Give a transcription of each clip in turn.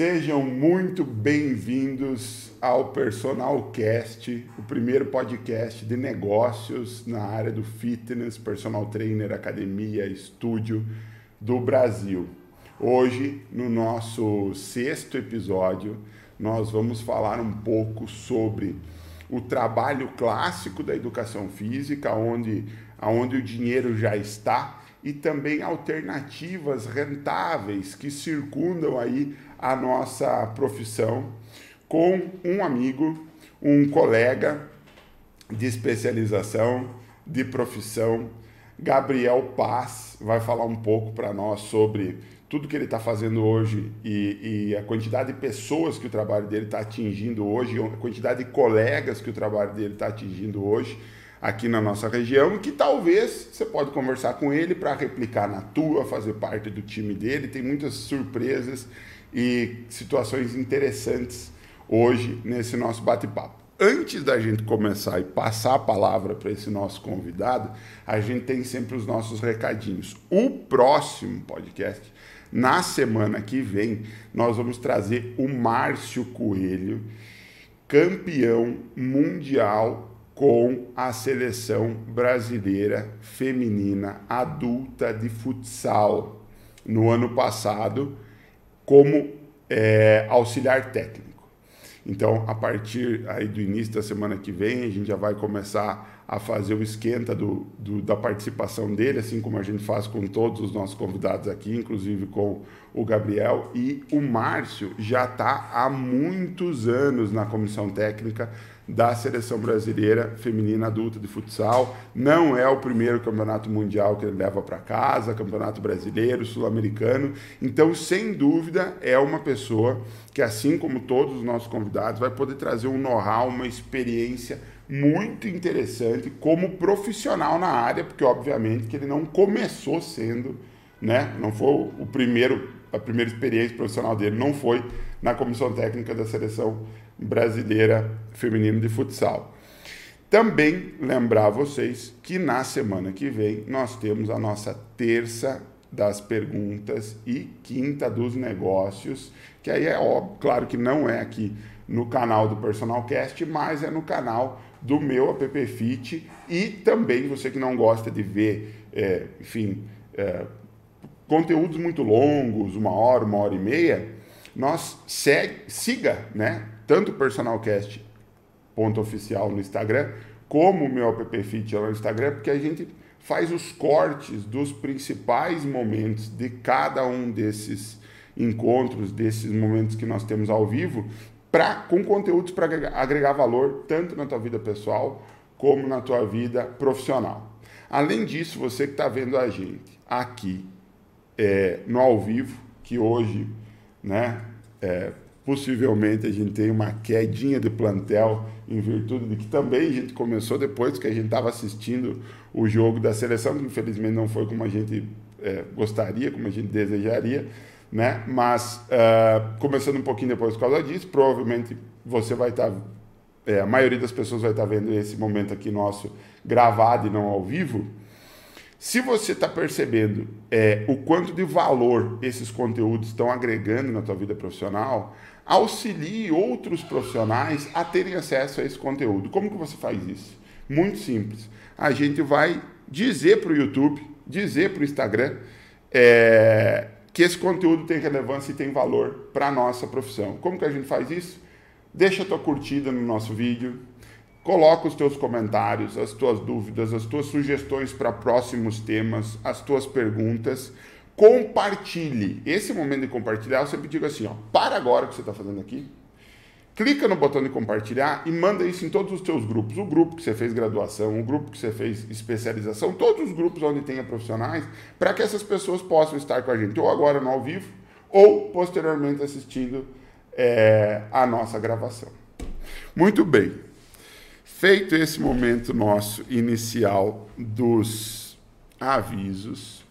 Sejam muito bem-vindos ao Personal Cast, o primeiro podcast de negócios na área do fitness, personal trainer, academia, estúdio do Brasil. Hoje, no nosso sexto episódio, nós vamos falar um pouco sobre o trabalho clássico da educação física, onde, onde o dinheiro já está, e também alternativas rentáveis que circundam aí a nossa profissão com um amigo, um colega de especialização, de profissão, Gabriel Paz, vai falar um pouco para nós sobre tudo que ele está fazendo hoje e, e, a quantidade de pessoas que o trabalho dele está atingindo hoje, a quantidade de colegas que o trabalho dele está atingindo hoje aqui na nossa região que talvez você pode conversar com ele para replicar na tua, fazer parte do time dele. Tem muitas surpresas e situações interessantes hoje nesse nosso bate-papo. Antes da gente começar e passar a palavra para esse nosso convidado, a gente tem sempre os nossos recadinhos. O próximo podcast, na semana que vem, nós vamos trazer o Márcio Coelho, campeão mundial com a seleção brasileira feminina adulta de futsal no ano passado como é, auxiliar técnico. Então, a partir aí do início da semana que vem, a gente já vai começar a fazer o esquenta do, do, da participação dele, assim como a gente faz com todos os nossos convidados aqui, inclusive com o Gabriel. E o Márcio já está há muitos anos na comissão técnica da seleção brasileira feminina adulta de futsal. Não é o primeiro campeonato mundial que ele leva para casa, campeonato brasileiro, sul-americano. Então, sem dúvida, é uma pessoa que, assim como todos os nossos convidados, vai poder trazer um know-how, uma experiência muito interessante como profissional na área, porque obviamente que ele não começou sendo, né, não foi o primeiro a primeira experiência profissional dele não foi na comissão técnica da seleção brasileira feminina de futsal. Também lembrar vocês que na semana que vem nós temos a nossa terça das perguntas e quinta dos negócios, que aí é óbvio, claro que não é aqui no canal do Personal Cast, mas é no canal do meu app Fit e também você que não gosta de ver, é, enfim, é, conteúdos muito longos, uma hora, uma hora e meia, nós segue, siga, né? Tanto o personalcast ponto oficial no Instagram, como o meu app Fit lá no Instagram, porque a gente faz os cortes dos principais momentos de cada um desses encontros, desses momentos que nós temos ao vivo, pra, com conteúdos para agregar, agregar valor tanto na tua vida pessoal como na tua vida profissional. Além disso, você que está vendo a gente aqui é, no ao vivo, que hoje, né, é, possivelmente a gente tem uma quedinha de plantel em virtude de que também a gente começou depois que a gente estava assistindo o jogo da seleção, que infelizmente não foi como a gente é, gostaria, como a gente desejaria, né? Mas uh, começando um pouquinho depois por causa disso, provavelmente você vai estar, tá, é, a maioria das pessoas vai estar tá vendo esse momento aqui nosso gravado e não ao vivo. Se você está percebendo é, o quanto de valor esses conteúdos estão agregando na tua vida profissional, auxilie outros profissionais a terem acesso a esse conteúdo. Como que você faz isso? Muito simples. A gente vai dizer para o YouTube, dizer para o Instagram é, que esse conteúdo tem relevância e tem valor para a nossa profissão. Como que a gente faz isso? Deixa a tua curtida no nosso vídeo, coloca os teus comentários, as tuas dúvidas, as tuas sugestões para próximos temas, as tuas perguntas compartilhe. Esse momento de compartilhar, eu sempre digo assim, ó, para agora o que você está fazendo aqui, clica no botão de compartilhar e manda isso em todos os teus grupos. O grupo que você fez graduação, o grupo que você fez especialização, todos os grupos onde tenha profissionais, para que essas pessoas possam estar com a gente, ou agora no ao vivo, ou posteriormente assistindo é, a nossa gravação. Muito bem. Feito esse momento nosso inicial dos avisos,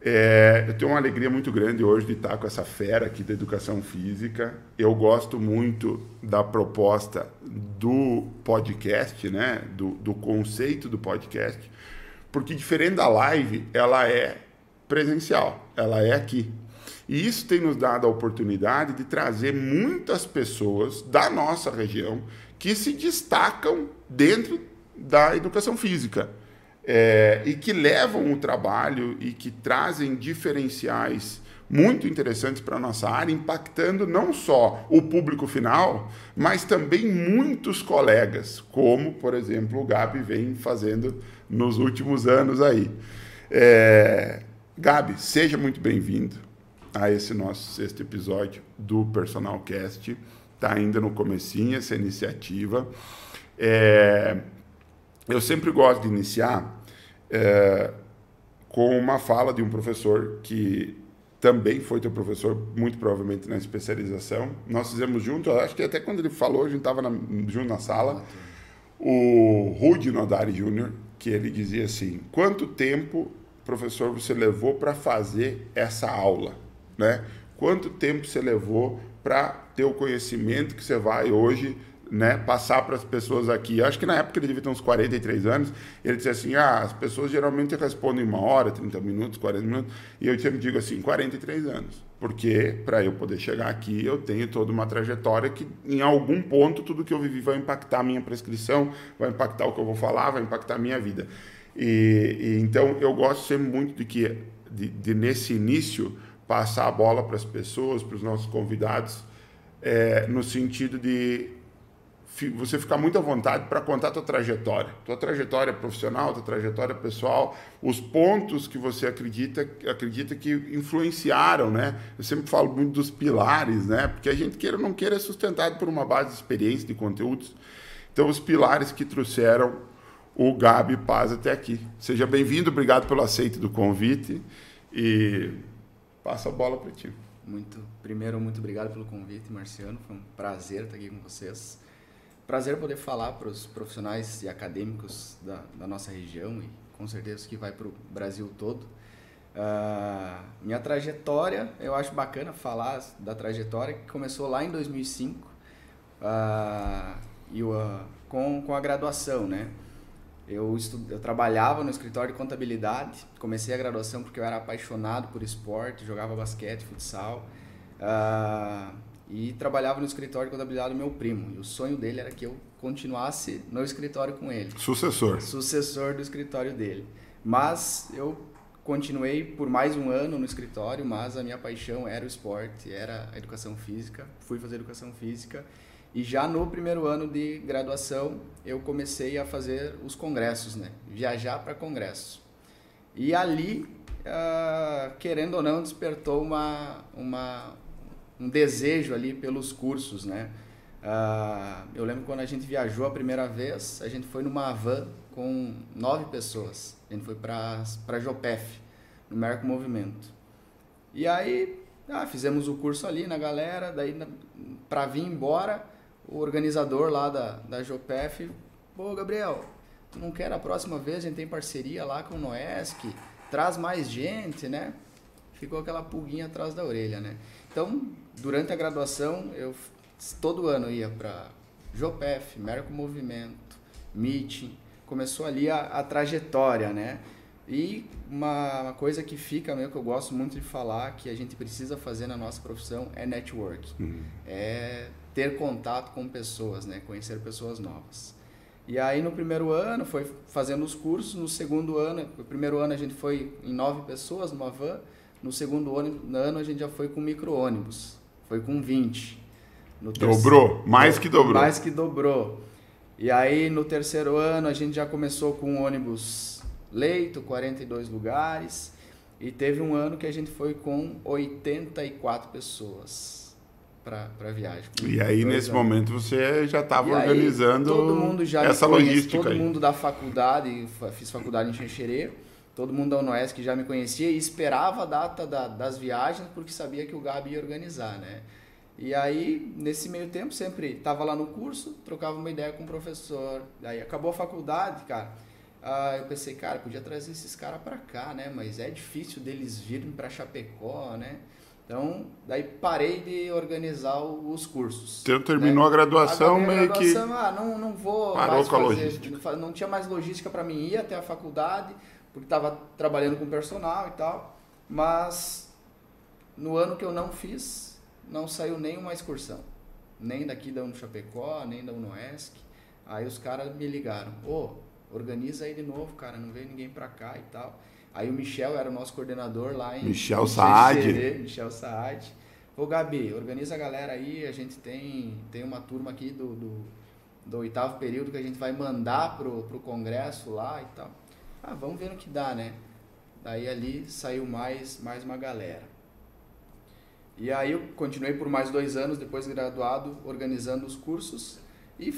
é, eu tenho uma alegria muito grande hoje de estar com essa fera aqui da educação física. Eu gosto muito da proposta do podcast, né? do, do conceito do podcast, porque diferente da live, ela é presencial, ela é aqui. E isso tem nos dado a oportunidade de trazer muitas pessoas da nossa região que se destacam dentro da educação física é, e que levam o trabalho e que trazem diferenciais muito interessantes para a nossa área, impactando não só o público final, mas também muitos colegas, como, por exemplo, o Gabi vem fazendo nos últimos anos aí. É... Gabi, seja muito bem-vindo a esse nosso sexto episódio do Personal Cast. Está ainda no comecinho essa iniciativa. É... Eu sempre gosto de iniciar é... com uma fala de um professor que também foi teu professor, muito provavelmente na especialização. Nós fizemos junto, acho que até quando ele falou, a gente estava junto na sala. O Rudy Nodari Jr., que ele dizia assim: quanto tempo, professor, você levou para fazer essa aula? Né? Quanto tempo você levou para ter o conhecimento que você vai hoje né, passar para as pessoas aqui. Acho que na época ele devia ter uns 43 anos. Ele disse assim: ah, as pessoas geralmente respondem uma hora, 30 minutos, 40 minutos. E eu sempre digo assim: 43 anos. Porque para eu poder chegar aqui, eu tenho toda uma trajetória que, em algum ponto, tudo que eu vivi vai impactar a minha prescrição, vai impactar o que eu vou falar, vai impactar a minha vida. E, e então eu gosto sempre muito de que, de, de nesse início, passar a bola para as pessoas, para os nossos convidados, é, no sentido de você ficar muito à vontade para contar a tua trajetória, tua trajetória profissional, tua trajetória pessoal, os pontos que você acredita, acredita que influenciaram, né? Eu sempre falo muito dos pilares, né? Porque a gente queira ou não queira é sustentado por uma base de experiência, de conteúdos. Então, os pilares que trouxeram o Gabi Paz até aqui. Seja bem-vindo, obrigado pelo aceite do convite e passa a bola para ti. Muito, primeiro, muito obrigado pelo convite, Marciano. Foi um prazer estar aqui com vocês. Prazer poder falar para os profissionais e acadêmicos da, da, nossa região e com certeza que vai para o Brasil todo. Uh, minha trajetória, eu acho bacana falar da trajetória que começou lá em 2005 uh, e uh, com, com a graduação, né? Eu, estu... eu trabalhava no escritório de contabilidade, comecei a graduação porque eu era apaixonado por esporte, jogava basquete, futsal. Uh, e trabalhava no escritório de contabilidade do meu primo. E o sonho dele era que eu continuasse no escritório com ele. Sucessor. Sucessor do escritório dele. Mas eu continuei por mais um ano no escritório, mas a minha paixão era o esporte, era a educação física. Fui fazer educação física. E já no primeiro ano de graduação, eu comecei a fazer os congressos, né? Viajar para congresso. E ali, uh, querendo ou não, despertou uma, uma, um desejo ali pelos cursos, né? Uh, eu lembro quando a gente viajou a primeira vez, a gente foi numa van com nove pessoas. A gente foi para Jopef, no Merco Movimento. E aí, ah, fizemos o curso ali na galera, daí para vir embora, o organizador lá da, da Jopef, pô, Gabriel, tu não quer a próxima vez, a gente tem parceria lá com o Noesc, traz mais gente, né? Ficou aquela pulguinha atrás da orelha, né? Então, durante a graduação, eu todo ano ia para Jopef, Merco Movimento, Meeting. Começou ali a, a trajetória, né? E uma, uma, coisa que fica mesmo, que eu gosto muito de falar, que a gente precisa fazer na nossa profissão é network. Uhum. É ter contato com pessoas, né? Conhecer pessoas novas. E aí no primeiro ano foi fazendo os cursos, no segundo ano, no primeiro ano a gente foi em nove pessoas numa van, no segundo ano a gente já foi com micro-ônibus, foi com 20. No dobrou, mais que dobrou. Mais que dobrou. E aí no terceiro ano a gente já começou com um ônibus leito, 42 lugares. E teve um ano que a gente foi com 84 pessoas para a viagem. E aí, nesse anos. momento, você já estava organizando todo mundo já essa conhece, logística. Todo aí. mundo da faculdade, fiz faculdade em Xanxerê, todo mundo da UNOESC já me conhecia e esperava a data da, das viagens porque sabia que o Gabi ia organizar, né? E aí, nesse meio tempo, sempre estava lá no curso, trocava uma ideia com o professor. Aí acabou a faculdade, cara. Ah, eu pensei, cara, podia trazer esses caras para cá, né? Mas é difícil deles virem para Chapecó, né? Então, daí parei de organizar os cursos. Então, terminou né? a graduação a meio graduação, que... Ah, não, não vou Parou mais com fazer, a logística. Não tinha mais logística para mim ir até a faculdade porque estava trabalhando com personal e tal, mas no ano que eu não fiz, não saiu nenhuma excursão. Nem daqui da Chapecó, nem da Unoesc. Aí os caras me ligaram, ô, oh, organiza aí de novo, cara, não veio ninguém pra cá e tal. Aí o Michel era o nosso coordenador lá em... Michel Saad. Michel Saad. Ô Gabi, organiza a galera aí, a gente tem, tem uma turma aqui do, do, do oitavo período que a gente vai mandar pro, pro congresso lá e tal. Ah, vamos ver no que dá, né? Daí ali saiu mais, mais uma galera. E aí eu continuei por mais dois anos, depois de graduado, organizando os cursos e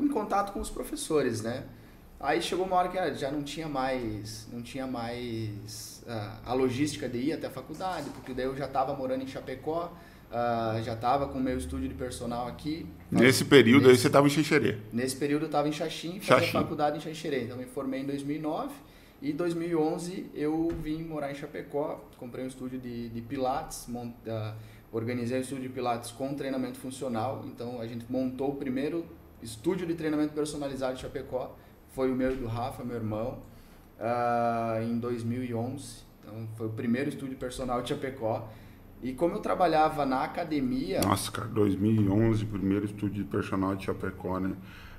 em contato com os professores, né? Aí chegou uma hora que já não tinha mais, não tinha mais uh, a logística de ir até a faculdade, porque daí eu já estava morando em Chapecó, uh, já estava com o meu estúdio de personal aqui. Nesse período nesse, aí você estava em Xixerê? Nesse período eu estava em Xaxim, fazia faculdade em Xixerê. Então me formei em 2009 e 2011 eu vim morar em Chapecó, comprei um estúdio de, de Pilates, monta, organizei um estúdio de Pilates com treinamento funcional. Então a gente montou o primeiro estúdio de treinamento personalizado de Chapecó, foi o meu e do Rafa, meu irmão, uh, em 2011. Então foi o primeiro estúdio personal de Chapecó. E como eu trabalhava na academia. Nossa, cara, 2011, primeiro estúdio personal de Chapecó, né?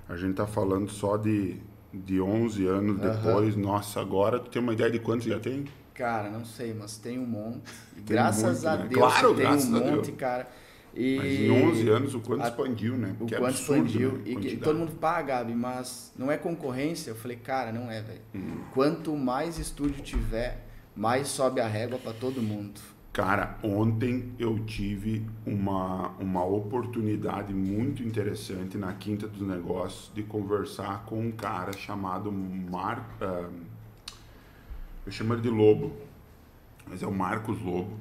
A gente tá falando só de de 11 anos depois, nossa, agora tu tem uma ideia de quantos já tem? Cara, não sei, mas tem um monte. Tem graças a né? Deus claro, tem graças um monte, cara. E mas em 11 anos o quanto a, expandiu, né? o quanto absurdo, expandiu. Né? E, todo mundo paga, Gabi, mas não é concorrência? Eu falei, cara, não é, velho. Hum. Quanto mais estúdio tiver, mais sobe a régua para todo mundo. Cara, ontem eu tive uma, uma oportunidade muito interessante na Quinta dos Negócios de conversar com um cara chamado Mar... Uh, eu chamo ele de Lobo, mas é o Marcos Lobo.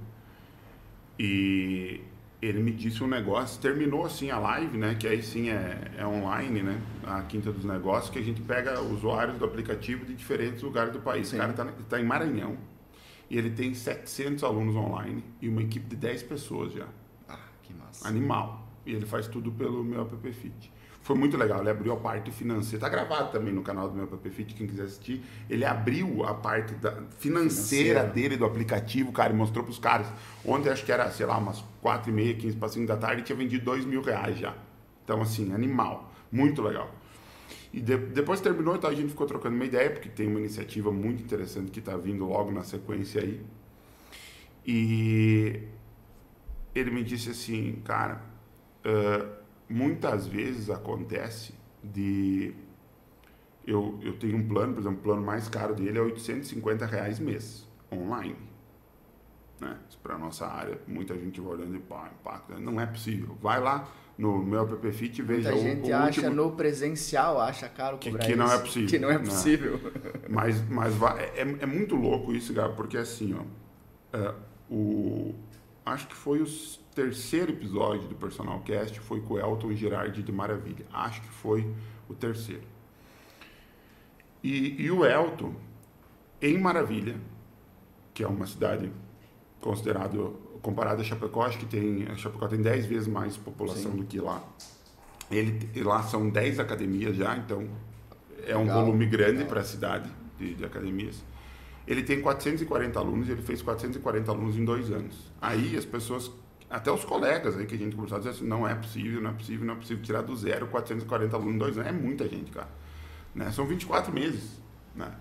E ele me disse um negócio, terminou assim a live, né? Que aí sim é, é online, né? A Quinta dos Negócios, que a gente pega usuários do aplicativo de diferentes lugares do país. Sim. O cara está tá em Maranhão e ele tem 700 alunos online e uma equipe de 10 pessoas já. Ah, que massa. Animal. E ele faz tudo pelo meu app Fit. Foi muito legal, ele abriu a parte financeira. Tá gravado também no canal do meu Fit, quem quiser assistir. Ele abriu a parte da financeira, financeira. dele, do aplicativo, cara, e mostrou pros caras. Ontem acho que era, sei lá, umas 4 e meia, 15 para 5 da tarde, tinha vendido 2 mil reais já. Então, assim, animal. Muito legal. E de, depois terminou, então a gente ficou trocando uma ideia, porque tem uma iniciativa muito interessante que está vindo logo na sequência aí. E ele me disse assim, cara, uh, muitas vezes acontece de eu, eu tenho um plano, por exemplo, o plano mais caro dele é 850 reais mês, online. Né? Para nossa área, muita gente vai olhando e pá, impacto. Não é possível. Vai lá, no meu app Fit veja Muita gente o acha último... no presencial, acha caro que, que não é possível. Que não é possível. Não. Mas, mas é, é muito louco isso, Gabo, porque assim, ó, é, o, acho que foi o terceiro episódio do Personal Cast, foi com o Elton Girardi de Maravilha. Acho que foi o terceiro. E, e o Elton, em Maravilha, que é uma cidade considerada comparado a Chapecó, acho que tem, a Chapecó tem 10 vezes mais população Sim. do que lá. Ele, lá são 10 academias já, então é um legal, volume grande para a cidade de, de, academias. Ele tem 440 alunos e ele fez 440 alunos em dois anos. Aí as pessoas, até os colegas aí que a gente conversou, dizem assim, não é possível, não é possível, não é possível tirar do zero 440 alunos em dois anos. É muita gente, cara. Né? São 24 meses. Né?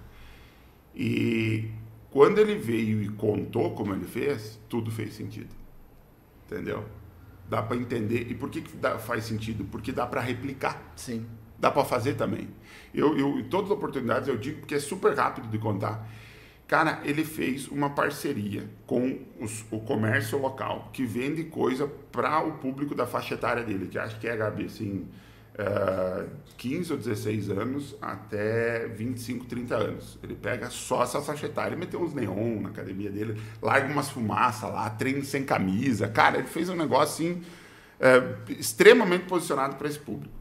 E quando ele veio e contou como ele fez, tudo fez sentido. Entendeu? Dá para entender. E por que, que dá, faz sentido? Porque dá para replicar. Sim. Dá para fazer também. Eu, eu, em todas as oportunidades eu digo porque é super rápido de contar. Cara, ele fez uma parceria com os, o comércio local que vende coisa para o público da faixa etária dele, que acho que é, Gabi, assim, uh, 15 ou 16 anos até 25, 30 anos. Ele pega só essa faixa etária, meteu uns neon na academia dele, larga umas fumaças lá, treino sem camisa. Cara, ele fez um negócio assim, uh, extremamente posicionado para esse público.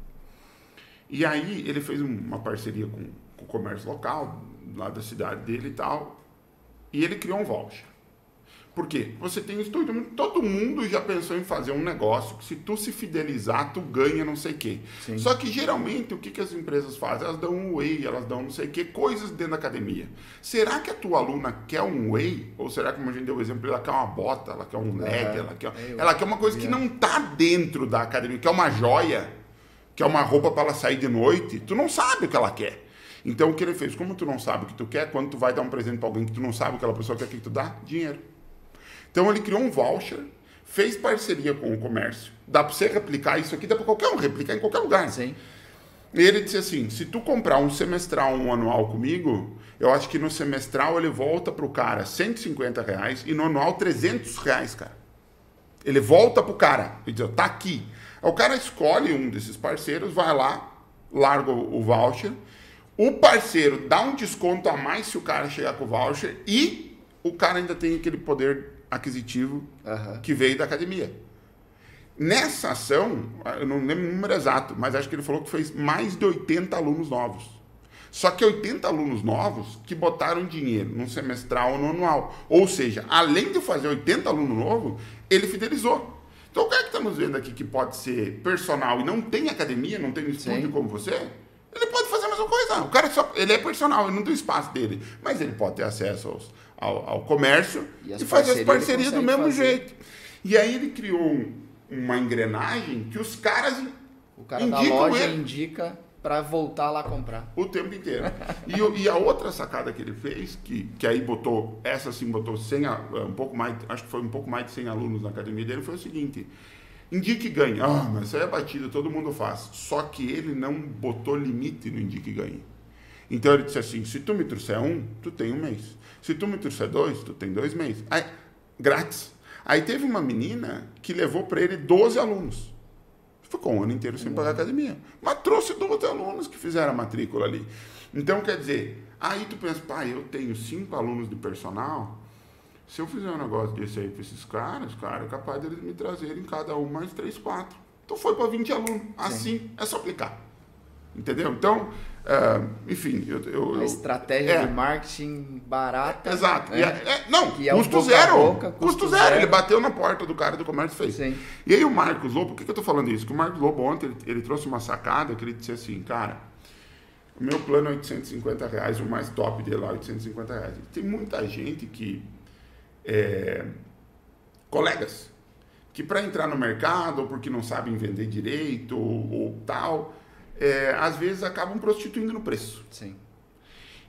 E aí ele fez uma parceria com, com o comércio local, lá da cidade dele e tal, e ele criou um voucher. Por quê? Você tem estúdio, todo mundo já pensou em fazer um negócio que se tu se fidelizar, tu ganha não sei o quê. Sim. Só que geralmente o que, que as empresas fazem? Elas dão um whey, elas dão não sei o quê, coisas dentro da academia. Será que a tua aluna quer um whey? Ou será que, como a gente deu o exemplo, ela quer uma bota, ela quer um leg, é, ela, quer, ela quer uma coisa que não está dentro da academia, quer uma joia, quer uma roupa para ela sair de noite? Tu não sabe o que ela quer. Então o que ele fez? Como tu não sabe o que tu quer, quando tu vai dar um presente para alguém que tu não sabe o que aquela pessoa quer, que tu dá? Dinheiro. Então ele criou um voucher, fez parceria com o comércio. Dá para você replicar isso aqui, dá para qualquer um replicar em qualquer lugar. Sim. E ele disse assim: se tu comprar um semestral, um anual comigo, eu acho que no semestral ele volta para o cara 150 reais e no anual 300 reais, cara. Ele volta para o cara e diz: tá aqui. o cara escolhe um desses parceiros, vai lá, larga o voucher. O parceiro dá um desconto a mais se o cara chegar com o voucher e o cara ainda tem aquele poder aquisitivo uhum. que veio da academia. Nessa ação, eu não lembro o número exato, mas acho que ele falou que fez mais de 80 alunos novos. Só que 80 alunos novos que botaram dinheiro no semestral ou no anual. Ou seja, além de fazer 80 alunos novos, ele fidelizou. Então, o cara que está nos vendo aqui que pode ser personal e não tem academia, não tem estúdio Sim. como você, ele pode fazer a mesma coisa. O cara só, ele é personal, ele não tem espaço dele. Mas ele pode ter acesso aos, ao, ao comércio e, e fazer as parcerias do mesmo fazer. jeito. E aí ele criou um, uma engrenagem que os caras. O cara da loja ele. indica para voltar lá comprar. O tempo inteiro. e, e, a outra sacada que ele fez, que, que aí botou, essa sim botou 100, um pouco mais, acho que foi um pouco mais de 100 alunos na academia dele, foi o seguinte. Indique ganhe. Ah, mas isso aí é batida, todo mundo faz. Só que ele não botou limite no indique ganhe. Então ele disse assim: se tu me trouxer um, tu tem um mês. Se tu me trouxer dois, tu tem dois meses. Aí, grátis. Aí teve uma menina que levou para ele 12 alunos. Ficou um ano inteiro sem pagar academia. Mas trouxe 12 alunos que fizeram a matrícula ali. Então, quer dizer, aí tu pensa, pai, eu tenho cinco alunos de personal. Se eu fizer um negócio desse aí para esses caras, cara, é capaz deles me trazerem cada um mais três, quatro. Então foi para 20 alunos. Assim, Sim. é só aplicar. Entendeu? Então, Uh, enfim, eu, eu, a estratégia é, de marketing barata. exato. Né? É, é, não, é custo, zero, boca, custo, custo zero. zero. Ele bateu na porta do cara do comércio e fez. Sim. E aí o Marcos Lobo, por que, que eu estou falando isso? Que o Marcos Lobo ontem ele, ele, trouxe uma sacada que ele disse assim, cara, o meu plano é 850 reais, o mais top dele lá é 850 reais. Tem muita gente que. É, colegas, que para entrar no mercado, ou porque não sabem vender direito, ou, ou tal é, às vezes acabam prostituindo no preço. Sim.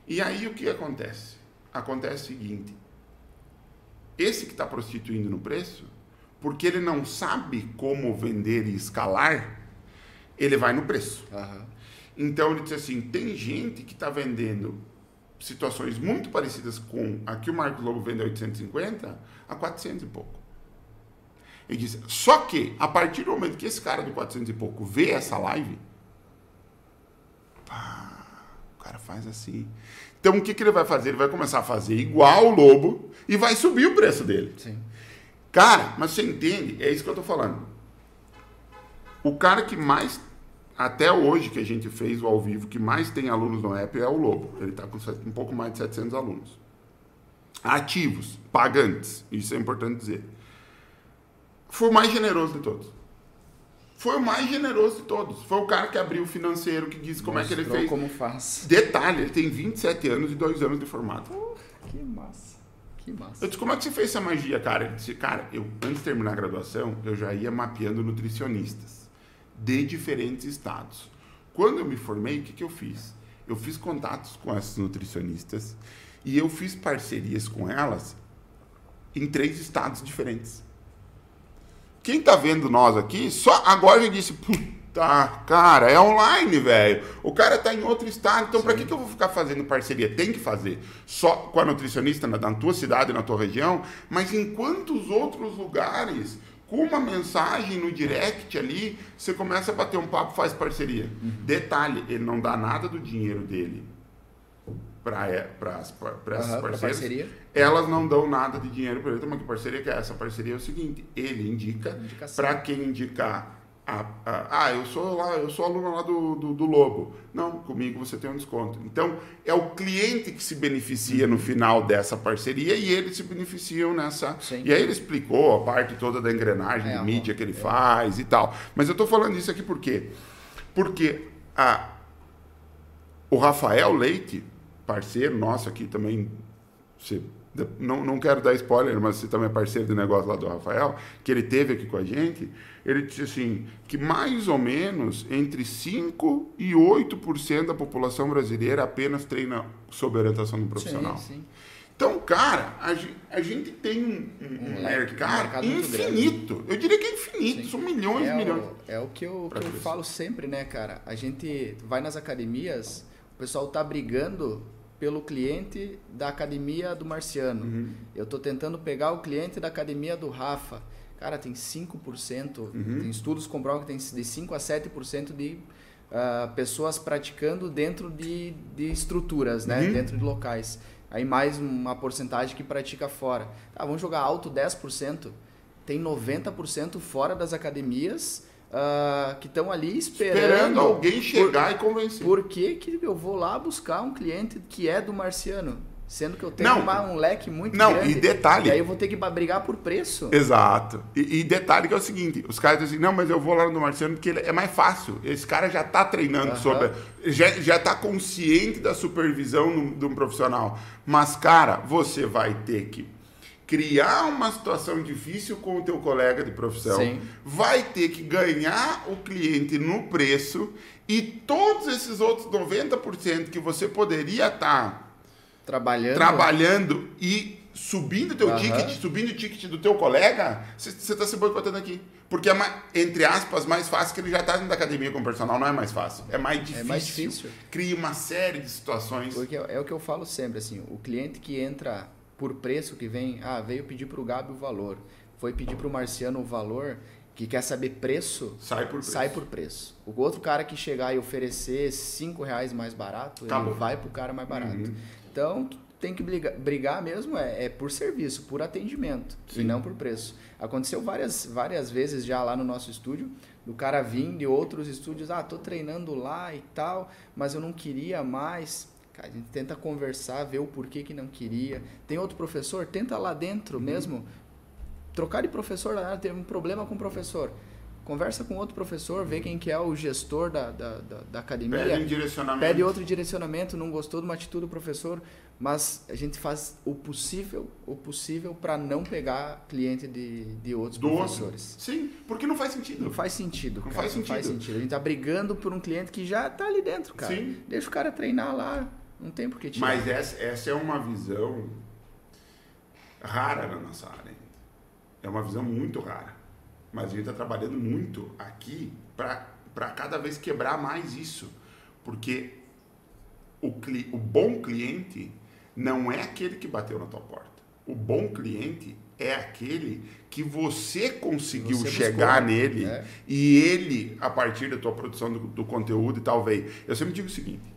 E aí o que acontece? Acontece o seguinte: esse que está prostituindo no preço, porque ele não sabe como vender e escalar, ele vai no preço. Uhum. Então ele diz assim: tem gente que está vendendo situações muito parecidas com a que o Marcos Lobo vende a 850 a 400 e pouco. Ele diz: só que a partir do momento que esse cara do 400 e pouco vê essa live Pá, o cara faz assim. Então o que, que ele vai fazer? Ele vai começar a fazer igual o lobo e vai subir o preço dele. Sim. Cara, mas você entende? É isso que eu tô falando. O cara que mais, até hoje que a gente fez o ao vivo, que mais tem alunos no app é o Lobo. Ele está com um pouco mais de 700 alunos. Ativos, pagantes, isso é importante dizer. Foi o mais generoso de todos foi o mais generoso de todos. Foi o cara que abriu o financeiro, que disse como Mostrou é que ele fez. como faz. Detalhe, ele tem 27 anos e 2 anos de formato. Uh, que massa. Que massa. Eu disse, como é que você fez essa magia, cara? Ele disse, cara, eu, antes de terminar a graduação, eu já ia mapeando nutricionistas de diferentes estados. Quando eu me formei, o que, que eu fiz? Eu fiz contatos com essas nutricionistas e eu fiz parcerias com elas em três estados diferentes. Quem tá vendo nós aqui, só agora já disse, puta, cara, é online, velho. O cara tá em outro estado, então para que, que eu vou ficar fazendo parceria? Tem que fazer. Só com a nutricionista na, na tua cidade, na tua região, mas em quantos outros lugares com uma mensagem no direct ali, você começa a bater um papo, faz parceria. Uhum. Detalhe, ele não dá nada do dinheiro dele para é, essas uhum, parcerias, elas não dão nada de dinheiro para ele. Então, que parceria que é essa? A parceria é o seguinte: ele indica, para quem indicar a, a, ah, eu sou lá, eu sou aluno lá do, do, do, Lobo. Não, comigo você tem um desconto. Então, é o cliente que se beneficia no final dessa parceria e eles se beneficiam nessa. Sim. E aí ele explicou a parte toda da engrenagem é, de mídia que ele é. faz e tal. Mas eu estou falando isso aqui por quê? Porque a, o Rafael Leite, parceiro nosso aqui também, você não, não quero dar spoiler, mas você também é parceiro do negócio lá do Rafael, que ele teve aqui com a gente, ele disse assim, que mais ou menos entre 5% e 8% da população brasileira apenas treina sob orientação do profissional. Sim, sim. Então, cara, a gente, a gente tem um, um, um mercado, mercado infinito. Eu diria que é infinito, Sim. são milhões é e milhões. O, é o que eu, que eu falo sempre, né, cara? A gente vai nas academias, o pessoal tá brigando pelo cliente da academia do Marciano. Uhum. Eu estou tentando pegar o cliente da academia do Rafa. Cara, tem 5%, uhum. tem estudos comprovam que tem de 5 a 7% de uh, pessoas praticando dentro de, de estruturas, né? Uhum. dentro de locais. Aí mais uma porcentagem que pratica fora. Tá, vamos jogar alto 10%. Tem 90% fora das academias uh, que estão ali esperando, esperando alguém chegar por, e convencer. Por que, que eu vou lá buscar um cliente que é do Marciano? Sendo que eu tenho não, uma, um leque muito não, grande. Não, e detalhe. E aí eu vou ter que brigar por preço. Exato. E, e, detalhe que é o seguinte: os caras dizem assim, não, mas eu vou lá no Marciano porque é mais fácil. Esse cara já está treinando sobre. Já, já tá consciente da supervisão de um profissional. Mas, cara, você vai ter que criar uma situação difícil com o teu colega de profissão, Sim. vai ter que ganhar o cliente no preço e todos esses outros 90% que você poderia estar tá trabalhando, trabalhando e subindo o teu uhum. ticket, subindo o ticket do teu colega, você está se boicotando aqui. Porque é, mais, entre aspas, mais fácil que ele já está dentro da academia com o personal, não é mais fácil. É mais difícil. É mais difícil. Cria uma série de situações. Porque é, é o que eu falo sempre, assim, o cliente que entra por preço que vem, ah, veio pedir para o Gabi o valor, foi pedir para o Marciano o valor, que quer saber preço, sai por preço. Sai por preço. O outro cara que chegar e oferecer cinco reais mais barato, Acabou. ele vai para o cara mais barato. Uhum. Então, tem que brigar, brigar mesmo é, é, por serviço, por atendimento, Sim. e não por preço. Aconteceu várias, várias vezes já lá no nosso estúdio, do cara vir de outros estúdios, ah, tô treinando lá e tal, mas eu não queria mais. A gente tenta conversar, ver o porquê que não queria. Tem outro professor? Tenta lá dentro uhum. mesmo. Trocar de professor, tem um problema com o professor. Conversa com outro professor, vê quem que é o gestor da, da, da, da academia. Pede um direcionamento. Pede outro direcionamento, não gostou de uma atitude do professor, mas a gente faz o possível o possível para não pegar cliente de, de outros do professores. Outro. Sim, porque não faz sentido. Não faz sentido, não cara, faz sentido. Não faz sentido. A gente tá brigando por um cliente que já tá ali dentro, cara. Sim. Deixa o cara treinar lá, não tem por que tirar. Mas essa, essa é uma visão rara na nossa área. É uma visão muito rara. Mas a gente está trabalhando muito aqui para cada vez quebrar mais isso. Porque o, cli, o bom cliente não é aquele que bateu na tua porta. O bom cliente é aquele que você conseguiu você chegar buscou, nele né? e ele, a partir da tua produção do, do conteúdo e tal, veio. Eu sempre digo o seguinte: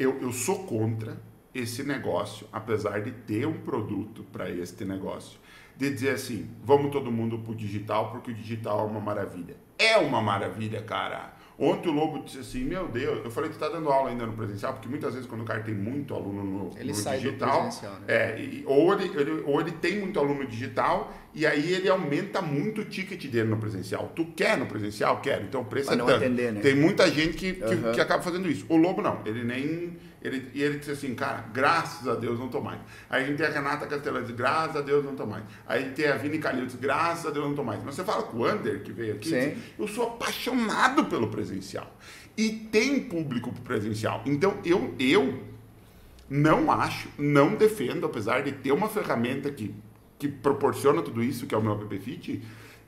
eu, eu sou contra esse negócio, apesar de ter um produto para este negócio, de dizer assim, vamos todo mundo para o digital porque o digital é uma maravilha. É uma maravilha, cara. Ontem o Lobo disse assim, meu Deus, eu falei, tu tá dando aula ainda no presencial, porque muitas vezes quando o cara tem muito aluno no, ele no sai digital, do né? é, e, ou, ele, ele, ou ele tem muito aluno digital e aí ele aumenta muito o ticket dele no presencial. Tu quer no presencial? Quero. Então o preço Pra é não tanto. atender, né? Tem muita gente que, que, uhum. que acaba fazendo isso. O Lobo não, ele nem ele, e ele disse assim, cara, graças a Deus não tô mais. Aí a gente tem a Renata Castelã, diz, graças a Deus não tô mais. Aí tem a Vini Calil, diz, graças a Deus não tô mais. Mas você fala com o Ander, que veio aqui, diz, eu sou apaixonado pelo presencial. E tem público presencial. Então, eu, eu não acho, não defendo, apesar de ter uma ferramenta que, que proporciona tudo isso, que é o meu app Fit,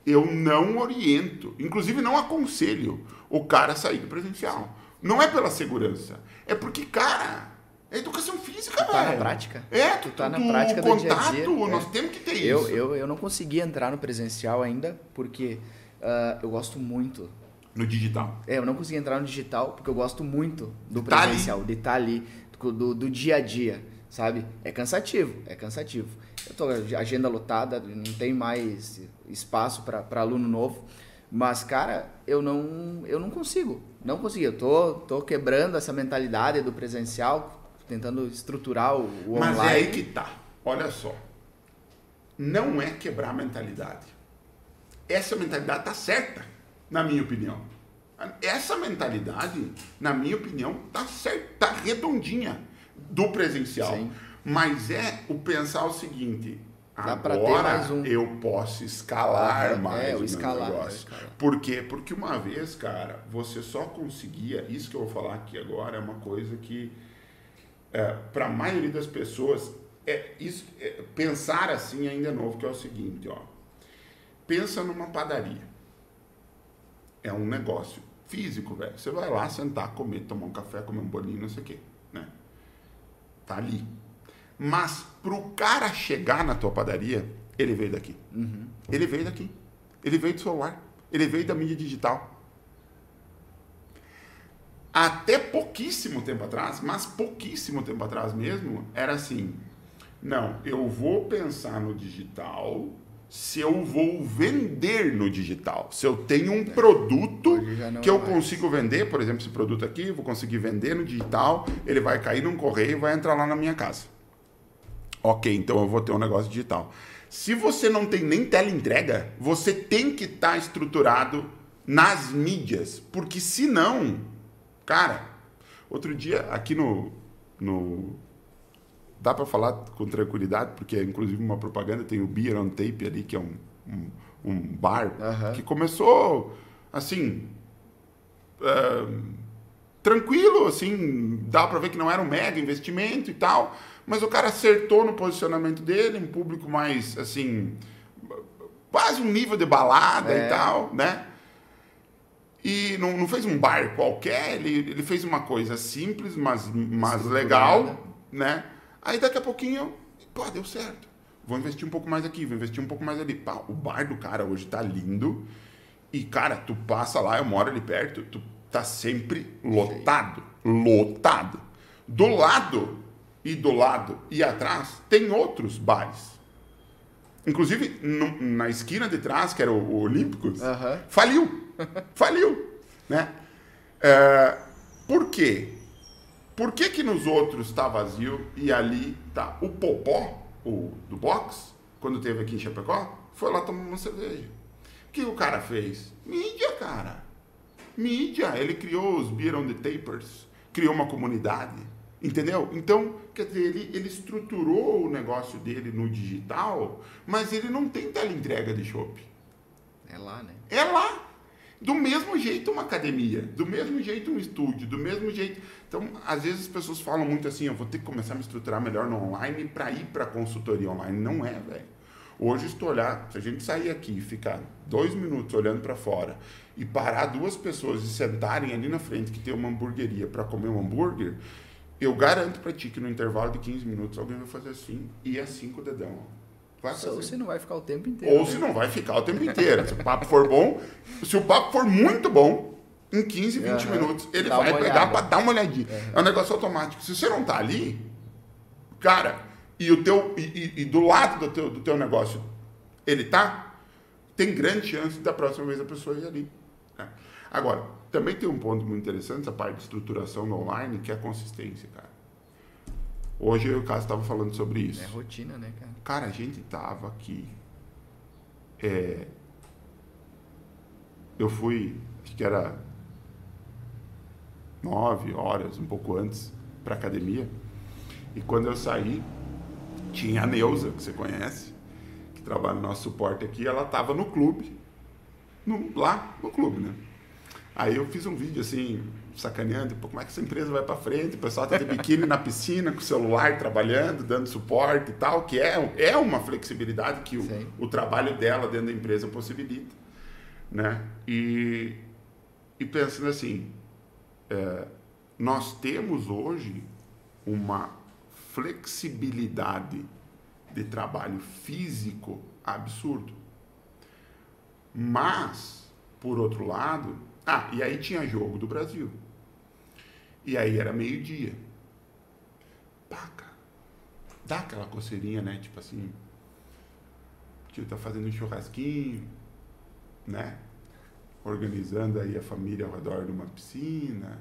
eu não oriento, inclusive não aconselho o cara a sair do presencial. Não é pela segurança. É porque, cara, é educação física, tu tá na prática. É, tu tá na prática do contato, dia a dia. nós é. temos que ter eu, isso. Eu, eu não consegui entrar no presencial ainda, porque uh, eu gosto muito. No digital. É, eu não consegui entrar no digital, porque eu gosto muito do de presencial, tá de estar ali, do, do dia a dia, sabe? É cansativo, é cansativo. Eu tô agenda lotada, não tem mais espaço para aluno novo. Mas, cara, eu não, eu não consigo. Não consigo. Eu tô, tô quebrando essa mentalidade do presencial, tentando estruturar o, o Mas online. é aí que tá. Olha só. Não é quebrar a mentalidade. Essa mentalidade tá certa, na minha opinião. Essa mentalidade, na minha opinião, tá certa, tá redondinha do presencial. Sim. Mas é o pensar o seguinte, Dá agora um. eu posso escalar Aham, mais é, o escalar, é, o negócio. escalar. Por quê? Porque uma vez, cara, você só conseguia, isso que eu vou falar aqui agora é uma coisa que para a maioria das pessoas é isso é, pensar assim ainda é novo, que é o seguinte, ó. Pensa numa padaria. É um negócio físico, velho. Você vai lá sentar, comer, tomar um café, comer um bolinho, não sei o quê, né? Tá ali. Mas pro cara chegar na tua padaria, ele veio daqui. Ele veio daqui. Ele veio do celular. Ele veio da mídia digital. Até pouquíssimo tempo atrás, mas pouquíssimo tempo atrás mesmo, era assim: não, eu vou pensar no digital se eu vou vender no digital. Se eu tenho um produto já não que eu é consigo vender, por exemplo, esse produto aqui, vou conseguir vender no digital, ele vai cair num correio e vai entrar lá na minha casa. Ok, então eu vou ter um negócio digital. Se você não tem nem teleentrega, você tem que estar estruturado nas mídias, porque senão, cara, outro dia aqui no, no dá para falar com tranquilidade, porque é inclusive uma propaganda, tem o Beer on Tape ali, que é um, um, um bar Aham. que começou assim ah, tranquilo, assim, dá para ver que não era um mega investimento e tal, mas o cara acertou no posicionamento dele, um público mais assim, quase um nível de balada É. e tal, né? E não, não fez um bar qualquer, ele, ele fez uma coisa simples, mas, mas legal, né? Aí daqui a pouquinho, pô, deu certo. Vou investir um pouco mais aqui, vou investir um pouco mais ali. Pá, o bar do cara hoje tá lindo. E, cara, tu passa lá, eu moro ali perto, tu tá sempre lotado. Lotado. Do lado e do lado e atrás tem outros bares. Inclusive, no- na esquina de trás, que era o, o Olímpicos, Aham. faliu. Faliu. Né? É, por quê? Por que, que nos outros tá vazio e ali tá o Popó, o do box, quando teve aqui em Chapecó, foi lá tomar uma cerveja. O que o cara fez? Mídia, cara. Mídia. Ele criou os Beer on the Tapers, criou uma comunidade, entendeu? Então, quer dizer, ele, ele estruturou o negócio dele no digital, mas ele não tem teleentrega de chopp. É lá, né? É lá. Do mesmo jeito uma academia, do mesmo jeito um estúdio, do mesmo jeito. Então, às vezes as pessoas falam muito assim, eu vou ter que começar a me estruturar melhor no online para ir para consultoria online. Não é, velho. Hoje, se tu olhar, se a gente sair aqui e ficar dois minutos olhando para fora e parar duas pessoas e sentarem ali na frente que tem uma hamburgueria para comer um hambúrguer, eu garanto para ti que no intervalo de 15 minutos alguém vai fazer assim e assim com o dedão. Vai fazer. você não vai ficar o tempo inteiro. Ou né? se não vai ficar o tempo inteiro. Se o papo for bom, se o papo for muito bom, em 15, 20 Aham. minutos, ele Dá vai pegar para dar uma olhadinha. É um negócio automático. Se você não tá ali, cara, e o teu e, e- e do lado do teu, do teu negócio ele tá, tem grande chance da próxima vez a pessoa ir ali. né? Agora, também tem um ponto muito interessante, essa parte de estruturação no online, que é a consistência, cara. Hoje eu e o Cássio estava falando sobre isso. É rotina, né, cara? Cara, a gente tava aqui. é, eu fui, acho que era nove horas, um pouco antes, pra academia. E quando eu saí, tinha a Neuza, que você conhece, que trabalha no nosso suporte aqui, ela tava no clube. no- lá no clube, né? Aí eu fiz um vídeo assim, sacaneando, como é que essa empresa vai para frente? O pessoal tá de biquíni na piscina, com o celular trabalhando, dando suporte e tal, que é, é uma flexibilidade que o, o trabalho dela dentro da empresa possibilita, né? E, e pensando assim, é, nós temos hoje uma flexibilidade de trabalho físico absurdo. Mas, por outro lado, ah, e aí tinha jogo do Brasil. E aí era meio-dia. Pá, cara. Dá aquela coceirinha, né? Tipo assim. Tio tá fazendo um churrasquinho, né? organizando aí a família ao redor de uma piscina,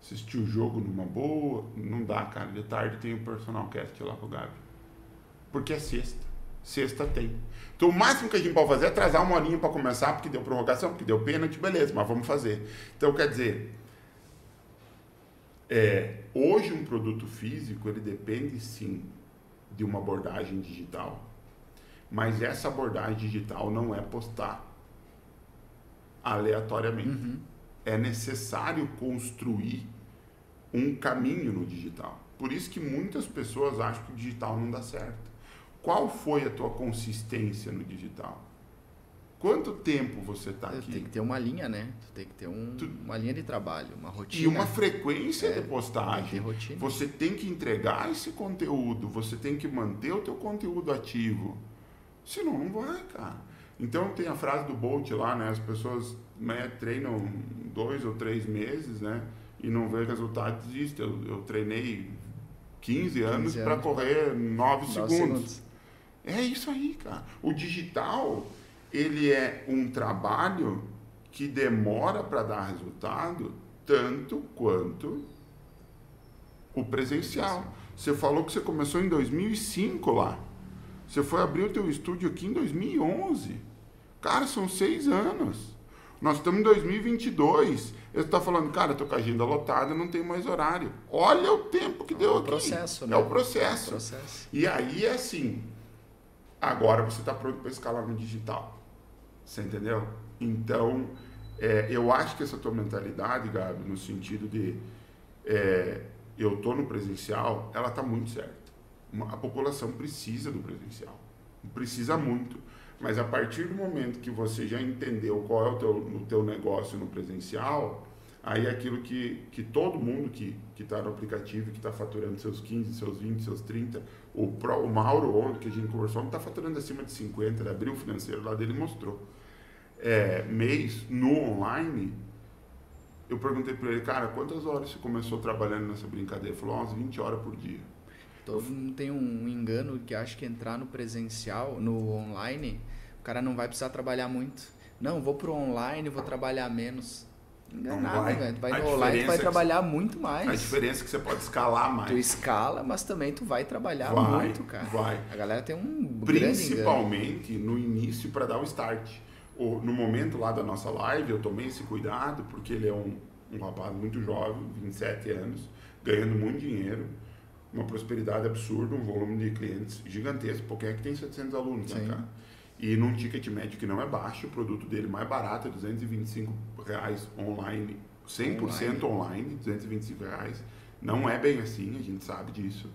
assistir o jogo numa boa. Não dá, cara. De tarde tem o personal cast lá com o Gabi. Porque é sexta. Sexta tem. Então o máximo que a gente pode fazer é atrasar uma horinha para começar, porque deu prorrogação, porque deu pênalti, beleza, mas vamos fazer. Então quer dizer, é, hoje um produto físico ele depende sim de uma abordagem digital. Mas essa abordagem digital não é postar aleatoriamente. Uhum. É necessário construir um caminho no digital. Por isso que muitas pessoas acham que o digital não dá certo. Qual foi a tua consistência no digital? Quanto tempo você está aqui? Tem que ter uma linha, né? Tu tem que ter um, tu... uma linha de trabalho, uma rotina. E uma frequência é, de postagem. Rotina. Você tem que entregar esse conteúdo, você tem que manter o teu conteúdo ativo. Senão não vai, cara. Então tem a frase do Bolt lá, né? As pessoas né, treinam dois ou três meses, né? E não vê resultado, desiste. Eu, eu treinei 15 anos, para correr 9 segundos. segundos. É isso aí, cara. O digital, ele é um trabalho que demora para dar resultado tanto quanto o presencial. Você falou que você começou em 2005 lá. Você foi abrir o teu estúdio aqui em 2011. Cara, são seis anos. Nós estamos em 2022. Eu estou falando, cara, estou com a agenda lotada, não tenho mais horário. Olha o tempo que é deu aqui. É o processo, né? É o processo. É o processo. E aí é assim, agora você está pronto para escalar no digital. Você entendeu? Então, é, eu acho que essa tua mentalidade, Gabi, no sentido de é, eu estou no presencial, ela está muito certa. A população precisa do presencial. Precisa muito. Mas a partir do momento que você já entendeu qual é o teu, o teu negócio no presencial, aí é aquilo que, que todo mundo que está no aplicativo, que está faturando seus 15, seus 20, seus 30, o, Pro, o Mauro ontem, que a gente conversou, está faturando acima de 50, ele abriu o financeiro lá dele mostrou. É, mês no online, eu perguntei para ele, cara, quantas horas você começou trabalhando nessa brincadeira? Ele falou, umas 20 horas por dia. Todo mundo tem um engano que acha que entrar no presencial, no online, o cara não vai precisar trabalhar muito. Não, vou pro online, vou trabalhar menos. Enganado, vai. velho. Vai no online, tu vai é trabalhar muito mais. A diferença é que você pode escalar mais. Tu escala, mas também tu vai trabalhar vai, muito, cara. Vai. A galera tem um Principalmente no início para dar o start. no momento lá da nossa live, eu tomei esse cuidado, porque ele é um, um rapaz muito jovem, 27 anos, ganhando muito dinheiro uma prosperidade absurda, um volume de clientes gigantesco, porque é que tem 700 alunos, né, cara? E num ticket médio que não é baixo, o produto dele mais barato é 225 reais online, 100% online, online 225 reais. Não é bem assim, a gente sabe disso.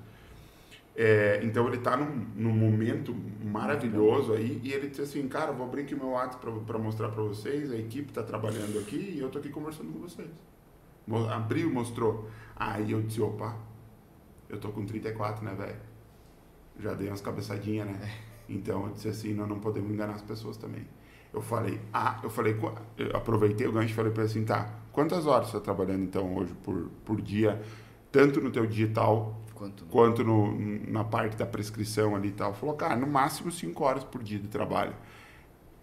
É, então ele está num, num, momento maravilhoso aí e ele disse assim, cara, vou abrir aqui meu WhatsApp para mostrar para vocês, a equipe está trabalhando aqui e eu estou aqui conversando com vocês. Abriu, mostrou. Aí eu disse, opa, eu tô com 34, né, velho? Já dei umas cabeçadinhas, né? É. Então eu disse assim, nós não podemos enganar as pessoas também. Eu falei, ah, eu falei, eu aproveitei o gancho e falei para ele assim, tá, quantas horas você está trabalhando então hoje por, por dia, tanto no teu digital quanto, quanto no, na parte da prescrição ali e tal? Falou, cara, no máximo 5 horas por dia de trabalho,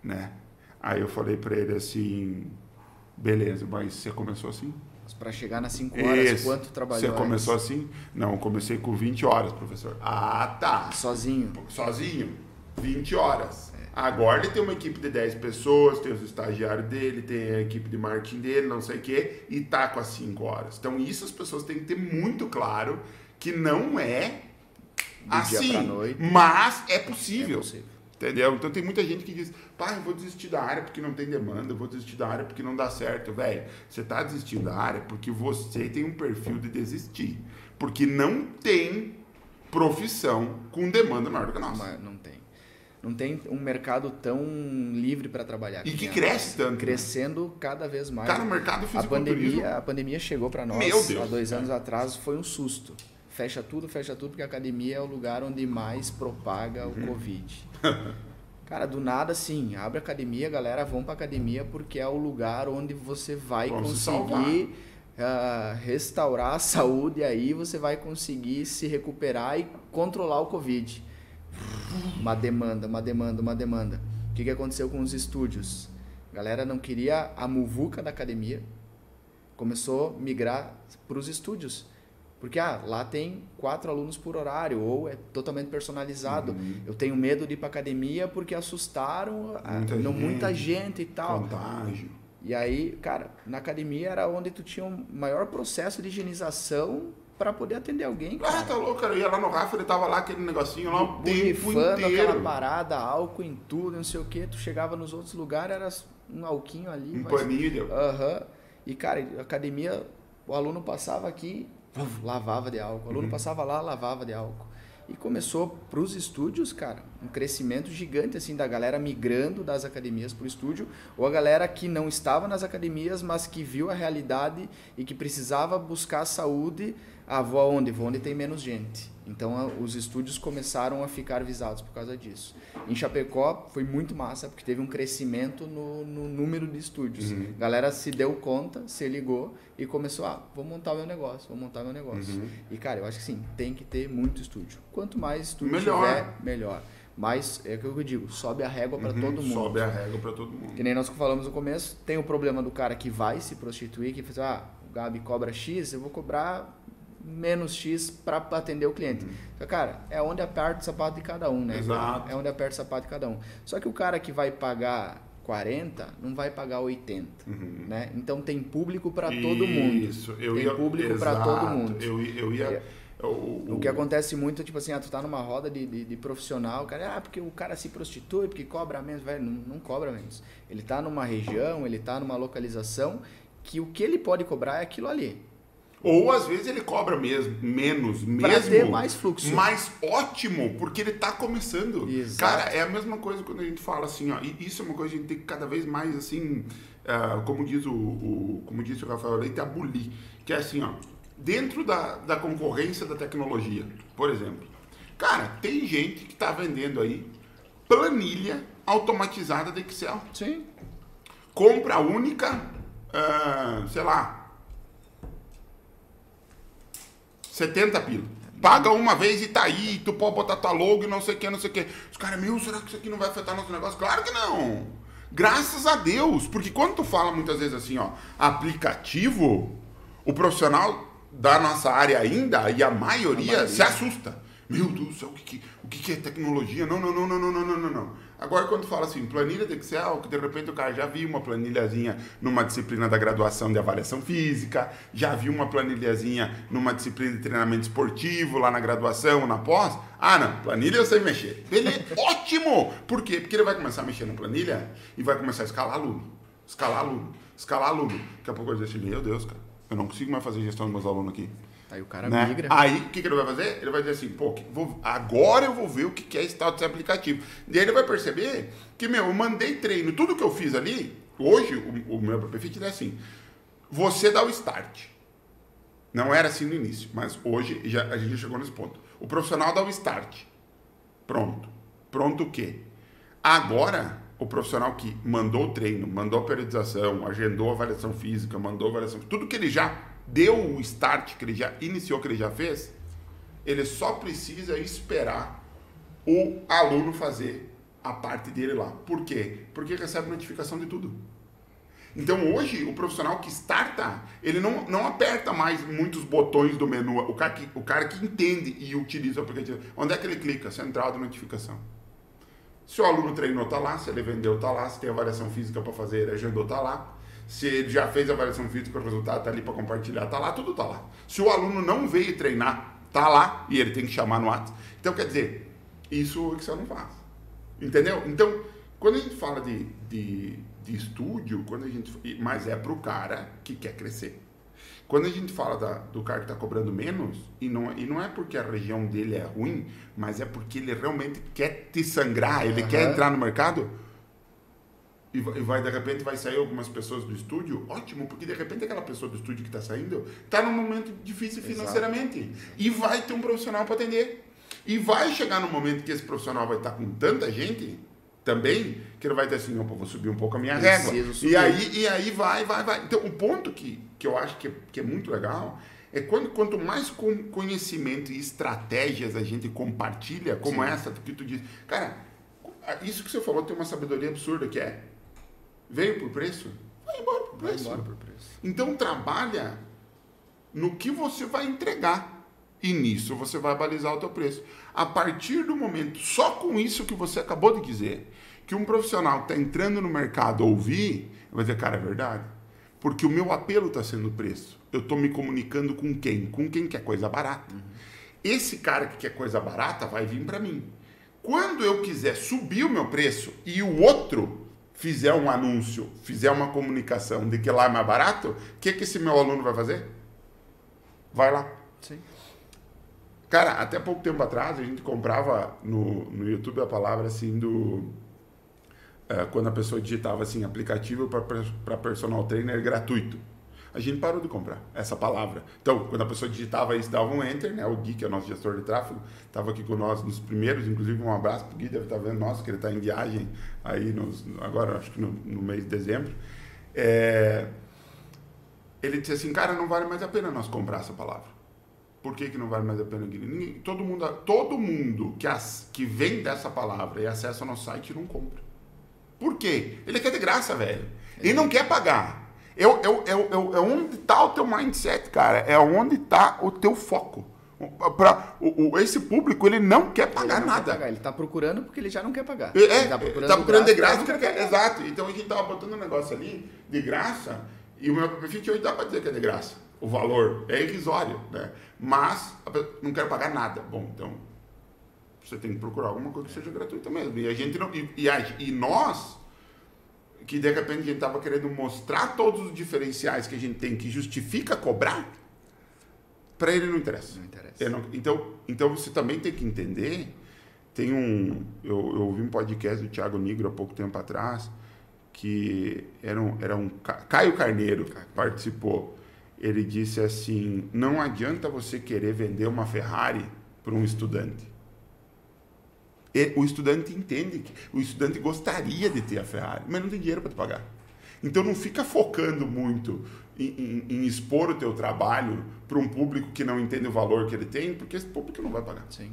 né? Aí eu falei para ele assim, beleza, mas você começou assim? Para chegar nas 5 horas, quanto trabalhou? Você começou assim? Não, comecei com 20 horas, professor. Ah, tá. Sozinho? Sozinho. 20 horas. Agora ele tem uma equipe de 10 pessoas, tem os estagiários dele, tem a equipe de marketing dele, não sei o quê, e tá com as 5 horas. Então isso as pessoas têm que ter muito claro que não é Do assim, mas é possível. É possível. Entendeu? Então tem muita gente que diz, pai, eu vou desistir da área porque não tem demanda, eu vou desistir da área porque não dá certo. Velho, você está desistindo da área porque você tem um perfil de desistir. Porque não tem profissão com demanda maior do que a nossa. Não tem. Não tem um mercado tão livre para trabalhar. E que cresce tanto. Né? Crescendo cada vez mais. Cara, o mercado a pandemia, a pandemia chegou para nós há dois anos atrás, foi um susto fecha tudo, fecha tudo, porque a academia é o lugar onde mais propaga o uhum. Covid. Cara, do nada, assim, abre a academia, galera, vão pra academia porque é o lugar onde você vai Vamos conseguir uh, restaurar a saúde e aí você vai conseguir se recuperar e controlar o Covid. Uma demanda, uma demanda, uma demanda. O que, que aconteceu com os estúdios? A galera não queria a muvuca da academia, começou a migrar para os estúdios. Porque ah, lá tem quatro alunos por horário, ou é totalmente personalizado. Uhum. Eu tenho medo de ir para academia porque assustaram muita, a, gente, muita gente e tal. Contágio. E aí, cara, na academia era onde tu tinha um maior processo de higienização para poder atender alguém. Cara. Ah, tá louco, cara. Eu ia lá no Rafa, ele tava lá aquele negocinho lá o tempo inteiro. aquela parada, álcool em tudo, não sei o que. Tu chegava nos outros lugares, era um alquinho ali. Um mas... paninho. Aham. Uhum. E, cara, academia, o aluno passava aqui, lavava de álcool. O aluno uhum. passava lá, lavava de álcool. E começou para os estúdios, cara, um crescimento gigante assim da galera migrando das academias para o estúdio, ou a galera que não estava nas academias, mas que viu a realidade e que precisava buscar saúde ah, vou aonde? Vou onde tem menos gente. Então os estúdios começaram a ficar visados por causa disso. Em Chapecó foi muito massa, porque teve um crescimento no, no número de estúdios. Uhum. A galera se deu conta, se ligou e começou, ah, vou montar meu negócio, vou montar meu negócio. Uhum. E cara, eu acho que sim, tem que ter muito estúdio. Quanto mais estúdio melhor. tiver, melhor. Mas é o que eu digo, sobe a régua para uhum, todo mundo. Sobe a régua para todo mundo. Que nem nós falamos no começo, tem o problema do cara que vai se prostituir, que faz, ah, o Gabi cobra X, eu vou cobrar menos X para atender o cliente. Uhum. Cara, é onde aperta o sapato de cada um, né? Exato. É onde aperta o sapato de cada um. Só que o cara que vai pagar 40 não vai pagar 80, uhum. né? Então tem público para todo mundo. Isso, eu tem ia, público para todo mundo. Eu, eu ia é. o, o, que acontece muito, tipo assim, ah, tu tá numa roda de, de, de, profissional, cara, ah, porque o cara se prostitui, porque cobra menos, velho, não, não cobra menos. Ele tá numa região, ele tá numa localização que o que ele pode cobrar é aquilo ali. Ou às vezes ele cobra mesmo, menos, mesmo. Pra ter mais fluxo. Mais ótimo, porque ele está começando. Exato. Cara, é a mesma coisa quando a gente fala assim, ó. E isso é uma coisa que a gente tem que cada vez mais assim, uh, como diz o, o, como disse o Rafael Leite, abolir. Que é assim, ó. Dentro da, da concorrência da tecnologia, por exemplo. Cara, tem gente que está vendendo aí planilha automatizada de Excel. Sim. Compra única, uh, sei lá, 70 pila. Paga uma vez e tá aí, tu pode botar tua logo e não sei o que, não sei o que. Os caras, meu, será que isso aqui não vai afetar nosso negócio? Claro que não. Graças a Deus. Porque quando tu fala muitas vezes assim, ó, aplicativo, o profissional da nossa área ainda, e a maioria, a maioria. se assusta. Meu Deus do céu, o que, que, o que, que é tecnologia? Não, não, não, não, não, não, não, não. Agora, quando fala assim, planilha de Excel, que de repente o cara já viu uma planilhazinha numa disciplina da graduação de avaliação física, já viu uma planilhazinha numa disciplina de treinamento esportivo lá na graduação, na pós. Ah, não, planilha eu sei mexer. Beleza, ótimo! Por quê? Porque ele vai começar a mexer na planilha e vai começar a escalar aluno. Escalar aluno, escalar aluno. Daqui a pouco ele diz assim, meu Deus, cara, eu não consigo mais fazer gestão dos meus alunos aqui. Aí o cara né? migra. Aí o que, que ele vai fazer? Ele vai dizer assim, pô, vou, agora eu vou ver o que é esse tal desse aplicativo. E aí ele vai perceber que, meu, eu mandei treino, tudo que eu fiz ali, hoje o, o meu perfil é assim, você dá o start. Não era assim no início, mas hoje já, a gente chegou nesse ponto. O profissional dá o start. Pronto. Pronto o quê? Agora, o profissional que mandou o treino, mandou a periodização, agendou a avaliação física, mandou a avaliação, tudo que ele já deu o start que ele já iniciou, que ele já fez, ele só precisa esperar o aluno fazer a parte dele lá. Por quê? Porque recebe notificação de tudo. Então hoje o profissional que starta, ele não, não aperta mais muitos botões do menu. O cara, que, o cara que entende e utiliza o aplicativo. Onde é que ele clica? Central de notificação. Se o aluno treinou, tá lá. Se ele vendeu, tá lá. Se tem avaliação física para fazer, ele agendou, tá lá. Se ele já fez a avaliação física, o resultado está ali para compartilhar, está lá, tudo está lá. Se o aluno não veio treinar, está lá e ele tem que chamar no WhatsApp. Então, quer dizer, isso o Excel não faz. Entendeu? Então, quando a gente fala de, de, de estúdio, quando a gente, mas é para o cara que quer crescer. Quando a gente fala da, do cara que está cobrando menos, e não, e não é porque a região dele é ruim, mas é porque ele realmente quer te sangrar, ele uhum. quer entrar no mercado, e vai, de repente vai sair algumas pessoas do estúdio, ótimo, porque de repente aquela pessoa do estúdio que está saindo está num momento difícil financeiramente. Exato. E vai ter um profissional para atender. E vai chegar no momento que esse profissional vai estar tá com tanta gente também, que ele vai ter assim, opa, vou subir um pouco a minha régua. E aí, e aí vai, vai, vai. Então, o ponto que, que eu acho que é, que é muito legal é quando, quanto mais conhecimento e estratégias a gente compartilha, como Sim. essa que tu diz. Cara, isso que você falou tem uma sabedoria absurda, que é Veio por preço? Vai embora por Vai preço. embora por preço. Então trabalha no que você vai entregar. E nisso você vai balizar o teu preço. A partir do momento, só com isso que você acabou de dizer, que um profissional que está entrando no mercado ouvir, vai dizer, cara, é verdade. Porque o meu apelo está sendo preço. Eu estou me comunicando com quem? Com quem quer coisa barata. Esse cara que quer coisa barata vai vir para mim. Quando eu quiser subir o meu preço e o outro fizer um anúncio, fizer uma comunicação de que lá é mais barato, o que, que esse meu aluno vai fazer? Vai lá. Sim. Cara, até pouco tempo atrás a gente comprava no, no YouTube a palavra assim do. eh, quando a pessoa digitava assim, aplicativo para personal trainer gratuito. A gente parou de comprar essa palavra. Então, quando a pessoa digitava isso, dava um enter, né? O Gui, que é o nosso gestor de tráfego, estava aqui com nós nos primeiros, inclusive um abraço pro Gui, deve estar vendo nosso, que ele está em viagem aí nos, agora, acho que no, no mês de dezembro. É, ele disse assim, cara, não vale mais a pena nós comprar essa palavra. Por que, que não vale mais a pena, Guilherme? Todo mundo, todo mundo que, as, que vem dessa palavra e acessa o nosso site não compra. Por quê? Ele quer de graça, velho. Ele não quer pagar. É, o- é, o- é, onde está o teu mindset, cara. É onde está o teu foco. Pra, o, o- esse público, ele não quer pagar Ele não quer nada. pagar, Ele tá procurando porque ele já não quer pagar. É, ele é, tá procurando, de graça, porque quer. Exato. Então a gente tava botando um negócio ali de graça e o meu perfil hoje dá para dizer que é de graça. O valor é irrisório, né? Mas não quer pagar nada. Bom, então você tem que procurar alguma coisa que seja gratuita mesmo. E a gente não. E, e, a- e nós, que de repente a gente tava querendo mostrar todos os diferenciais que a gente tem que justifica cobrar, para ele não interessa. Não interessa. Não- então, então você também tem que entender. Tem um. Eu, eu ouvi um podcast do Thiago Nigro há pouco tempo atrás, que era um. Era um Ca- Caio Carneiro participou. Ele disse assim: não adianta você querer vender uma Ferrari para um estudante. O estudante entende que o estudante gostaria de ter a Ferrari, mas não tem dinheiro para te pagar. Então não fica focando muito em, em- em expor o teu trabalho para um público que não entende o valor que ele tem, porque esse público não vai pagar. Sim.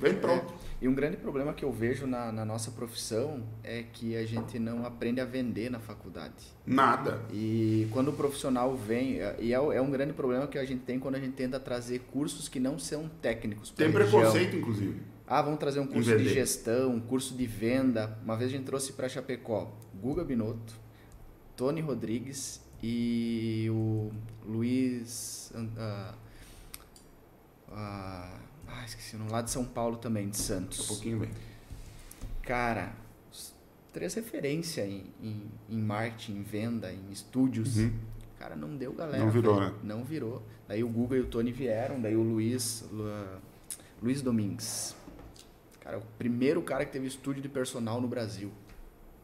Vem pronto. É, E um grande problema que eu vejo na, na nossa profissão é que a gente não aprende a vender na faculdade. Nada. E quando o profissional vem, é- e é, é um grande problema que a gente tem quando a gente tenta trazer cursos que não são técnicos. Tem região. preconceito, inclusive. Ah, vamos trazer um curso de gestão, um curso de venda. Uma vez a gente trouxe para Chapecó Guga Binotto, Tony Rodrigues e o Luiz. ah, ah, ah, esqueci o nome, lá de São Paulo também, de Santos. pouquinho vem. Cara, três referências em, em, em marketing, em venda, em estúdios. Uhum. Cara, não deu galera. Não virou, velho. né? Não virou. Daí o Guga e o Tony vieram, daí o Luiz, Lu- Luiz Domingues. Cara, o primeiro cara que teve estúdio de personal no Brasil.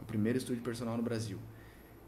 O primeiro estúdio de personal no Brasil.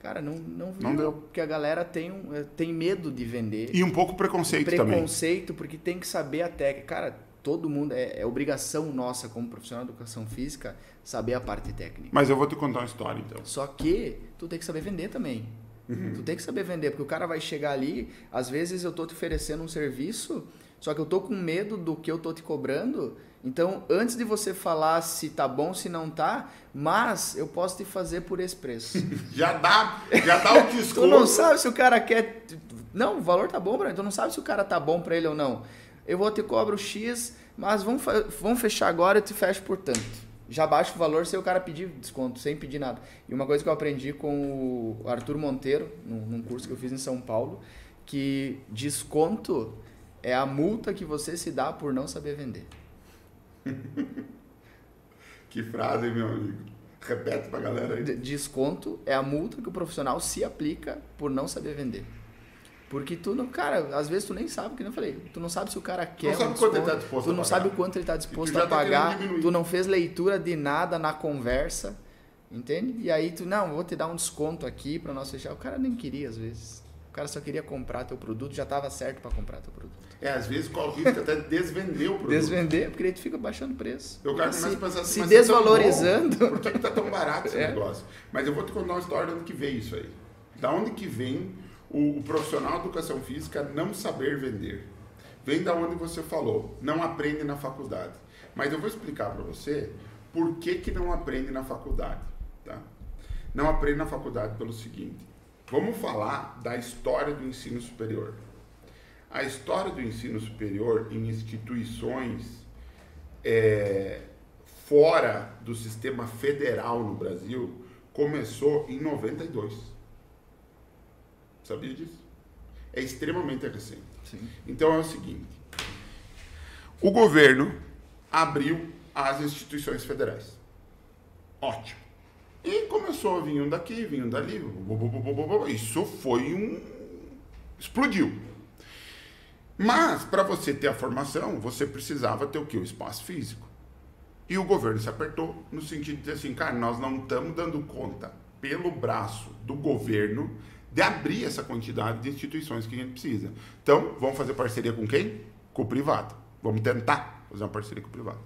Cara, não, não virou. Não deu. Porque a galera tem, eh, tem medo de vender. E um pouco preconceito também. preconceito, porque tem que saber a técnica. Cara, todo mundo, é, é obrigação nossa como profissional de educação física saber a parte técnica. Mas eu vou te contar uma história, então. Só que tu tem que saber vender também. Uhum. Tu tem que saber vender, porque o cara vai chegar ali, às vezes eu tô te oferecendo um serviço, só que eu tô com medo do que eu tô te cobrando. Então, antes de você falar se tá bom, se não tá, mas eu posso te fazer por esse preço. Já dá, já dá o tu desconto. não sabe se o cara quer. Não, o valor tá bom pra ele. Tu não sabe se o cara tá bom pra ele ou não. Eu vou te cobro X, mas vamos, vamos fechar agora e te fecho por tanto. Já baixa o valor sem o cara pedir desconto, sem pedir nada. E uma coisa que eu aprendi com o Arthur Monteiro, num, num curso que eu fiz em São Paulo, que desconto é a multa que você se dá por não saber vender. Que frase, meu amigo. Repete pra galera aí. Desconto é a multa que o profissional se aplica por não saber vender. Porque tu não, cara, às vezes tu nem sabe, que nem eu falei, tu não sabe se o cara quer sabe um quanto ele tá desconto, disposto tu não sabe o quanto ele está disposto a tá pagar, tu não fez leitura de nada na conversa, entende? E aí tu, não, vou te dar um desconto aqui para nós fechar. O cara nem queria às vezes. O cara só queria comprar teu produto, já estava certo para comprar teu produto. É, às vezes corre o risco até de desvender o produto. Desvender, porque aí tu fica baixando o preço. O cara começa se, a pensar assim, se é desvalorizando. bom, Por que, que tá tão barato esse É. negócio? Mas eu vou te contar uma história de onde que veio isso aí. Da onde que vem o, o profissional de educação física não saber vender? Vem da onde você falou, não aprende na faculdade. Mas eu vou explicar para você por que, que não aprende na faculdade. Tá? não aprende na faculdade pelo seguinte. Vamos falar da história do ensino superior. A história do ensino superior em instituições é, fora do sistema federal no Brasil começou em 92. Sabia disso? É extremamente recente. Sim. Então é o seguinte: o governo abriu as instituições federais. Ótimo. E começou a vir um daqui, vir um dali. Isso foi um. explodiu. Mas, para você ter a formação, você precisava ter o quê? O espaço físico. E o governo se apertou no sentido de dizer assim, cara, nós não estamos dando conta pelo braço do governo de abrir essa quantidade de instituições que a gente precisa. Então, vamos fazer parceria com quem? Com o privado. Vamos tentar fazer uma parceria com o privado.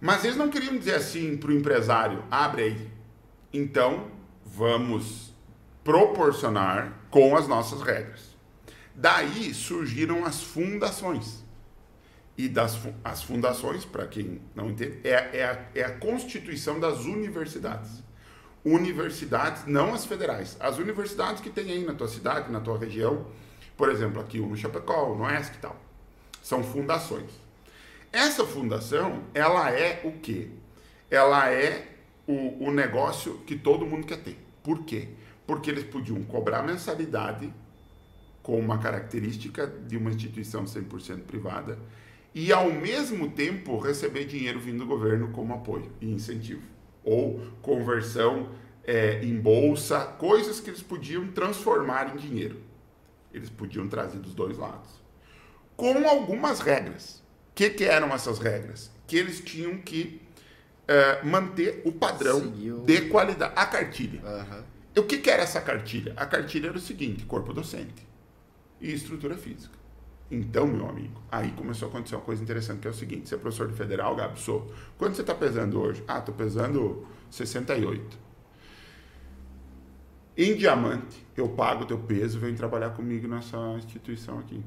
Mas eles não queriam dizer assim para o empresário, abre aí. Então, vamos proporcionar com as nossas regras. Daí surgiram as fundações. E das as fundações, para quem não entende, é, é, a, é a constituição das universidades. Universidades, não as federais, as universidades que tem aí na tua cidade, na tua região, por exemplo, aqui no Chapecó, no ESC e tal. São fundações. Essa fundação, ela é o quê? Ela é o, o negócio que todo mundo quer ter. Por quê? Porque eles podiam cobrar mensalidade com uma característica de uma instituição 100% privada e, ao mesmo tempo, receber dinheiro vindo do governo como apoio e incentivo. Ou conversão é, em bolsa, coisas que eles podiam transformar em dinheiro. Eles podiam trazer dos dois lados. Com algumas regras que, que eram essas regras? Que eles tinham que uh, manter o padrão Seguiu. de qualidade. A cartilha. Uhum. O que, que era essa cartilha? A cartilha era o seguinte: corpo docente e estrutura física. Então, meu amigo, aí começou a acontecer uma coisa interessante, que é o seguinte: você é professor de federal, Gabi, sou. Quanto você está pesando hoje? Ah, estou pesando 68. Em diamante, eu pago o teu peso, vem trabalhar comigo nessa instituição aqui.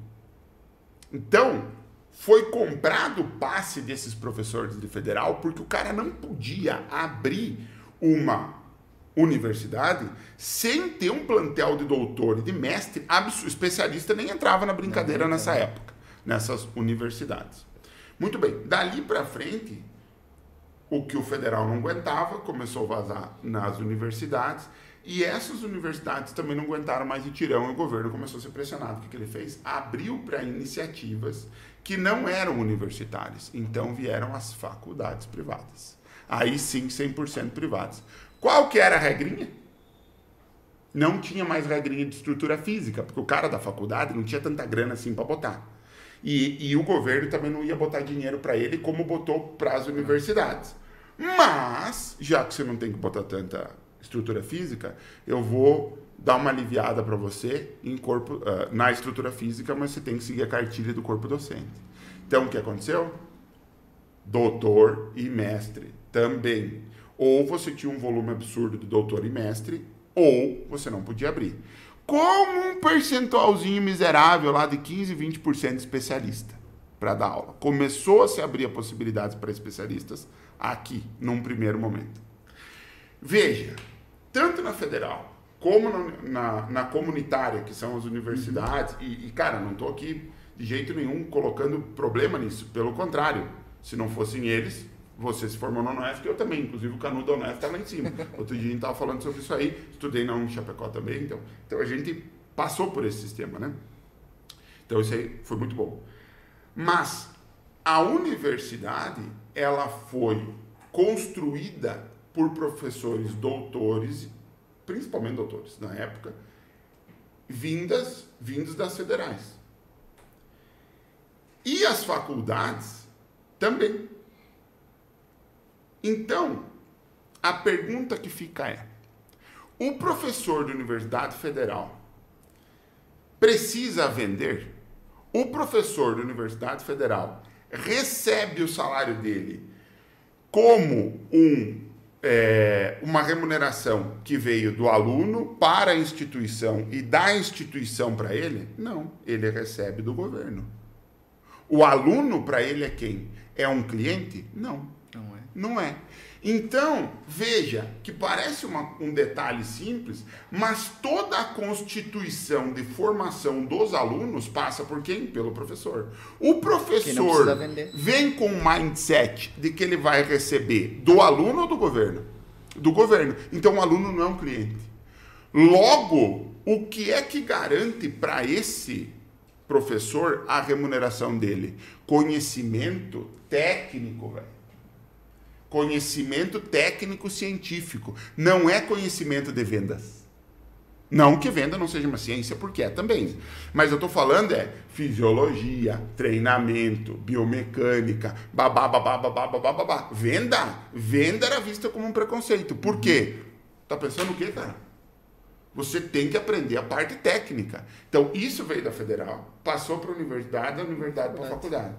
Então, foi comprado o passe desses professores de federal porque o cara não podia abrir uma universidade sem ter um plantel de doutor e de mestre especialista nem entrava na brincadeira nessa época nessas universidades muito bem dali para frente o que o federal não aguentava começou a vazar nas universidades e essas universidades também não aguentaram mais de tirão e o governo começou a ser pressionado. O que, que ele fez? Abriu para iniciativas que não eram universitárias. Então vieram as faculdades privadas. Aí sim, 100% privadas. Qual que era a regrinha? Não tinha mais regrinha de estrutura física, porque o cara da faculdade não tinha tanta grana assim para botar. E, e o governo também não ia botar dinheiro para ele como botou para as universidades. Mas, já que você não tem que botar tanta estrutura física, eu vou dar uma aliviada para você em corpo, uh, na estrutura física, mas você tem que seguir a cartilha do corpo docente. Então, o que aconteceu? Doutor e mestre também. Ou você tinha um volume absurdo de doutor e mestre, ou você não podia abrir. Como um percentualzinho miserável lá de 15, 20% de especialista para dar aula. Começou a se abrir a possibilidades para especialistas aqui, num primeiro momento. Veja, tanto na federal como na, na, na comunitária, que são as universidades, uhum. e, e, cara, não estou aqui de jeito nenhum colocando problema nisso, pelo contrário, se não fossem eles, você se formou na Unesp, eu também, inclusive o Canudo da Unesp está lá em cima. Outro dia a gente estava falando sobre isso aí, estudei na Chapecó também, então, então a gente passou por esse sistema, né? Então isso aí foi muito bom. Mas a universidade, ela foi construída por professores doutores, principalmente doutores na época, vindas, vindos das federais. E as faculdades também. Então, a pergunta que fica é: o professor da Universidade Federal precisa vender? O professor da Universidade Federal recebe o salário dele como um é, uma remuneração que veio do aluno para a instituição e da instituição para ele? Não, ele recebe do governo. O aluno para ele é quem? É um cliente? Não. Não é. Não é. Então, veja que parece uma, um detalhe simples, mas toda a constituição de formação dos alunos passa por quem? Pelo professor. O professor vem com o mindset de que ele vai receber do aluno ou do governo? Do governo. Então, o aluno não é um cliente. Logo, o que é que garante para esse professor a remuneração dele? Conhecimento técnico, velho conhecimento técnico científico, não é conhecimento de vendas. Não que venda não seja uma ciência, porque é também. Mas eu estou falando é fisiologia, treinamento, biomecânica, babá, babá, babá, babá, babá. Venda, venda era vista como um preconceito. Por quê? Tá pensando o quê, cara? Você tem que aprender a parte técnica. Então, isso veio da federal, passou para a universidade, da universidade para a faculdade.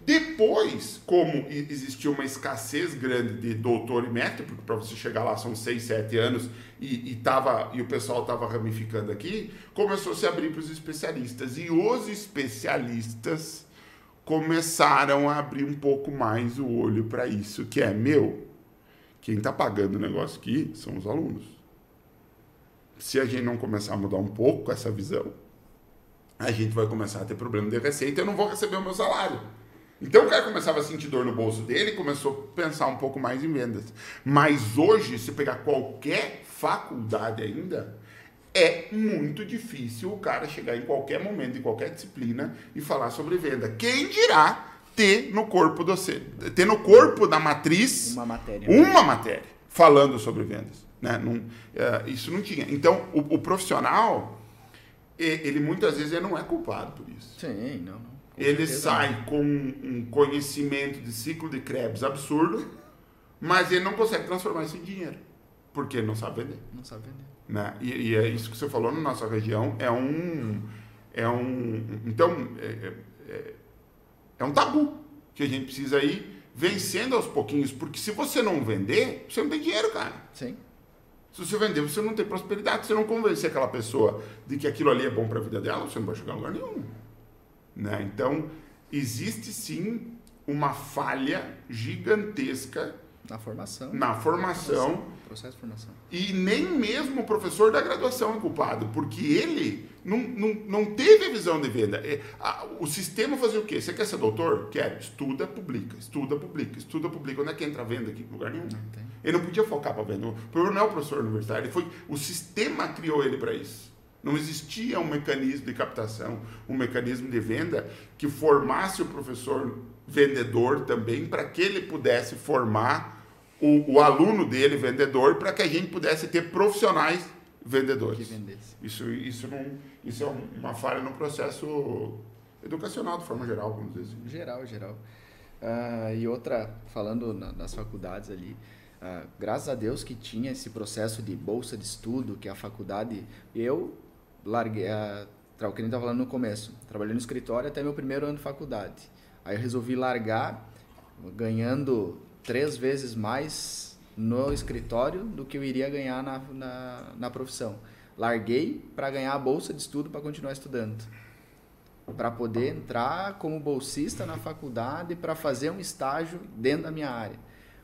Depois, como existiu uma escassez grande de doutor e mestre, porque para você chegar lá são 6, 7 anos e, e, tava, e o pessoal estava ramificando aqui, começou a se abrir para os especialistas. E os especialistas começaram a abrir um pouco mais o olho para isso, que é, meu, quem está pagando o negócio aqui são os alunos. Se a gente não começar a mudar um pouco essa visão, a gente vai começar a ter problema de receita e eu não vou receber o meu salário. Então o cara começava a sentir dor no bolso dele e começou a pensar um pouco mais em vendas. Mas hoje, se pegar qualquer faculdade ainda, é muito difícil o cara chegar em qualquer momento, em qualquer disciplina e falar sobre venda. Quem dirá ter no corpo do ter no corpo da matriz uma matéria, uma matéria falando sobre vendas, né? Não, uh, isso não tinha. Então o, o profissional ele muitas vezes ele não é culpado por isso. Sim, não. não ele sai com um conhecimento de ciclo de Krebs absurdo, mas ele não consegue transformar isso em dinheiro, porque ele não sabe vender. Não sabe vender. Né? E, e é isso que você falou na nossa região, é um... É um então, é, é, é, é um tabu que a gente precisa ir vencendo aos pouquinhos, porque se você não vender, você não tem dinheiro, cara. Sim. Se você vender, você não tem prosperidade. Se você não convencer aquela pessoa de que aquilo ali é bom para a vida dela, você não vai chegar a lugar nenhum. Né? Então, existe sim uma falha gigantesca na formação. Na formação. Processo de formação. E nem mesmo o professor da graduação é culpado, porque ele não, não, não teve a visão de venda. É, o sistema fazia o quê? Você quer ser doutor? Quer. Estuda, publica. Estuda, publica. Estuda, publica. Onde é que entra a venda aqui? Em lugar nenhum. Não ele não podia focar para venda. O problema não é o professor universitário. Ele foi, o sistema criou ele para isso. Não existia um mecanismo de captação, um mecanismo de venda que formasse o professor vendedor também para que ele pudesse formar o, o aluno dele vendedor para que a gente pudesse ter profissionais vendedores. Isso, isso, não, isso é uma falha no processo educacional de forma geral, vamos dizer assim. Geral, geral. Uh, e outra, falando na, nas faculdades ali, uh, graças a Deus que tinha esse processo de bolsa de estudo, que a faculdade, eu larguei, a, o que a gente estava falando no começo, trabalhei no escritório até meu primeiro ano de faculdade. Aí eu resolvi largar, ganhando três vezes mais no escritório do que eu iria ganhar na, na, na profissão. Larguei para ganhar a bolsa de estudo para continuar estudando. Para poder entrar como bolsista na faculdade para fazer um estágio dentro da minha área.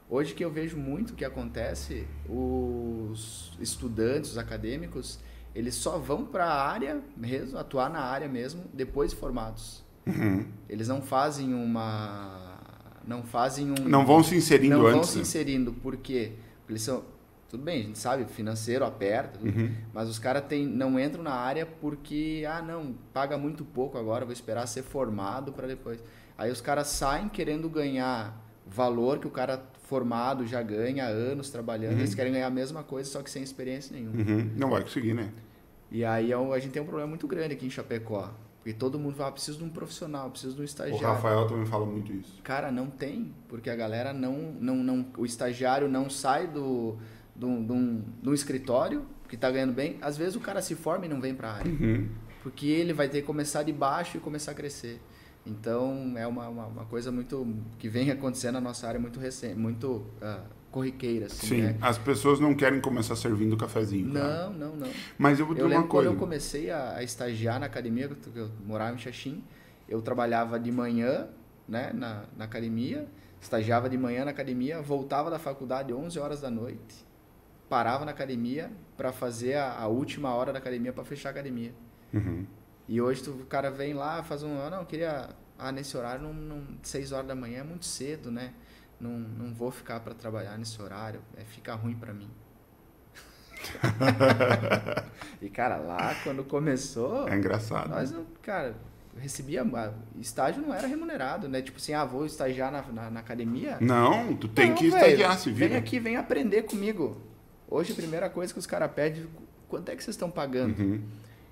Hoje que eu vejo muito que acontece, os estudantes, os acadêmicos, eles só vão para a área mesmo, atuar na área mesmo, depois de formados. Uhum. Eles não fazem uma. Não fazem um. Não vão se inserindo não antes. Não vão se inserindo, por quê? Porque eles são. Tudo bem, a gente sabe, financeiro aperta, uhum. mas os caras não entram na área porque, ah, não, paga muito pouco agora, vou esperar ser formado para depois. Aí os caras saem querendo ganhar valor que o cara formado já ganha anos trabalhando, uhum. eles querem ganhar a mesma coisa, só que sem experiência nenhuma. Uhum. Não vai conseguir, né? E aí é a gente tem um problema muito grande aqui em Chapecó. Porque todo mundo fala, preciso de um profissional, preciso de um estagiário. O Rafael também fala muito isso. Cara, não tem, porque a galera não, não, não o estagiário não sai do, do, do, do escritório, que está ganhando bem. Às vezes o cara se forma e não vem para a área. Uhum. Porque ele vai ter que começar de baixo e começar a crescer. Então, é uma, uma, uma, coisa muito que vem acontecendo na nossa área muito recente, muito uh, corriqueira. Assim, Sim, né? as pessoas não querem começar servindo cafezinho. Não, não, não. Mas eu vou dizer eu uma coisa. quando eu comecei a, a estagiar na academia, eu morava em Xaxim, eu trabalhava de manhã né, na, na academia, Estagiava de manhã na academia, voltava da faculdade 11 horas da noite, parava na academia para fazer a, a, última hora da academia para fechar a academia. Uhum. E hoje tu, o cara vem lá, faz um. Ah, não, eu queria. Ah, nesse horário, não, não, 6 horas da manhã é muito cedo, né? Não, não vou ficar para trabalhar nesse horário, é, fica ruim para mim. e, cara, lá quando começou. É engraçado. Nós, cara, recebia. Estágio não era remunerado, né? Tipo assim, ah, vou estagiar na, na, na academia. Não, tu tem não, que véio, estagiar, se vira. Vem aqui, vem aprender comigo. Hoje, a primeira coisa que os caras pedem, quanto é que vocês estão pagando? Uhum.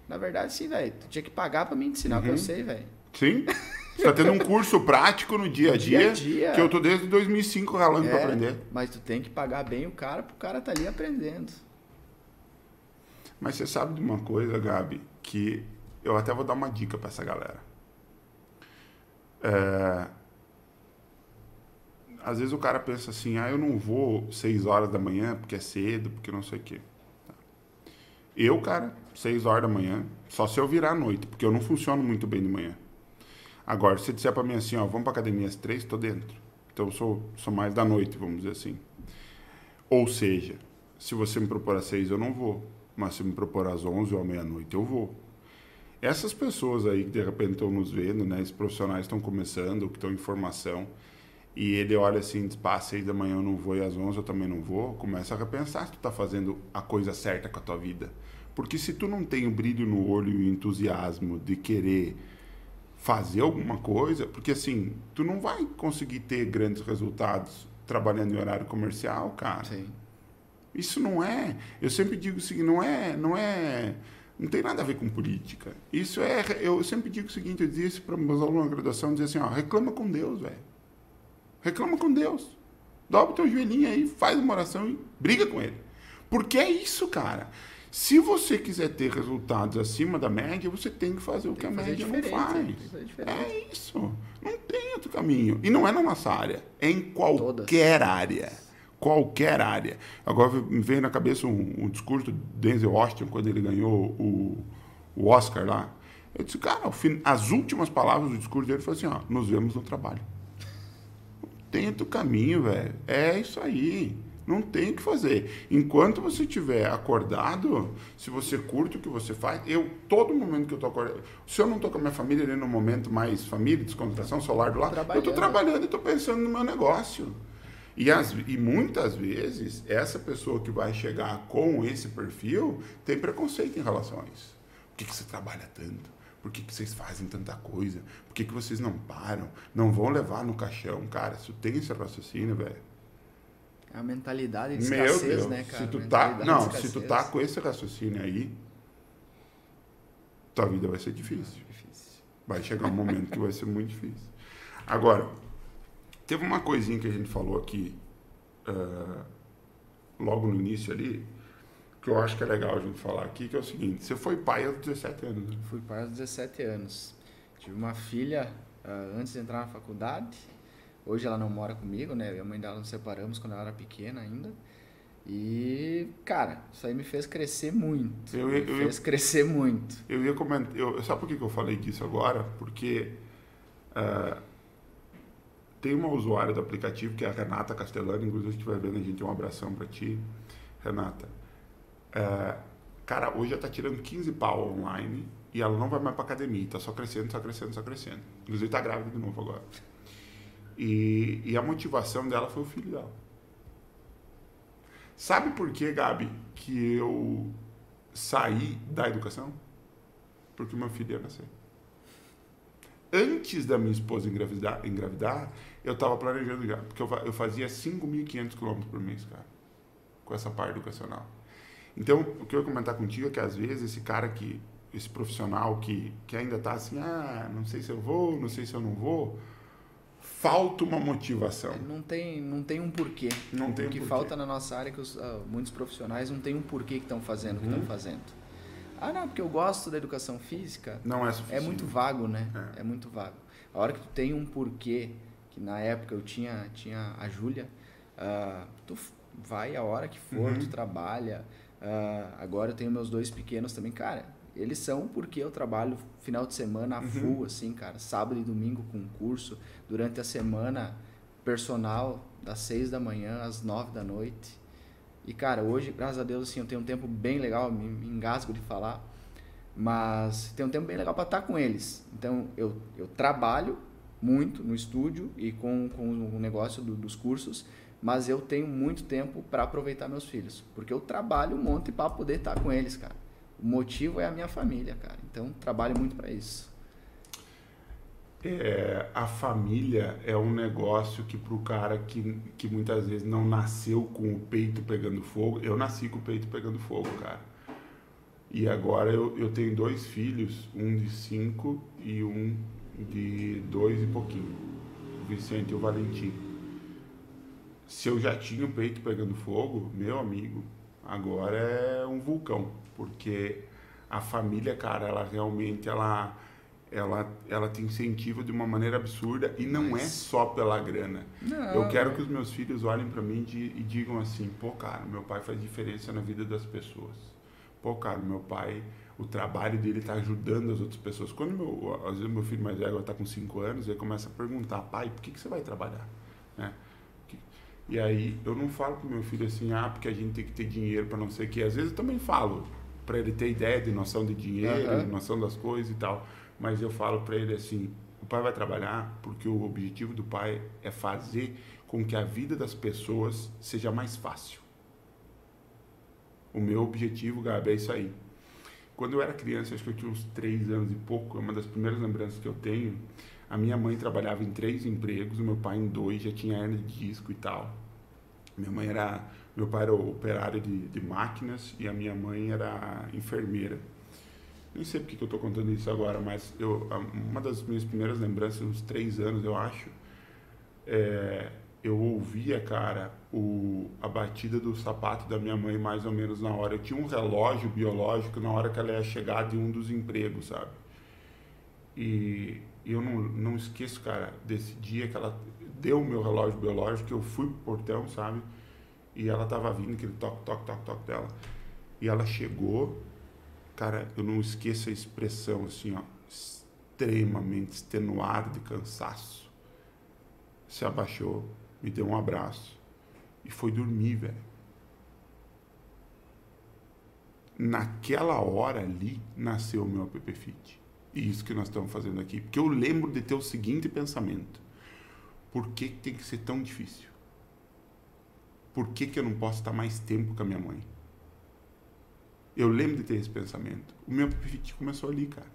Na verdade, sim, velho. Tu tinha que pagar para me ensinar uhum. o que eu uhum. sei, velho. Sim. Você tá tendo um curso prático no dia a dia, dia, a dia. que eu tô desde 2005 ralando é, para aprender. Mas tu tem que pagar bem o cara pro cara tá ali aprendendo. Mas você sabe de uma coisa, Gabi, que eu até vou dar uma dica para essa galera. É... Às vezes o cara pensa assim, ah, eu não vou 6 horas da manhã porque é cedo, porque não sei o quê. Eu, cara, 6 horas da manhã, só se eu virar à noite, porque eu não funciono muito bem de manhã. Agora, se disser para mim assim, ó, vamos para academia às 3, tô dentro. Então eu sou, sou mais da noite, vamos dizer assim. Ou seja, se você me propor às 6, eu não vou. Mas se me propor às 11 ou à meia-noite, eu vou. Essas pessoas aí que de repente estão nos vendo, né? Esses profissionais estão começando, que estão em formação, e ele olha assim, diz, às 6 da manhã eu não vou e às 11 eu também não vou, começa a repensar se tu está fazendo a coisa certa com a tua vida. Porque se tu não tem o brilho no olho e o entusiasmo de querer fazer alguma coisa, porque assim, tu não vai conseguir ter grandes resultados trabalhando em horário comercial, cara. Sim. Isso não é. Eu sempre digo o seguinte, não é, não é, não tem nada a ver com política. Isso é, eu sempre digo o seguinte, eu disse para meus alunos na graduação, dizer assim, ó, reclama com Deus, velho. Reclama com Deus. Dobra o teu joelhinho aí, faz uma oração e briga com ele. Porque é isso, cara. Se você quiser ter resultados acima da média, você tem que fazer o que, que a média não faz. É isso. Não tem outro caminho. E não é na nossa área, é em qualquer Todas. área. Qualquer área. Agora me veio na cabeça um, um, discurso do Denzel Washington quando ele ganhou o, o Oscar lá. Eu disse, cara, as últimas palavras do discurso dele foram assim, ó, nos vemos no trabalho. Não tem outro caminho, velho. É isso aí. Não tem o que fazer. Enquanto você estiver acordado, se você curte o que você faz, eu, todo momento que eu tô acordado, se eu não tô com a minha família ali no momento mais família, descontração, solar do lado, eu estou trabalhando e estou pensando no meu negócio. E, as, e muitas vezes, essa pessoa que vai chegar com esse perfil tem preconceito em relação a isso. Por que, que você trabalha tanto? Por que, que vocês fazem tanta coisa? Por que, que vocês não param? Não vão levar no caixão? Cara, se tu tem esse raciocínio, velho, é a mentalidade de escassez, Meu Deus, né, cara? Se tu tá, não, se tu tá com esse raciocínio aí, tua vida vai ser difícil. difícil. Vai chegar um momento que vai ser muito difícil. Agora, teve uma coisinha que a gente falou aqui uh, logo no início ali, que eu acho que é legal a gente falar aqui, que é o seguinte, você foi pai aos 17 anos, né? Fui pai aos 17 anos. Tive uma filha uh, antes de entrar na faculdade, Hoje ela não mora comigo, né? Eu e a mãe dela nos separamos quando ela era pequena ainda. E, cara, isso aí me fez crescer muito. Eu, eu, me fez eu, crescer muito. Eu ia comentar. Eu, sabe por que eu falei disso agora? Porque uh, tem uma usuária do aplicativo que é a Renata Castellano. Inclusive, se estiver vendo, a gente um abração para ti, Renata. Uh, cara, hoje ela tá tirando 15 pau online e ela não vai mais pra academia. Tá só crescendo, só crescendo, só crescendo. Inclusive, tá grávida de novo agora. E, e a motivação dela foi o filho dela. Sabe por que, Gabi, que eu saí da educação? Porque meu filho ia nascer. Antes da minha esposa engravidar, engravidar eu estava planejando já. Porque eu, eu fazia 5.500 quilômetros por mês, cara. Com essa parte educacional. Então, o que eu ia comentar contigo é que às vezes esse cara que, esse profissional que, que ainda está assim, ah, não sei se eu vou, não sei se eu não vou, falta uma motivação. Não tem, não tem um porquê. Não tem o que um falta na nossa área é que os, uh, muitos profissionais não tem um porquê que estão fazendo o que estão uhum. fazendo. Ah, não, porque eu gosto da educação física. Não é suficiente. É muito vago, né? É. é muito vago. A hora que tu tem um porquê, que na época eu tinha, tinha a Júlia, uh, tu vai a hora que for, uhum. tu trabalha. Uh, agora eu tenho meus dois pequenos também. Cara, eles são porque eu trabalho final de semana a uhum. full, assim, cara. Sábado e domingo com curso. Durante a semana, personal das 6 da manhã às 9 da noite. E, cara, hoje, graças a Deus, assim, eu tenho um tempo bem legal, me, me engasgo de falar, mas tem um tempo bem legal para estar com eles. Então, eu, eu trabalho muito no estúdio e com, com o negócio do, dos cursos, mas eu tenho muito tempo para aproveitar meus filhos, porque eu trabalho um monte para poder estar com eles, cara. O motivo é a minha família, cara. Então, trabalho muito para isso. É, a família é um negócio que para o cara que, que muitas vezes não nasceu com o peito pegando fogo, eu nasci com o peito pegando fogo, cara. E agora eu, eu tenho dois filhos, um de cinco e um de dois e pouquinho, o Vicente e o Valentim. Se eu já tinha o peito pegando fogo, meu amigo, agora é um vulcão, porque a família, cara, ela realmente ela ela, ela te incentiva de uma maneira absurda e não Mas... é só pela grana. Não, eu quero é. que os meus filhos olhem para mim e digam assim: pô, cara, meu pai faz diferença na vida das pessoas. Pô, cara, meu pai, o trabalho dele está ajudando as outras pessoas. Quando meu, às vezes meu filho mais velho está com 5 anos, ele começa a perguntar: pai, por que, que você vai trabalhar? Né? E aí eu não falo pro meu filho assim: ah, porque a gente tem que ter dinheiro para não sei o que. Às vezes eu também falo, para ele ter ideia de noção de dinheiro, uhum. noção das coisas e tal mas eu falo para ele assim: o pai vai trabalhar porque o objetivo do pai é fazer com que a vida das pessoas seja mais fácil. O meu objetivo, Gabi, é isso aí. Quando eu era criança, acho que eu tinha uns três anos e pouco, é uma das primeiras lembranças que eu tenho. A minha mãe trabalhava em três empregos, o meu pai em dois, já tinha hernia de disco e tal. Minha mãe era, meu pai era operário de, de máquinas e a minha mãe era enfermeira nem sei porque que eu estou contando isso agora, mas eu, uma das minhas primeiras lembranças, uns três anos, eu acho, é, eu ouvia, cara, o, a batida do sapato da minha mãe mais ou menos na hora. Eu tinha um relógio biológico na hora que ela ia chegar de um dos empregos, sabe? E, eu não, não esqueço, cara, desse dia que ela deu o meu relógio biológico, que eu fui pro portão, sabe? E ela tava vindo, aquele toque, toque, toque, toque dela. E ela chegou, cara, eu não esqueço a expressão assim, ó, extremamente extenuada de cansaço. Se abaixou, me deu um abraço e foi dormir, velho. Naquela hora ali nasceu o meu app Fit. E isso que nós estamos fazendo aqui. Porque eu lembro de ter o seguinte pensamento: por que, tem que ser tão difícil? Por que, que eu não posso estar mais tempo com a minha mãe? Eu lembro de ter esse pensamento. O meu apetite começou ali, cara.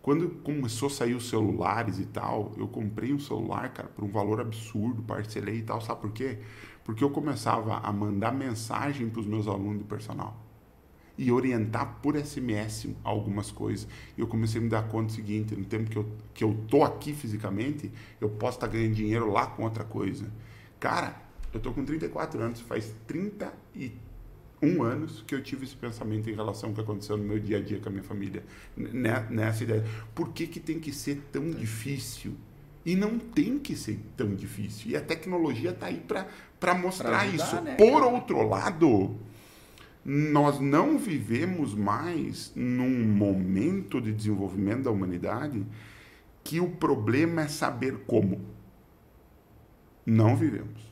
Quando começou a sair os celulares e tal, eu comprei um celular, cara, por um valor absurdo, parcelei e tal. Sabe por quê? Porque eu começava a mandar mensagem para os meus alunos de personal e orientar por SMS algumas coisas. E eu comecei a me dar conta do seguinte: no tempo que eu, que eu tô aqui fisicamente, eu posso estar tá ganhando dinheiro lá com outra coisa. Cara, eu tô com 34 anos, faz 33 um ano que eu tive esse pensamento em relação ao que aconteceu no meu dia a dia com a minha família. Né, nessa ideia. Por que, que tem que ser tão difícil? E não tem que ser tão difícil. E a tecnologia está aí para mostrar pra ajudar, isso. Né, Por outro lado, nós não vivemos mais num momento de desenvolvimento da humanidade que o problema é saber como. Não vivemos.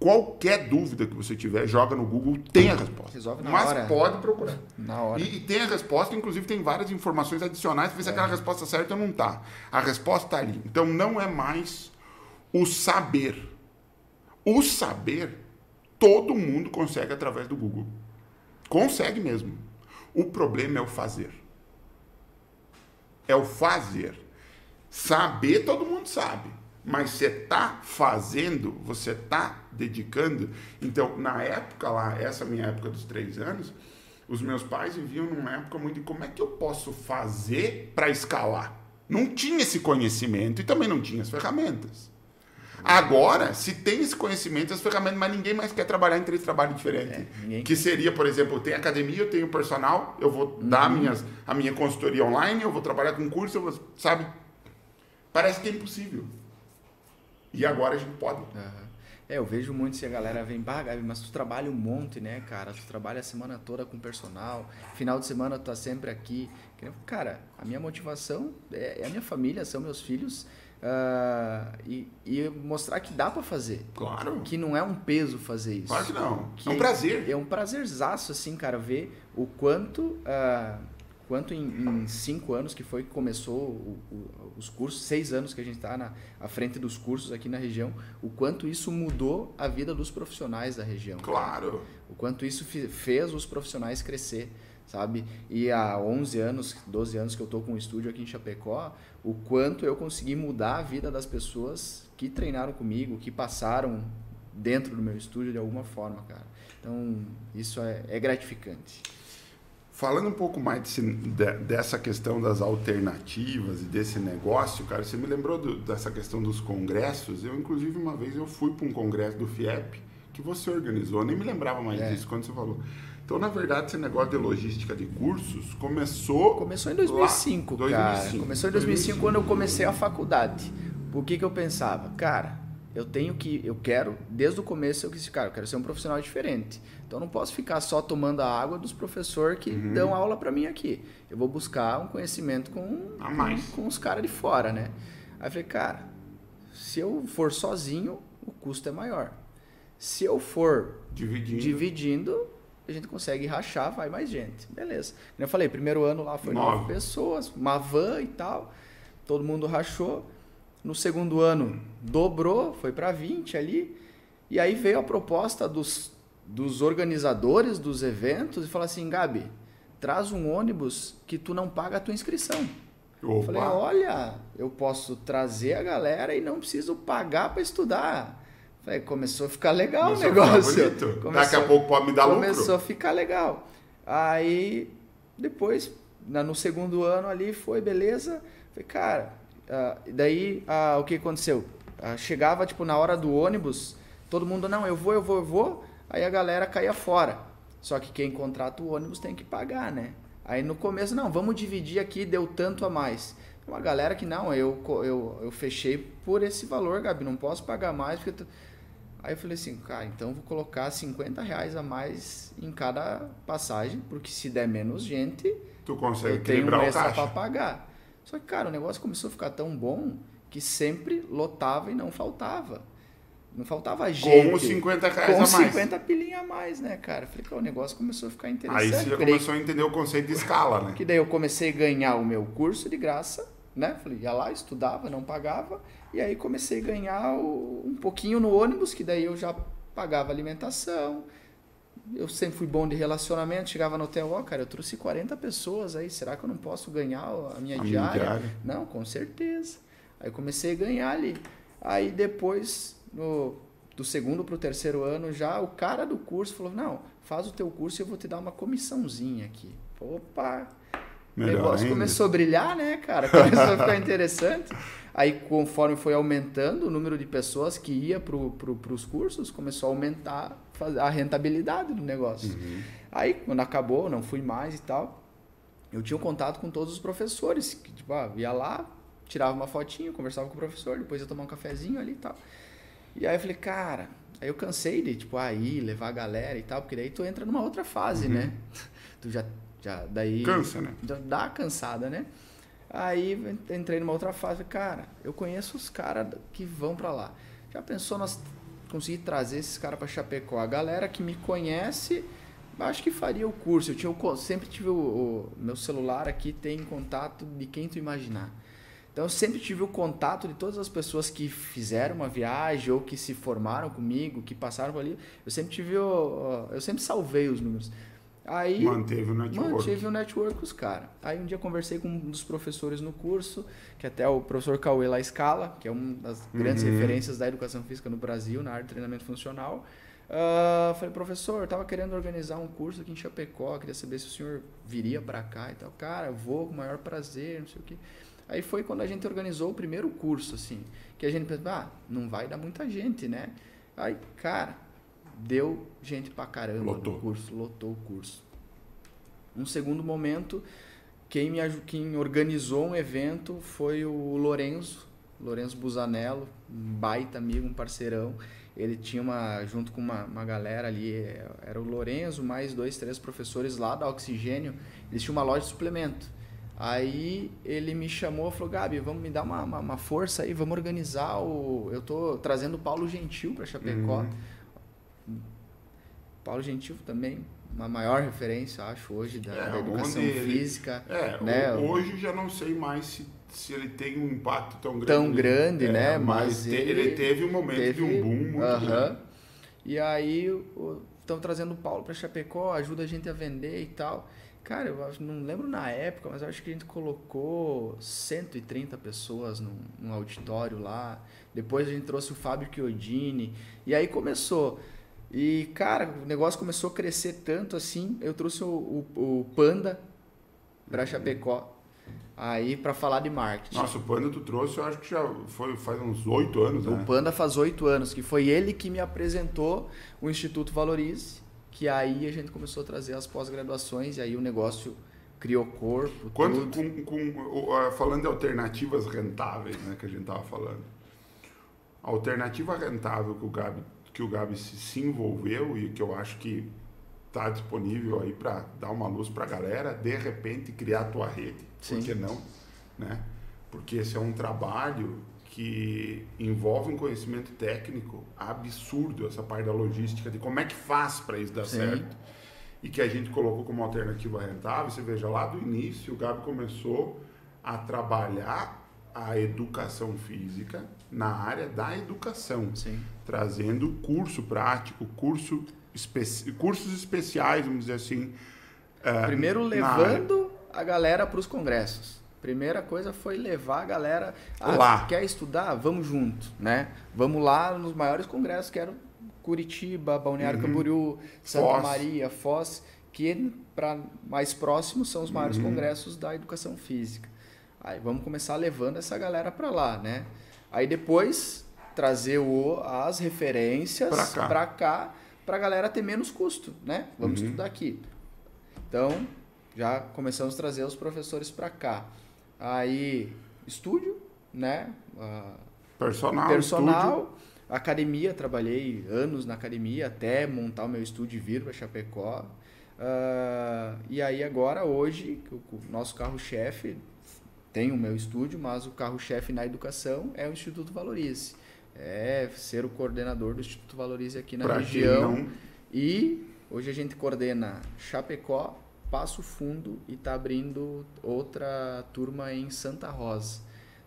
Qualquer dúvida que você tiver, joga no Google, tem a resposta. Resolve na Mas hora. pode procurar. Na hora. E, e, tem a resposta, inclusive tem várias informações adicionais para ver se é. aquela resposta certa ou não está. A resposta está ali. Então não é mais o saber. O saber, todo mundo consegue através do Google. Consegue mesmo. O problema é o fazer. É o fazer. Saber, todo mundo sabe mas você está fazendo, você está dedicando. Então, na época lá, essa minha época dos três anos, os meus pais viviam numa época muito de como é que eu posso fazer para escalar. Não tinha esse conhecimento e também não tinha as ferramentas. Agora, se tem esse conhecimento, as ferramentas, mas ninguém mais quer trabalhar em três trabalhos diferentes. É, que seria, por exemplo, eu tenho academia, eu tenho personal, eu vou uhum. dar minhas, a minha consultoria online, eu vou trabalhar com curso, eu vou, sabe? Parece que é impossível. E agora a gente pode. Uhum. É, eu vejo muito se a galera vem, bah, Gabi, mas tu trabalha um monte, né, cara? Tu trabalha a semana toda com personal, final de semana tu tá sempre aqui. Cara, a minha motivação é, é a minha família, são meus filhos, Uh, e, e, mostrar que dá para fazer. Claro. Que não é um peso fazer isso. Claro que não. Que é um prazer. É um prazerzaço, assim, cara, ver o quanto, uh, quanto em, em, cinco anos que foi que começou o, o, os cursos, seis anos que a gente está na à frente dos cursos aqui na região, o quanto isso mudou a vida dos profissionais da região. Claro. O quanto isso fez os profissionais crescer sabe? E há 11 anos, 12 anos que eu tô com um estúdio aqui em Chapecó, o quanto eu consegui mudar a vida das pessoas que treinaram comigo, que passaram dentro do meu estúdio de alguma forma, cara. Então, isso é, é gratificante. Falando um pouco mais desse, de, dessa questão das alternativas e desse negócio, cara, você me lembrou do, dessa questão dos congressos? Eu, inclusive, uma vez eu fui para um congresso do FIEP que você organizou, eu nem me lembrava mais é. disso quando você falou. Então, na verdade, esse negócio de logística de cursos começou. Começou em 2005, lá, cara. 2005, começou em 2005, 2005 quando eu comecei a faculdade. Por que, que eu pensava? Cara, eu tenho que. Eu quero, desde o começo, eu quis, cara, eu quero ser um profissional diferente. Então, eu não posso ficar só tomando a água dos professores que uhum. dão aula para mim aqui. Eu vou buscar um conhecimento com, com, com os caras de fora, né? Aí eu falei, cara, se eu for sozinho, o custo é maior. Se eu for dividindo, dividindo a gente consegue rachar, vai mais gente. Beleza. Como eu falei, primeiro ano lá foi nove, nove pessoas, uma van e tal. Todo mundo rachou. No segundo ano dobrou, foi para 20 ali. E aí veio a proposta dos, dos organizadores dos eventos e falou assim, Gabi, traz um ônibus que tu não paga a tua inscrição. Opa. Eu falei, olha, eu posso trazer a galera e não preciso pagar para estudar. Falei, começou a ficar legal começou o negócio. Começou, Daqui a pouco pode me dar começou lucro. Começou a ficar legal. Aí, depois, no segundo ano ali, foi beleza. Falei, cara, uh, daí uh, o que aconteceu? Uh, chegava, tipo, na hora do ônibus, todo mundo, não, eu vou, eu vou, eu vou. Aí a galera caía fora. Só que quem contrata o ônibus tem que pagar, né? Aí no começo, não, vamos dividir aqui, deu tanto a mais. Uma galera que, não, eu, eu, eu fechei por esse valor, Gabi, não posso pagar mais, porque... Tu... Aí eu falei assim, cara, então vou colocar 50 reais a mais em cada passagem, porque se der menos gente, tu consegue eu tenho um extra para pagar. Só que, cara, o negócio começou a ficar tão bom que sempre lotava e não faltava. Não faltava gente. Com 50 reais com a mais. 50 pilinha a mais, né, cara? Falei, que o negócio começou a ficar interessante. Aí você já começou a entender o conceito de escala, né? Que daí eu comecei a ganhar o meu curso de graça, né? Falei, ia lá, estudava, não pagava e aí comecei a ganhar o, um pouquinho no ônibus, que daí eu já pagava alimentação. Eu sempre fui bom de relacionamento, chegava no hotel, ó, oh, cara, eu trouxe 40 pessoas aí, será que eu não posso ganhar a minha, a diária? minha diária? Não, com certeza. Aí comecei a ganhar ali. Aí depois, no, do segundo para o terceiro ano, já o cara do curso falou: Não, faz o teu curso e eu vou te dar uma comissãozinha aqui. Opa! o negócio ainda. começou a brilhar, né, cara? Começou a ficar interessante. Aí, conforme foi aumentando o número de pessoas que ia para pro, os cursos, começou a aumentar a rentabilidade do negócio. Uhum. Aí, quando acabou, não fui mais e tal, eu tinha um contato com todos os professores, que tipo, ah, ia lá, tirava uma fotinha, conversava com o professor, depois ia tomar um cafezinho ali e tal. E aí eu falei, cara, aí eu cansei de, tipo, aí, levar a galera e tal, porque daí tu entra numa outra fase, uhum. né? Tu já, já, daí... Cansa, né? Já dá cansada, né? Aí entrei numa outra fase, cara, eu conheço os caras que vão para lá. Já pensou nós conseguir trazer esses caras para Chapecó? A galera que me conhece, acho que faria o curso. Eu tinha sempre tive o, o, meu celular aqui tem contato de quem tu imaginar. Então eu sempre tive o contato de todas as pessoas que fizeram uma viagem ou que se formaram comigo, que passaram por ali. Eu sempre tive o, eu sempre salvei os números. Aí, manteve o network. Manteve o network com os caras. Aí um dia conversei com um dos professores no curso, que até é o professor Cauê La Scala, que é uma das grandes uhum. referências da educação física no Brasil, na área de treinamento funcional. Uh, falei, professor, eu tava querendo organizar um curso aqui em Chapecó, queria saber se o senhor viria para cá e tal. Cara, vou com o maior prazer, não sei o quê. Aí foi quando a gente organizou o primeiro curso, assim, que a gente pensou, ah, não vai dar muita gente, né? Aí, cara, deu gente pra caramba lotou. no curso, lotou o curso. Um segundo momento, quem, me, quem organizou um evento foi o Lorenzo, Lorenzo Busanello, um baita amigo, um parceirão. Ele tinha uma, junto com uma, uma galera ali, era o Lorenzo, mais dois, três professores lá da Oxigênio, eles tinham uma loja de suplemento. Aí ele me chamou e falou, Gabi, vamos me dar uma, uma, uma, força aí, vamos organizar o. Eu tô trazendo o Paulo Gentil para Chapecó. Uhum. Paulo Gentil também, uma maior referência, acho, hoje da, é, da educação ele, física. É, né? hoje já não sei mais se, se ele tem um impacto tão grande. Tão grande, é, né? Mas, ele, ele, teve um momento teve, de um boom muito uh -huh. grande. E aí estão trazendo o Paulo para Chapecó, ajuda a gente a vender e tal. Cara, eu não lembro na época, mas eu acho que a gente colocou 130 pessoas num, num auditório lá. Depois a gente trouxe o Fábio Chiodini. E aí começou. E, cara, o negócio começou a crescer tanto assim. Eu trouxe o, o, o Panda para Chapecó. Aí, para falar de marketing. Nossa, o Panda tu trouxe, eu acho que já foi faz uns oito anos, né? O Panda faz oito anos, que foi ele que me apresentou o Instituto Valorize, que aí a gente começou a trazer as pós-graduações e aí o negócio criou corpo. Quanto, com, com, falando de alternativas rentáveis, né, que a gente tava falando. A alternativa rentável que o Gabi, que o Gabi se, se envolveu e que eu acho que está disponível aí para dar uma luz para a galera, de repente criar a tua rede. Sim. Por que não? Né? Porque esse é um trabalho que envolve um conhecimento técnico absurdo, essa parte da logística, de como é que faz para isso dar Sim. certo. E que a gente colocou como alternativa rentável. Você veja, lá do início, o Gabi começou a trabalhar a educação física na área da educação, Sim. Trazendo curso prático, curso cursos especiais, vamos dizer assim. Uh, Primeiro levando a galera para os congressos. Primeira coisa foi levar a galera a, lá. quer estudar, vamos junto, né? Vamos lá nos maiores congressos, que eram Curitiba, Balneário uhum. Camboriú, Santa Foz. Maria, Foz, que para mais próximos são os maiores uhum. congressos da educação física. Aí vamos começar levando essa galera para lá, né? Aí depois trazer o, as referências para cá, para a galera ter menos custo, né? Vamos uhum. estudar aqui. Então, já começamos a trazer os professores para cá. Aí, estúdio, né? Uh, personal. Personal. Estúdio. Academia, trabalhei anos na academia até montar o meu estúdio e vir para Chapecó. Uh, e aí agora, hoje, o nosso carro-chefe tem o meu estúdio, mas o carro-chefe na educação é o Instituto Valorize é ser o coordenador do Instituto Valorize aqui na pra região. Não... E hoje a gente coordena Chapecó, Passo Fundo e está abrindo outra turma em Santa Rosa.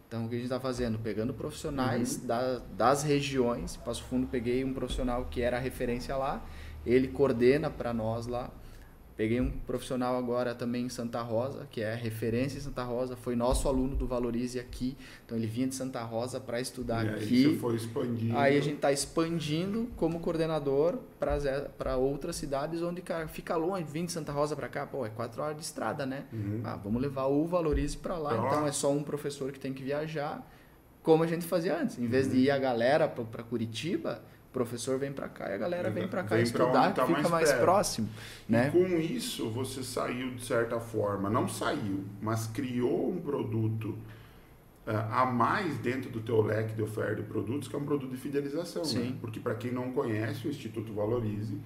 Então, o que a gente está fazendo? Pegando profissionais uhum. da, das regiões. Passo Fundo, peguei um profissional que era referência lá, ele coordena para nós lá Peguei um profissional agora também em Santa Rosa, que é referência em Santa Rosa, foi nosso aluno do Valorize aqui. Então ele vinha de Santa Rosa para estudar e aqui. Aí foi expandindo. Aí a gente está expandindo como coordenador para outras cidades onde cara, fica longe, vindo de Santa Rosa para cá, pô, é quatro horas de estrada, né? Uhum. Ah, vamos levar o Valorize para lá. Pra então lá. é só um professor que tem que viajar, como a gente fazia antes. Em vez uhum. de ir a galera para Curitiba, professor vem para cá e a galera vem para cá vem estudar, tá que fica mais, mais próximo. Né? E com isso, você saiu de certa forma, não saiu, mas criou um produto uh, a mais dentro do teu leque de oferta de produtos, que é um produto de fidelização. Né? Porque para quem não conhece, o Instituto Valorize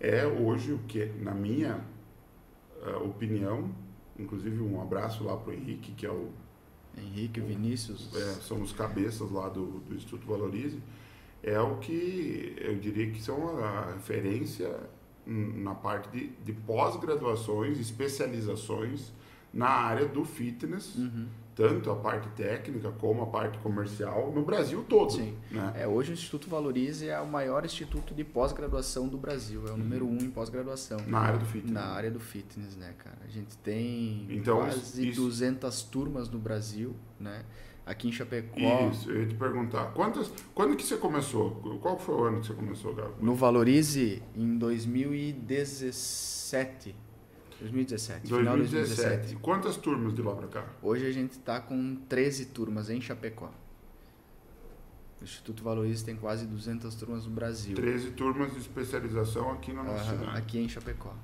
é hoje o que, na minha uh, opinião, inclusive um abraço lá para o Henrique, que é o... Henrique, o, Vinícius. É, são os cabeças lá do, do Instituto Valorize é o que eu diria que são a referência na parte de, de pós-graduações, especializações na área do fitness, uhum. tanto a parte técnica como a parte comercial, no Brasil todo. Sim. Né? É, hoje o Instituto Valorize é o maior instituto de pós-graduação do Brasil, é o uhum. número um em pós-graduação. Na área do fitness. Na área do fitness, né, cara? A gente tem então, quase isso... 200 turmas no Brasil, né? Aqui em Chapecó. Isso, eu ia te perguntar. Quantas, quando que você começou? Qual foi o ano que você começou, Gabi? No Valorize, em 2017. 2017, 2017. final de 2017. Quantas turmas de lá para cá? Hoje a gente está com 13 turmas em Chapecó. O Instituto Valorize tem quase 200 turmas no Brasil. 13 turmas de especialização aqui na nossa uhum, cidade. Aqui em Chapecó.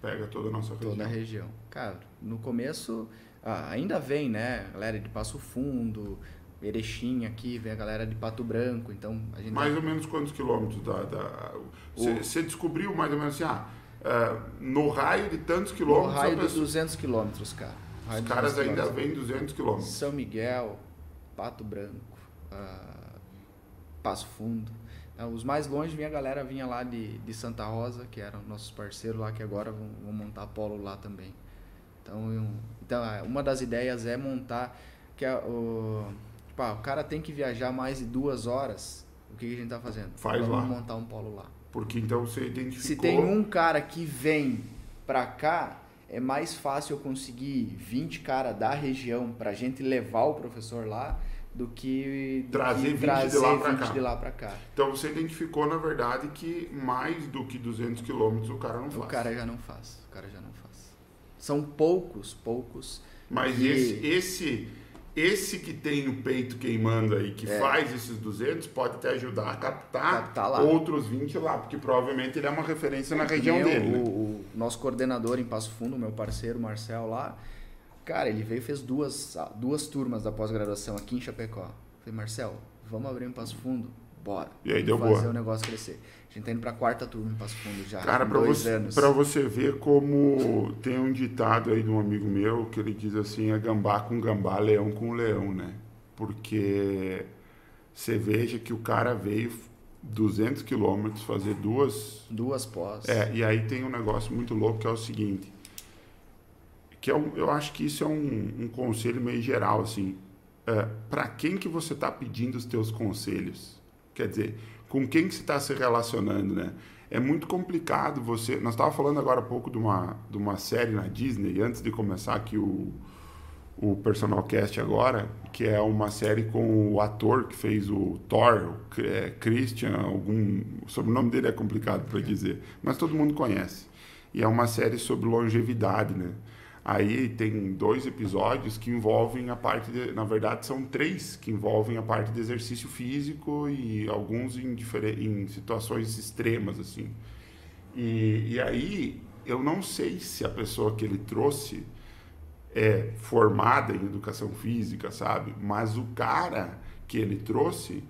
Pega toda a nossa região. Toda a região. Cara, no começo ah, ainda vem, né? Galera de Passo Fundo, Erechim aqui, vem a galera de Pato Branco, então a gente... Mais ou menos quantos quilômetros da... Você o... descobriu mais ou menos assim, ah, uh, no raio de tantos quilômetros... No raio de 200 quilômetros, cara. Os caras ainda vêm 200 quilômetros. São Miguel, Pato Branco, uh, Passo Fundo. Então, os mais longe vinha a galera vinha lá de, de Santa Rosa, que eram nossos parceiros lá, que agora vão, vão montar polo lá também. Então, eu, então é, uma das ideias é montar que a, o, tipo, ah, o cara tem que viajar mais de duas horas. O que, que a gente está fazendo? Faz Vamos lá. montar um polo lá. Porque então você identificou... Se tem um cara que vem para cá, é mais fácil eu conseguir 20 cara da região para a gente levar o professor lá do que do trazer que 20 trazer de lá para 20 cá. de lá para cá. Então você identificou, na verdade, que mais do que 200 quilômetros o cara não O faz. cara já não faz. O cara já não faz. São poucos, poucos. Mas E- esse, esse, esse que tem o peito queimando aí, que É. faz esses 200, pode te ajudar a captar, outros 20 lá, porque provavelmente ele é uma referência na região Que dele. O, né? o nosso coordenador em Passo Fundo, meu parceiro Marcel lá, cara, ele veio e fez duas, duas turmas da pós-graduação aqui em Chapecó. Falei, Marcel, vamos abrir em Passo Fundo? Bora. E aí Vamos deu fazer boa. o negócio crescer. A gente tá indo pra quarta turma em Passo Fundo já. Cara, em para dois você, anos. pra você ver como tem um ditado aí de um amigo meu que ele diz assim: é gambá com gambá, leão com leão, né? Porque você veja que o cara veio 200 quilômetros fazer duas Duas pós. É, e aí tem um negócio muito louco que é o seguinte, que é um, eu acho que isso é um, um conselho meio geral, assim, é, para quem que você está pedindo os teus conselhos? Quer dizer, com quem que você está se relacionando, né? É muito complicado você... Nós estávamos falando agora há pouco de uma, de uma série na Disney, antes de começar aqui o, o Personal Cast agora, que é uma série com o ator que fez o Thor, o é, Christian, algum, o sobrenome dele é complicado para dizer, mas todo mundo conhece. E é uma série sobre longevidade, né? Aí tem dois episódios que envolvem a parte, de, na verdade são três que envolvem a parte de exercício físico e alguns em, em situações extremas assim. E, e aí eu não sei se a pessoa que ele trouxe é formada em educação física, sabe? Mas o cara que ele trouxe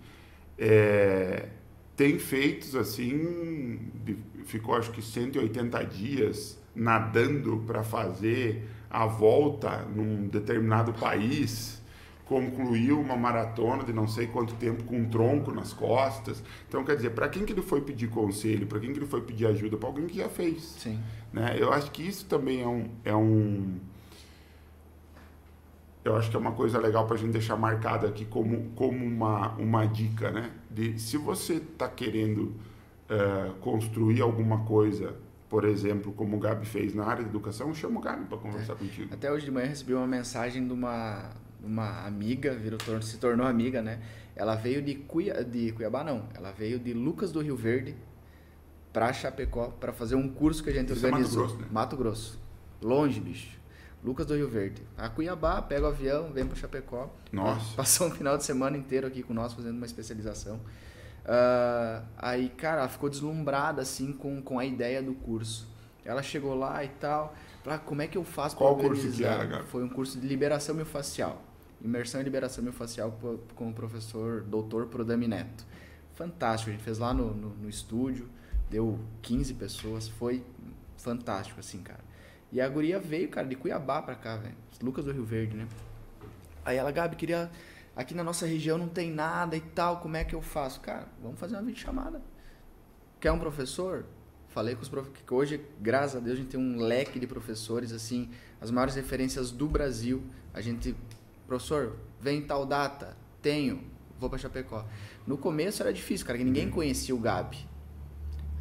é, tem feitos assim, ficou acho que 180 dias nadando para fazer a volta num determinado país, concluiu uma maratona de não sei quanto tempo com um tronco nas costas. Então, quer dizer, para quem que ele foi pedir conselho, para quem que ele foi pedir ajuda? Para alguém que já fez Sim. né? Eu acho que isso também é um, é um eu acho que é uma coisa legal para a gente deixar marcado aqui como, como uma, uma dica, né? De se você está querendo eh, construir alguma coisa, por exemplo, como o Gabi fez na área de educação, chama o Gabi para conversar contigo. Até hoje de manhã recebi uma mensagem de uma, uma amiga, virou, se tornou amiga, né? Ela veio de, Cuiabá, de Cuiabá, não. Ela veio de Lucas do Rio Verde pra Chapecó para fazer um curso que a gente Isso é Mato organizou. Grosso, né? Mato Grosso. Longe, bicho. Lucas do Rio Verde. A Cuiabá, pega o avião, vem para Chapecó. Nossa. Passou um final de semana inteiro aqui com nós fazendo uma especialização. Ah, aí, cara, ela ficou deslumbrada assim com, com a ideia do curso. Ela chegou lá e tal. falou, "Ah, como é que eu faço pra Qual curso que organizar?" era, Gabi? Foi um curso de liberação miofascial. Imersão em liberação miofascial com o professor Dr. Prodami Neto. Fantástico, a gente fez lá no, no, no estúdio, deu 15 pessoas, foi fantástico, assim, cara. E a guria veio, cara, de Cuiabá pra cá, velho. Lucas do Rio Verde, né? Aí ela, Gabi, queria. Aqui na nossa região não tem nada e tal, como é que eu faço? Cara, vamos fazer uma videochamada. Quer um professor? Falei com os professores, que hoje, graças a Deus, a gente tem um leque de professores, assim, as maiores referências do Brasil. A gente, professor, vem tal data? Tenho, vou pra Chapecó. No começo era difícil, cara, que Uhum. ninguém conhecia o Gabi.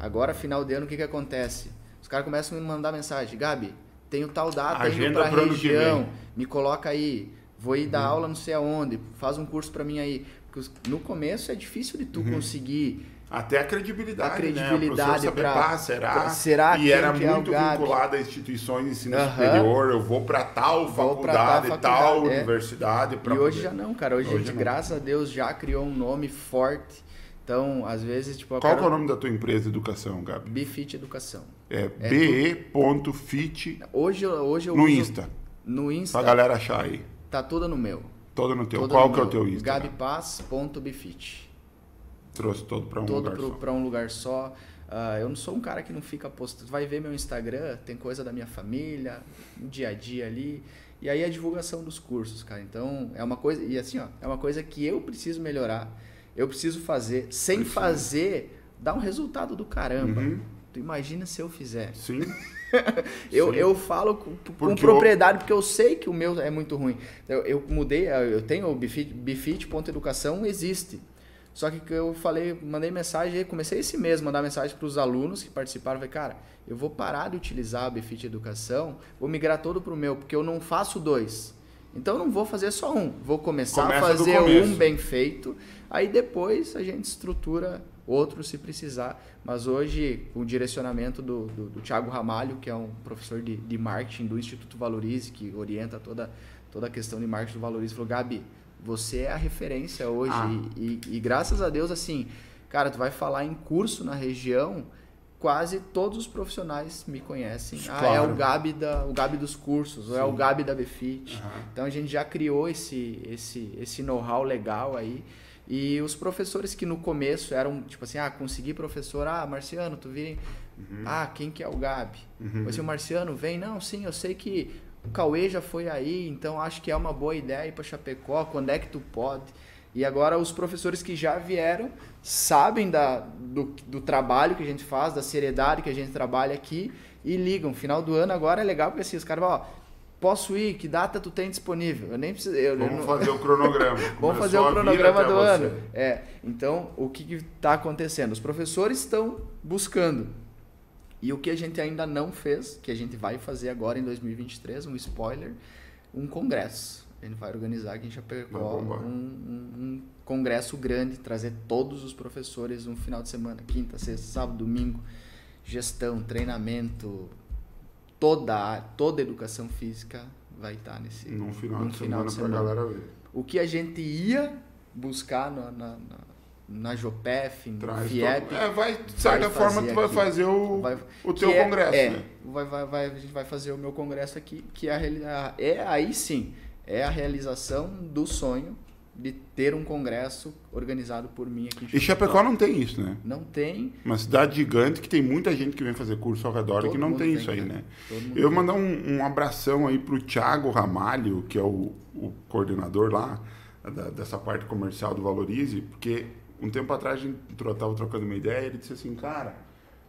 Agora, final de ano, o que que acontece? Os caras começam a me mandar mensagem, Gabi, tenho tal data, indo Agenda pra ano que região, me coloca aí, vou ir dar aula não sei aonde, faz um curso pra mim aí. Porque no começo é difícil de tu conseguir Até a credibilidade, A credibilidade né? A saber, pra- pá, será? pra- será e era é muito Gabi? vinculado a instituições de ensino Aham. superior. Eu vou para tal tal faculdade, tal, é. universidade. E hoje poder- já não, cara. Hoje, Hoje gente, graças a Deus, já criou um nome forte. Então, às vezes, tipo, Qual que quero é o nome da tua empresa de educação, Gabi? Bifit Educação. É, É be.fit Hoje, eu- hoje eu no uso- Insta. No Insta, Pra galera achar aí. Tá tudo no meu. Todo no teu. Todo Qual no que é o meu. teu Insta? Gabi? Gabipaz.bifit. Trouxe todo para um todo lugar só. pra um lugar só. Uh, eu não sou um cara que não fica postando. Vai ver meu Instagram, tem coisa da minha família, dia a dia ali. E aí a divulgação dos cursos, cara. Então, é uma coisa. E assim, ó, é uma coisa que eu preciso melhorar. Eu preciso fazer. Sem fazer, dar um resultado do caramba. Uhum. Tu imagina se eu fizer. Sim. eu, Sim. eu falo com, com propriedade, eu... porque eu sei que o meu é muito ruim. Eu, eu mudei, eu tenho o Bifit, Bifit.educação, existe. Só que eu falei, mandei mensagem, comecei esse mês, mandar mensagem para os alunos que participaram, falei, cara, eu vou parar de utilizar a Befit Educação, vou migrar todo para o meu, porque eu não faço dois. Então eu não vou fazer só um, vou começar Começa a fazer um bem feito, aí depois a gente estrutura outro se precisar. Mas hoje, o direcionamento do, do, do Thiago Ramalho, que é um professor de, de marketing do Instituto Valorize, que orienta toda, toda a questão de marketing do Valorize, falou, Gabi, você é a referência hoje. Ah. E, e, e, graças a Deus, assim, cara, tu vai falar em curso na região, quase todos os profissionais me conhecem. Claro. Ah, é o Gabi, da, o Gabi dos cursos, ou é o Gabi da Befit. Uhum. Então a gente já criou esse, esse, esse know-how legal aí. E os professores que no começo eram, tipo assim, ah, consegui professor, ah, Marciano, tu vem. Uhum. Ah, quem que é o Gabi? Uhum. Você, o Marciano, vem? Não, sim, eu sei que o Cauê já foi aí, então acho que é uma boa ideia ir para Chapecó, quando é que tu pode? E agora os professores que já vieram sabem da, do, do trabalho que a gente faz, da seriedade que a gente trabalha aqui e ligam. Final do ano agora é legal porque assim, os caras ó, posso ir, que data tu tem disponível? Eu nem preciso. Eu, Vamos eu não... fazer o cronograma. Vamos fazer o cronograma do ano. É. Então, o que está acontecendo? Os professores estão buscando e o que a gente ainda não fez, que a gente vai fazer agora em 2023, um spoiler, um congresso. A gente vai organizar aqui em Chapecó um, um, um, congresso grande, trazer todos os professores um final de semana, quinta, sexta, sábado, domingo, gestão, treinamento, toda toda educação física vai estar nesse num final, num de, final semana de semana para galera ver. O que a gente ia buscar na, na, na na Jopef, no Traz FIEP. É, vai, de certa forma, tu vai aqui. fazer o, vai, o teu é, congresso, é, né? Vai, vai, vai, a gente vai fazer o meu congresso aqui, que é, a, é aí sim, é a realização do sonho de ter um congresso organizado por mim aqui em Chapecó. E Chapecó não tem isso, né? Não tem. Uma cidade gigante que tem muita gente que vem fazer curso ao redor Todo e que não tem, tem, isso aí, né? Eu vou mandar um, um abração aí pro Thiago Ramalho, que é o, o coordenador lá da, dessa parte comercial do Valorize, porque um tempo atrás a gente estava trocando uma ideia e ele disse assim, cara,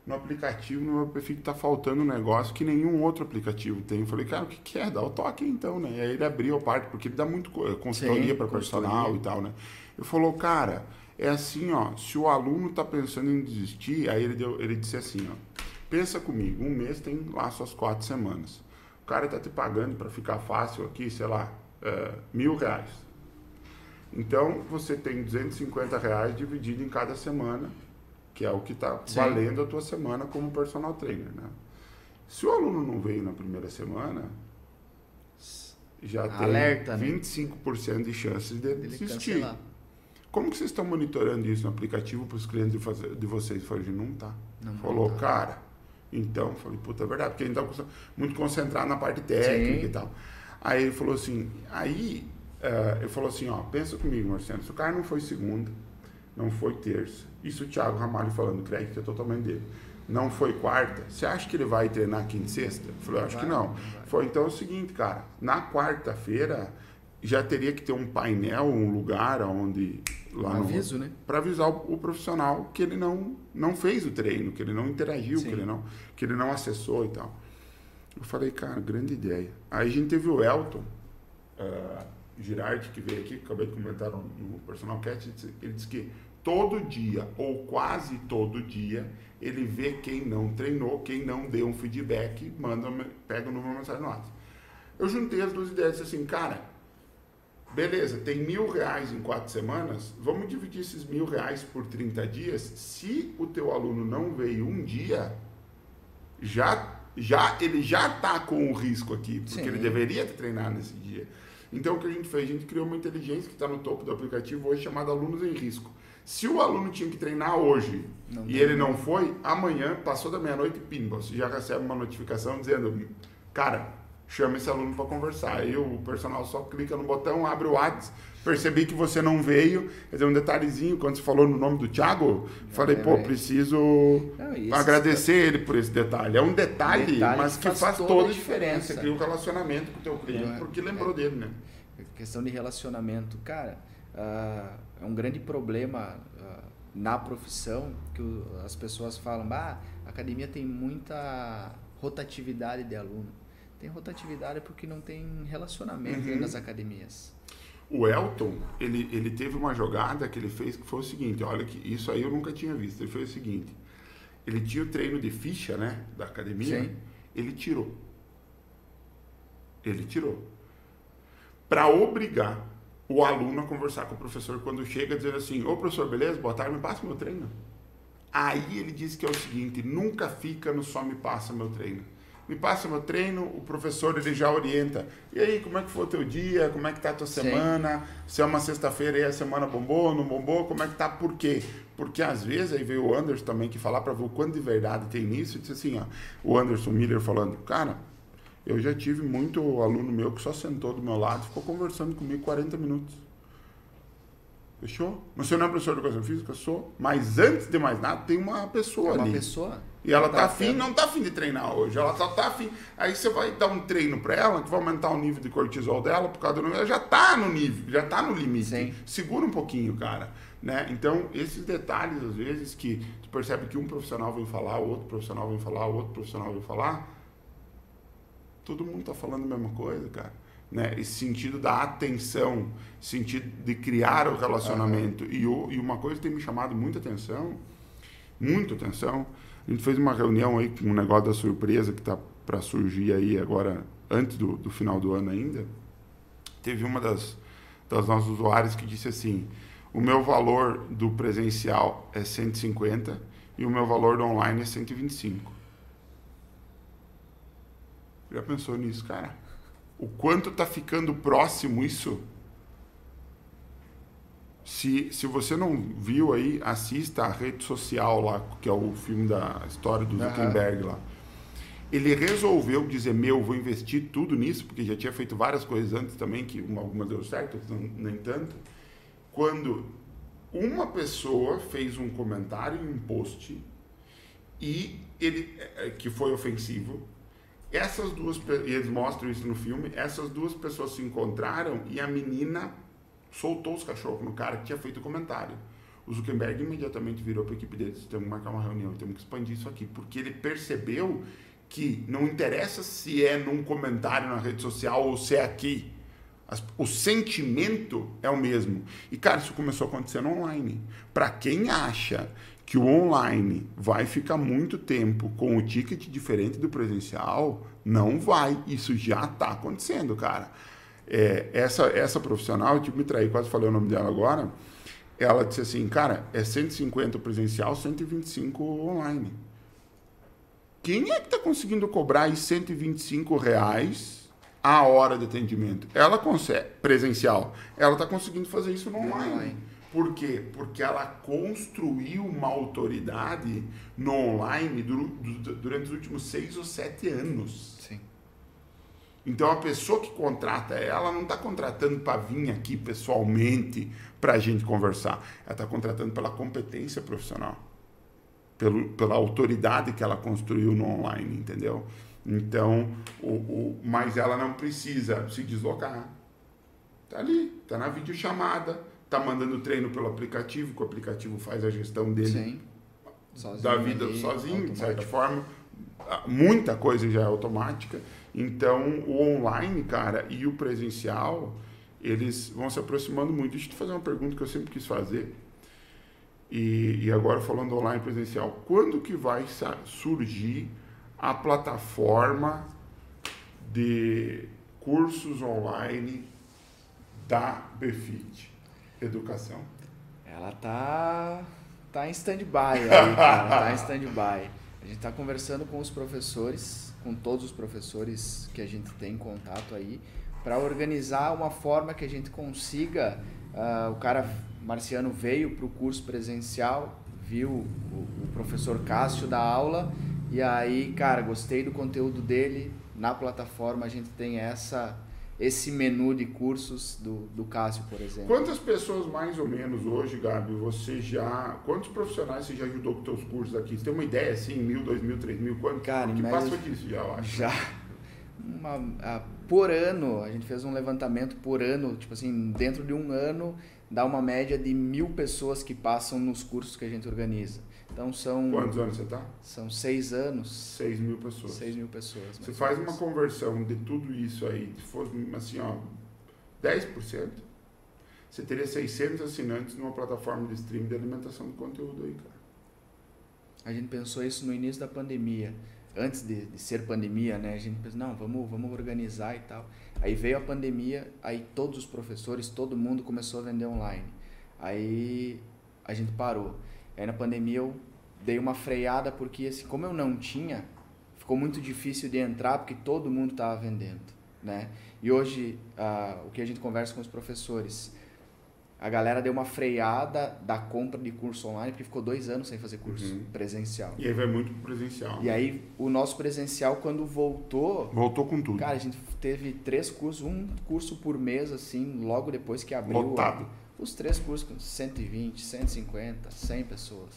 no aplicativo, no meu perfil tá faltando um negócio que nenhum outro aplicativo tem. Eu falei, cara, o que, que é? Dá o toque então, né? E aí ele abriu a parte, porque ele dá muito consultoria para personal e tal, né? Ele falou, cara, é assim, ó, se o aluno tá pensando em desistir, aí ele, deu, ele disse assim, ó, pensa comigo, um mês tem lá suas quatro semanas. O cara tá te pagando para ficar fácil aqui, sei lá, é, mil reais então, você tem 250 reais dividido em cada semana, que é o que está valendo a tua semana como personal trainer, né? Se o aluno não veio na primeira semana, já Alerta, tem 25% né? de chances de desistir. Como que vocês estão monitorando isso no aplicativo para os clientes de, fazer, de vocês? Falei, não tá. Não Falou, tá. cara. Então, falei, puta, é verdade, porque a gente está muito concentrado na parte técnica Sim. e tal. Aí ele falou assim, aí Uh, ele falou assim, ó, pensa comigo, Marcelo, se o cara não foi segunda, não foi terça, isso o Thiago Ramalho falando, crédito é totalmente dele, não foi quarta, você acha que ele vai treinar quinta e sexta? Eu falei, acho que não. Foi então é o seguinte, cara, na quarta-feira já teria que ter um painel, um lugar onde lá um aviso, no, né? Para avisar o, o, profissional que ele não não fez o treino, que ele não interagiu, Sim. que ele não que ele não acessou e tal. Eu falei, cara, grande ideia. Aí a gente teve o Elton, uh, Girardi, que veio aqui, acabei de comentar no, no Personal Cat, ele disse que todo dia, ou quase todo dia, ele vê quem não treinou, quem não deu um feedback, manda, pega o número mensagem no WhatsApp. Eu juntei as duas ideias e disse assim, cara, beleza, tem mil reais em quatro semanas, vamos dividir esses mil reais por 30 dias. Se o teu aluno não veio um dia, já, já ele já está com o risco aqui, porque Sim. ele deveria ter treinado nesse dia. Então, o que a gente fez? A gente criou uma inteligência que está no topo do aplicativo hoje, chamada Alunos em Risco. Se o aluno tinha que treinar hoje não e ele não foi, amanhã, passou da meia-noite, pimba, você já recebe uma notificação dizendo, cara, chama esse aluno para conversar. Aí o personal só clica no botão, abre o WhatsApp, percebi que você não veio. Quer dizer, um detalhezinho, quando você falou no nome do Thiago, falei, pô, preciso não, agradecer ele por esse detalhe. É um detalhe, detalhe mas que faz, faz toda a diferença. diferença. Cria um relacionamento com o teu cliente, é, porque lembrou é, dele, né? Questão de relacionamento. Cara, uh, é um grande problema uh, na profissão que o, as pessoas falam, ah, a academia tem muita rotatividade de aluno. Tem rotatividade porque não tem relacionamento uhum. nas academias. O Elton, ele, ele teve uma jogada que ele fez que foi o seguinte, olha que isso aí eu nunca tinha visto. Ele fez o seguinte, ele tinha o treino de ficha, né, da academia, Sim. ele tirou. Ele tirou. Para obrigar o aluno a conversar com o professor quando chega dizendo assim, ô professor, beleza? Boa tarde, me passa meu treino. Aí ele disse que é o seguinte, nunca fica no só me passa meu treino me passa meu treino, o professor ele já orienta. E aí, como é que foi o teu dia? Como é que tá a tua Sim. semana? Se é uma sexta-feira e a semana bombou, não bombou? Como é que tá? Por quê? Porque às vezes aí veio o Anderson também que falar para ver o quanto de verdade tem nisso e disse assim, ó, o Anderson Miller falando, cara, eu já tive muito aluno meu que só sentou do meu lado e ficou conversando comigo 40 minutos. Fechou? Você não é professor de educação física? Sou. Mas antes de mais nada, tem uma pessoa é uma ali. Uma pessoa. E ela tá, tá afim, não tá afim de treinar hoje. Ela tá, tá afim. Aí você vai dar um treino para ela que vai aumentar o nível de cortisol dela por causa do ela já tá no nível, já tá no limite. Sim. Segura um pouquinho, cara. Né? Então, esses detalhes, às vezes, que tu percebe que um profissional vem falar, outro profissional vem falar, outro profissional vem falar, todo mundo tá falando a mesma coisa, cara né? Esse sentido da atenção, sentido de criar o relacionamento. Uhum. E, e uma coisa que tem me chamado muita atenção, muita atenção, a gente fez uma reunião aí com um negócio da surpresa que está para surgir aí agora, antes do, do final do ano ainda. Teve uma das, das nossas usuárias que disse assim, o meu valor do presencial é 150 e o meu valor do online é 125. Já pensou nisso, cara? o quanto está ficando próximo isso. Se, se você não viu aí, assista a rede social lá, que é o filme da história do Zuckerberg uhum. lá. Ele resolveu dizer, meu, vou investir tudo nisso, porque já tinha feito várias coisas antes também, que uma, alguma deu certo, não, nem tanto. Quando uma pessoa fez um comentário em um post e ele é, que foi ofensivo essas duas, e eles mostram isso no filme, essas duas pessoas se encontraram e a menina soltou os cachorros no cara que tinha feito o comentário. O Zuckerberg imediatamente virou para a equipe deles, temos que marcar uma reunião, temos que expandir isso aqui, porque ele percebeu que não interessa se é num comentário na rede social ou se é aqui, o sentimento é o mesmo. E, cara, isso começou a acontecer no online. Para quem acha que o online vai ficar muito tempo com o ticket diferente do presencial, não vai. Isso já está acontecendo, cara. É, essa, essa profissional, eu tipo, me traí, quase falei o nome dela agora, ela disse assim, cara, é 150 presencial, 125 online. Quem é que está conseguindo cobrar aí 125 reais a hora de atendimento? Ela consegue, presencial. Ela está conseguindo fazer isso no online. Por quê? Porque ela construiu uma autoridade no online durante os últimos seis ou sete anos. Sim. Então a pessoa que contrata ela não está contratando para vir aqui pessoalmente para a gente conversar. Ela está contratando pela competência profissional, pelo, pela autoridade que ela construiu no online, entendeu? Então, o, o, mas ela não precisa se deslocar. Tá ali, tá na videochamada tá mandando treino pelo aplicativo, que o aplicativo faz a gestão dele Sim. Sozinho, da vida ali, sozinho, de certa forma. Muita coisa já é automática. Então, o online, cara, e o presencial, eles vão se aproximando muito. Deixa eu te fazer uma pergunta que eu sempre quis fazer. E, e agora falando online presencial, quando que vai surgir a plataforma de cursos online da Befit? Educação? Ela tá tá em stand-by aí, cara, tá em stand-by. A gente tá conversando com os professores, com todos os professores que a gente tem contato aí, para organizar uma forma que a gente consiga. Uh, o cara Marciano veio para o curso presencial, viu o, o professor Cássio da aula E aí, cara, gostei do conteúdo dele. Na plataforma a gente tem essa esse menu de cursos do, do Cássio, por exemplo. Quantas pessoas mais ou menos hoje, Gabi, você já. Quantos profissionais você já ajudou com seus cursos aqui? Você tem uma ideia assim, mil, dois mil, três mil? Quanto? Cara, que passa disso já, eu acho. Já. Uma, a, por ano, a gente fez um levantamento por ano, tipo assim, dentro de um ano dá uma média de mil pessoas que passam nos cursos que a gente organiza. Então são. Quantos anos você está? São seis anos. Seis mil pessoas. Seis mil pessoas. Você faz uma conversão de tudo isso aí, se fosse assim, ó, 10%, você teria 600 assinantes numa plataforma de streaming de alimentação de conteúdo aí, cara. A gente pensou isso no início da pandemia. Antes de, de ser pandemia, né? A gente pensou, não, vamos, vamos organizar e tal. Aí veio a pandemia, aí todos os professores, todo mundo começou a vender online. Aí a gente parou. Aí na pandemia eu dei uma freada porque assim, como eu não tinha, ficou muito difícil de entrar porque todo mundo estava vendendo, né? E hoje uh, o que a gente conversa com os professores, a galera deu uma freada da compra de curso online porque ficou dois anos sem fazer curso uhum. presencial. E aí vai muito presencial. E aí o nosso presencial quando voltou, voltou com tudo. Cara, a gente teve três cursos, um curso por mês assim, logo depois que abriu. Lotado. Os três cursos com 120, 150, 100 pessoas.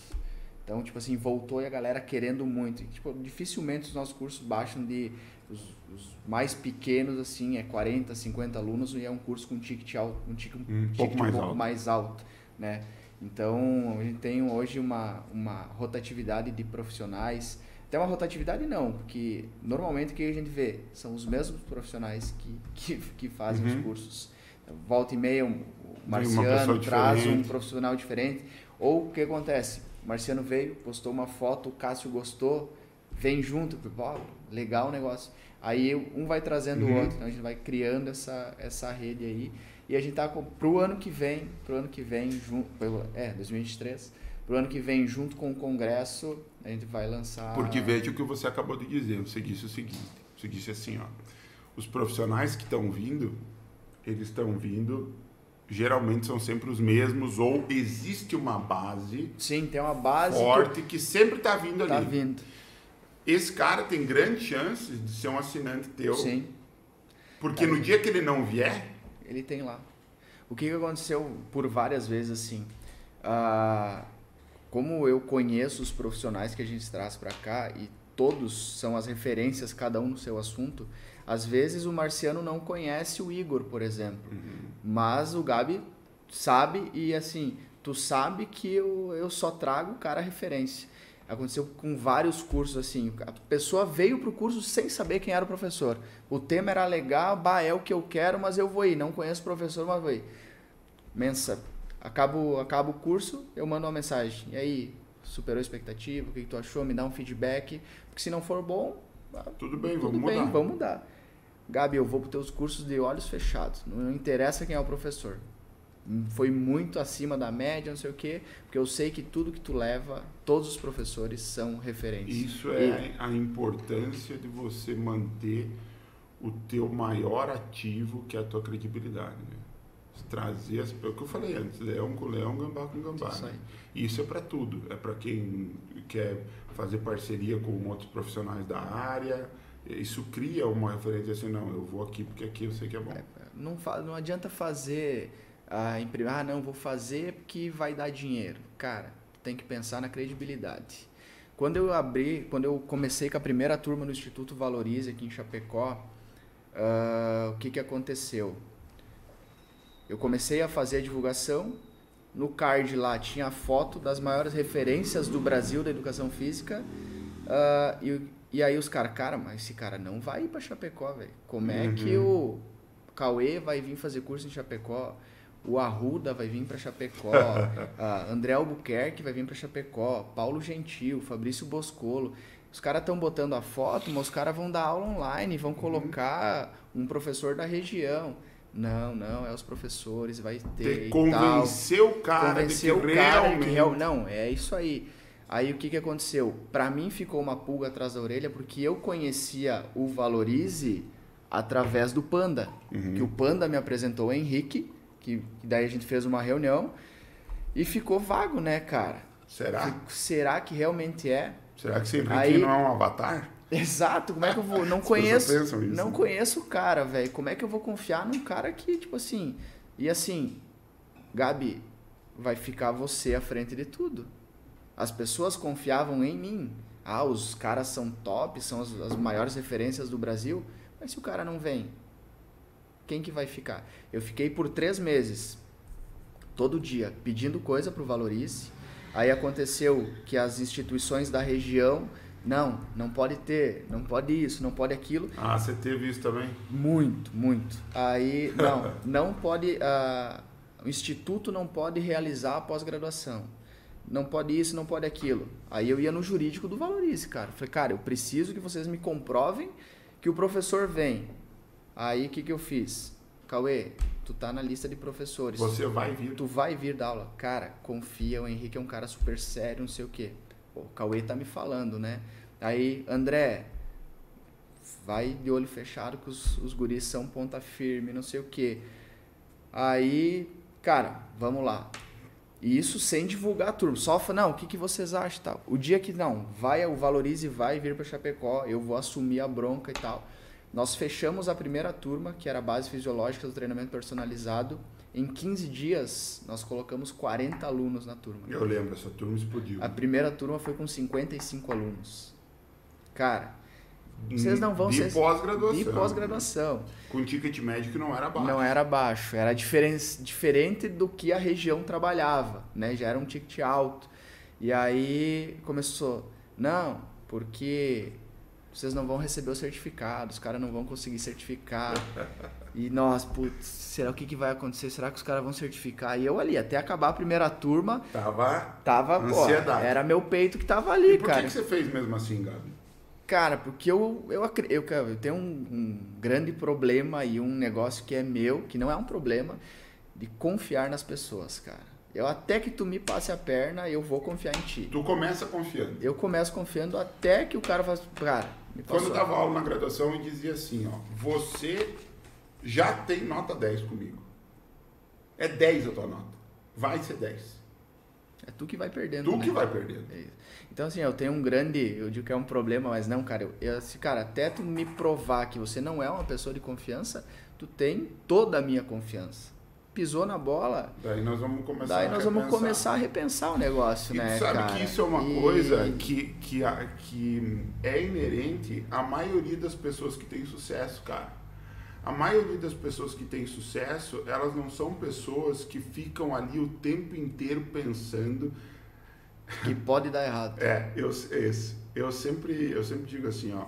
Então, tipo assim, voltou e a galera querendo muito. tipo, dificilmente os nossos cursos baixam de os, os, mais pequenos assim, é 40, 50 alunos e é um curso com ticket alto, um ticket um, um pouco, mais, um pouco alto. mais alto, né? Então, a gente tem hoje uma uma rotatividade de profissionais. Tem uma rotatividade não, porque normalmente o que a gente vê são os mesmos profissionais que, que, que fazem uhum. os cursos. Volta e meia, Marciano traz diferente. um profissional diferente. Ou o que acontece? O Marciano veio, postou uma foto, o Cássio gostou, vem junto, oh, legal o negócio. Aí um vai trazendo uhum. o outro, então a gente vai criando essa, essa rede aí. E a gente tá com, pro ano que vem, pro ano que vem, junto, é, 2023, pro ano que vem, junto com o congresso, a gente vai lançar. Porque veja o que você acabou de dizer, você disse o seguinte, você disse assim, ó, os profissionais que estão vindo, eles estão vindo geralmente são sempre os mesmos ou existe uma base sim tem uma base forte que, que sempre está vindo tá ali. vindo. Esse cara tem grandes chances de ser um assinante teu sim. porque é. no dia que ele não vier ele tem lá. O que, aconteceu por várias vezes assim? Ah, como eu conheço os profissionais que a gente traz para cá e todos são as referências cada um no seu assunto às vezes o Marciano não conhece o Igor, por exemplo, uhum. mas o Gabi sabe e assim, tu sabe que eu, eu só trago o cara referência. Aconteceu com vários cursos assim, a pessoa veio pro curso sem saber quem era o professor. O tema era legal, bah, é o que eu quero, mas eu vou ir, não conheço o professor, mas vou ir. Mensa, acabo, acabo o curso, eu mando uma mensagem. E aí, superou a expectativa? O que, que tu achou? Me dá um feedback. Porque se não for bom, tudo bem, tudo vamos bem, mudar. Vamos mudar. Gabi, eu vou para os teus cursos de olhos fechados. Não interessa quem é o professor. Foi muito acima da média, não sei o quê, porque eu sei que tudo que tu leva, todos os professores são referentes. Isso é a importância de você manter o teu maior ativo, que é a tua credibilidade. Né? Trazer as, é o que eu falei antes, leão com leão, gambá com gambá. Isso, né? Isso é para tudo. É para quem quer fazer parceria com outros profissionais da área, isso cria uma referência assim, não, eu vou aqui porque aqui eu sei que é bom. É, não, não adianta fazer, ah, imprimir, ah, não, vou fazer porque vai dar dinheiro. Cara, tem que pensar na credibilidade. Quando eu abri, quando eu comecei com a primeira turma no Instituto Valorize aqui em Chapecó, uh, o que, que aconteceu? Eu comecei a fazer a divulgação, no card lá tinha a foto das maiores referências do Brasil da educação física uh, e e aí os caras, cara, mas esse cara não vai ir pra Chapecó, velho. Como é uhum. que o Cauê vai vir fazer curso em Chapecó? O Arruda vai vir para Chapecó, a André Albuquerque vai vir para Chapecó, Paulo Gentil, Fabrício Boscolo. Os caras estão botando a foto, mas os caras vão dar aula online, vão uhum. colocar uhum. um professor da região. Não, não, é os professores, vai ter. Convencer o cara convencer de que o cara realmente... que real... Não, é isso aí. Aí o que, que aconteceu? Para mim ficou uma pulga atrás da orelha porque eu conhecia o Valorize através do Panda. Uhum. Que o Panda me apresentou o Henrique, que, que daí a gente fez uma reunião e ficou vago, né, cara? Será? Será que realmente é? Será que sempre Aí, não é um avatar? Exato, como é que eu vou? Não conheço. Isso, não né? conheço o cara, velho. Como é que eu vou confiar num cara que, tipo assim. E assim, Gabi, vai ficar você à frente de tudo. As pessoas confiavam em mim. Ah, os caras são top, são as, as maiores referências do Brasil. Mas se o cara não vem, quem que vai ficar? Eu fiquei por três meses, todo dia, pedindo coisa para o Valorize. Aí aconteceu que as instituições da região, não, não pode ter, não pode isso, não pode aquilo. Ah, você teve isso também? Muito, muito. Aí, não, não pode, uh, o instituto não pode realizar a pós-graduação não pode isso, não pode aquilo. Aí eu ia no jurídico do Valorize, cara. Falei, cara, eu preciso que vocês me comprovem que o professor vem. Aí o que, que eu fiz? Cauê, tu tá na lista de professores. Você vai vir. Tu vai vir dar aula. Cara, confia, o Henrique é um cara super sério, não sei o quê. o Cauê tá me falando, né? Aí, André, vai de olho fechado que os, os guris são ponta firme, não sei o quê. Aí, cara, vamos lá. E isso sem divulgar a turma. Só fala, não, o que, que vocês acham tal. O dia que não, vai, o Valorize vai vir para Chapecó, eu vou assumir a bronca e tal. Nós fechamos a primeira turma, que era a base fisiológica do treinamento personalizado. Em 15 dias, nós colocamos 40 alunos na turma. Eu lembro, essa turma explodiu. A primeira turma foi com 55 alunos. Cara, vocês não vão de ser. Pós-graduação. De pós-graduação. Com ticket médio que não era baixo. Não era baixo. Era diferen... diferente do que a região trabalhava. Né? Já era um ticket alto. E aí começou. Não, porque vocês não vão receber o certificado, os caras não vão conseguir certificar. e nós, putz, será o que, que vai acontecer? Será que os caras vão certificar? E eu ali, até acabar a primeira turma. Tava. Tava, ansiedade. pô. Era meu peito que tava ali, e por cara. Por que, que você fez mesmo assim, Gabi? Cara, porque eu, eu, eu, eu tenho um, um, grande problema e um negócio que é meu, que não é um problema, de confiar nas pessoas, cara. Eu até que tu me passe a perna, eu vou confiar em ti. Tu começa confiando. Eu começo confiando até que o cara faça. Cara, me Quando eu dava aula na graduação, eu dizia assim, ó, você já tem nota 10 comigo. É 10 a tua nota. Vai ser 10. É tu que vai perdendo. Tu né? que vai perdendo. É então, assim, eu tenho um grande. Eu digo que é um problema, mas não, cara. Eu, eu, assim, cara, até tu me provar que você não é uma pessoa de confiança, tu tem toda a minha confiança. Pisou na bola. Daí nós vamos começar Daí nós vamos começar a repensar o negócio, e né? Sabe cara? que isso é uma e... coisa que, que, que é inerente à maioria das pessoas que têm sucesso, cara a maioria das pessoas que têm sucesso, elas não são pessoas que ficam ali o tempo inteiro pensando que pode dar errado. É, eu, esse, eu sempre, eu sempre digo assim, ó,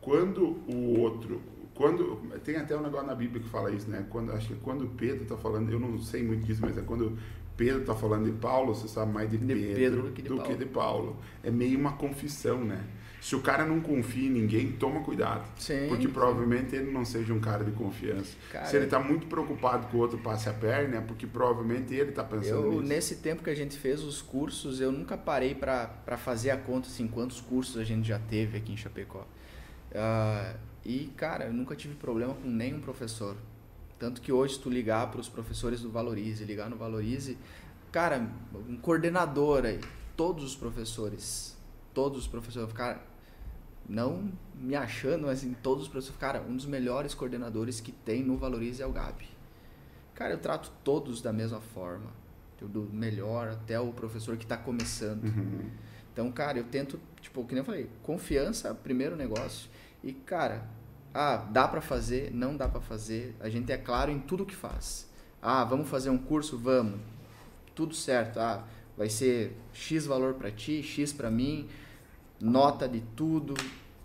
quando o outro, quando tem até um negócio na Bíblia que fala isso, né? Quando acho que quando Pedro está falando, eu não sei muito disso, mas é quando Pedro está falando de Paulo, você sabe mais de, de Pedro, Pedro, do, que de, do que de Paulo. É meio uma confissão, né? Se o cara não confia em ninguém, toma cuidado. Sim, porque sim. provavelmente ele não seja um cara de confiança. Cara, se ele está muito preocupado que o outro passe a perna, é porque provavelmente ele está pensando eu, nisso. Nesse tempo que a gente fez os cursos, eu nunca parei para fazer a conta assim, quantos cursos a gente já teve aqui em Chapecó. Uh, e, cara, eu nunca tive problema com nenhum professor. Tanto que hoje, se tu ligar para os professores do Valorize, ligar no Valorize, cara, um coordenador aí, todos os professores, todos os professores, cara, não me achando, mas em todos os professores, cara, um dos melhores coordenadores que tem no Valorize é o Gabi. Cara, eu trato todos da mesma forma, do melhor até o professor que está começando. Uhum. Então, cara, eu tento, tipo, que nem eu falei, confiança, primeiro negócio. E, cara, ah, dá para fazer, não dá para fazer. A gente é claro em tudo que faz. Ah, vamos fazer um curso, vamos. Tudo certo. Ah, vai ser X valor para ti, X para mim nota de tudo,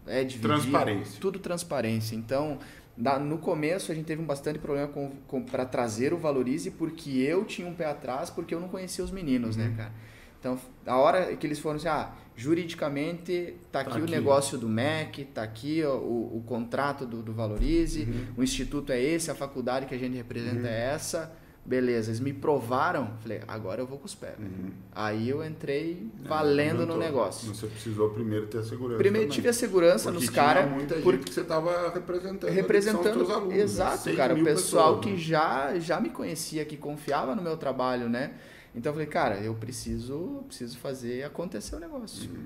é dividir. Transparência. Tudo transparência. Então, da, no começo a gente teve um bastante problema com, com para trazer o Valorize, porque eu tinha um pé atrás, porque eu não conhecia os meninos, né, uhum. né, cara? Então, a hora que eles foram assim, ah, juridicamente tá aqui, tá aqui. o negócio do MEC, tá aqui o, o, o contrato do, do Valorize, uhum. o instituto é esse, a faculdade que a gente representa uhum. é essa Beleza, eles me provaram, falei, agora eu vou com os pés. Uhum. Aí eu entrei é, valendo é, no negócio. Você precisou primeiro ter a segurança. Primeiro também. tive a segurança porque nos caras. muita gente porque você estava representando. Representando. Os alunos, exato, cara. O pessoal pessoas, que né? já, já me conhecia, que confiava no meu trabalho, né? Então eu falei, cara, eu preciso, preciso fazer acontecer o negócio. Uhum.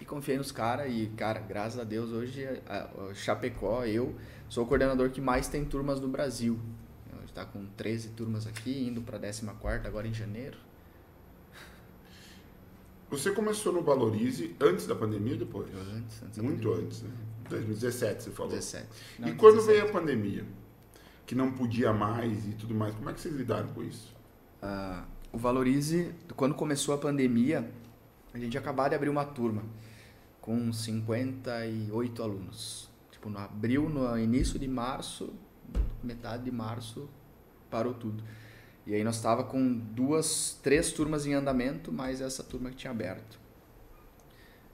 e confiei nos caras e, cara, graças a Deus, hoje, a, a Chapecó, eu sou o coordenador que mais tem turmas no Brasil. Está com 13 turmas aqui, indo para a 14 agora em janeiro. Você começou no Valorize antes da pandemia ou depois? Antes, antes Muito antes, né? 2017 você falou. 17. Não, e quando 17. veio a pandemia, que não podia mais e tudo mais, como é que vocês lidaram com isso? Uh, o Valorize, quando começou a pandemia, a gente acabou de abrir uma turma com 58 alunos. Tipo, no abril, no início de março, metade de março, parou tudo. E aí nós estava com duas, três turmas em andamento, mais essa turma que tinha aberto.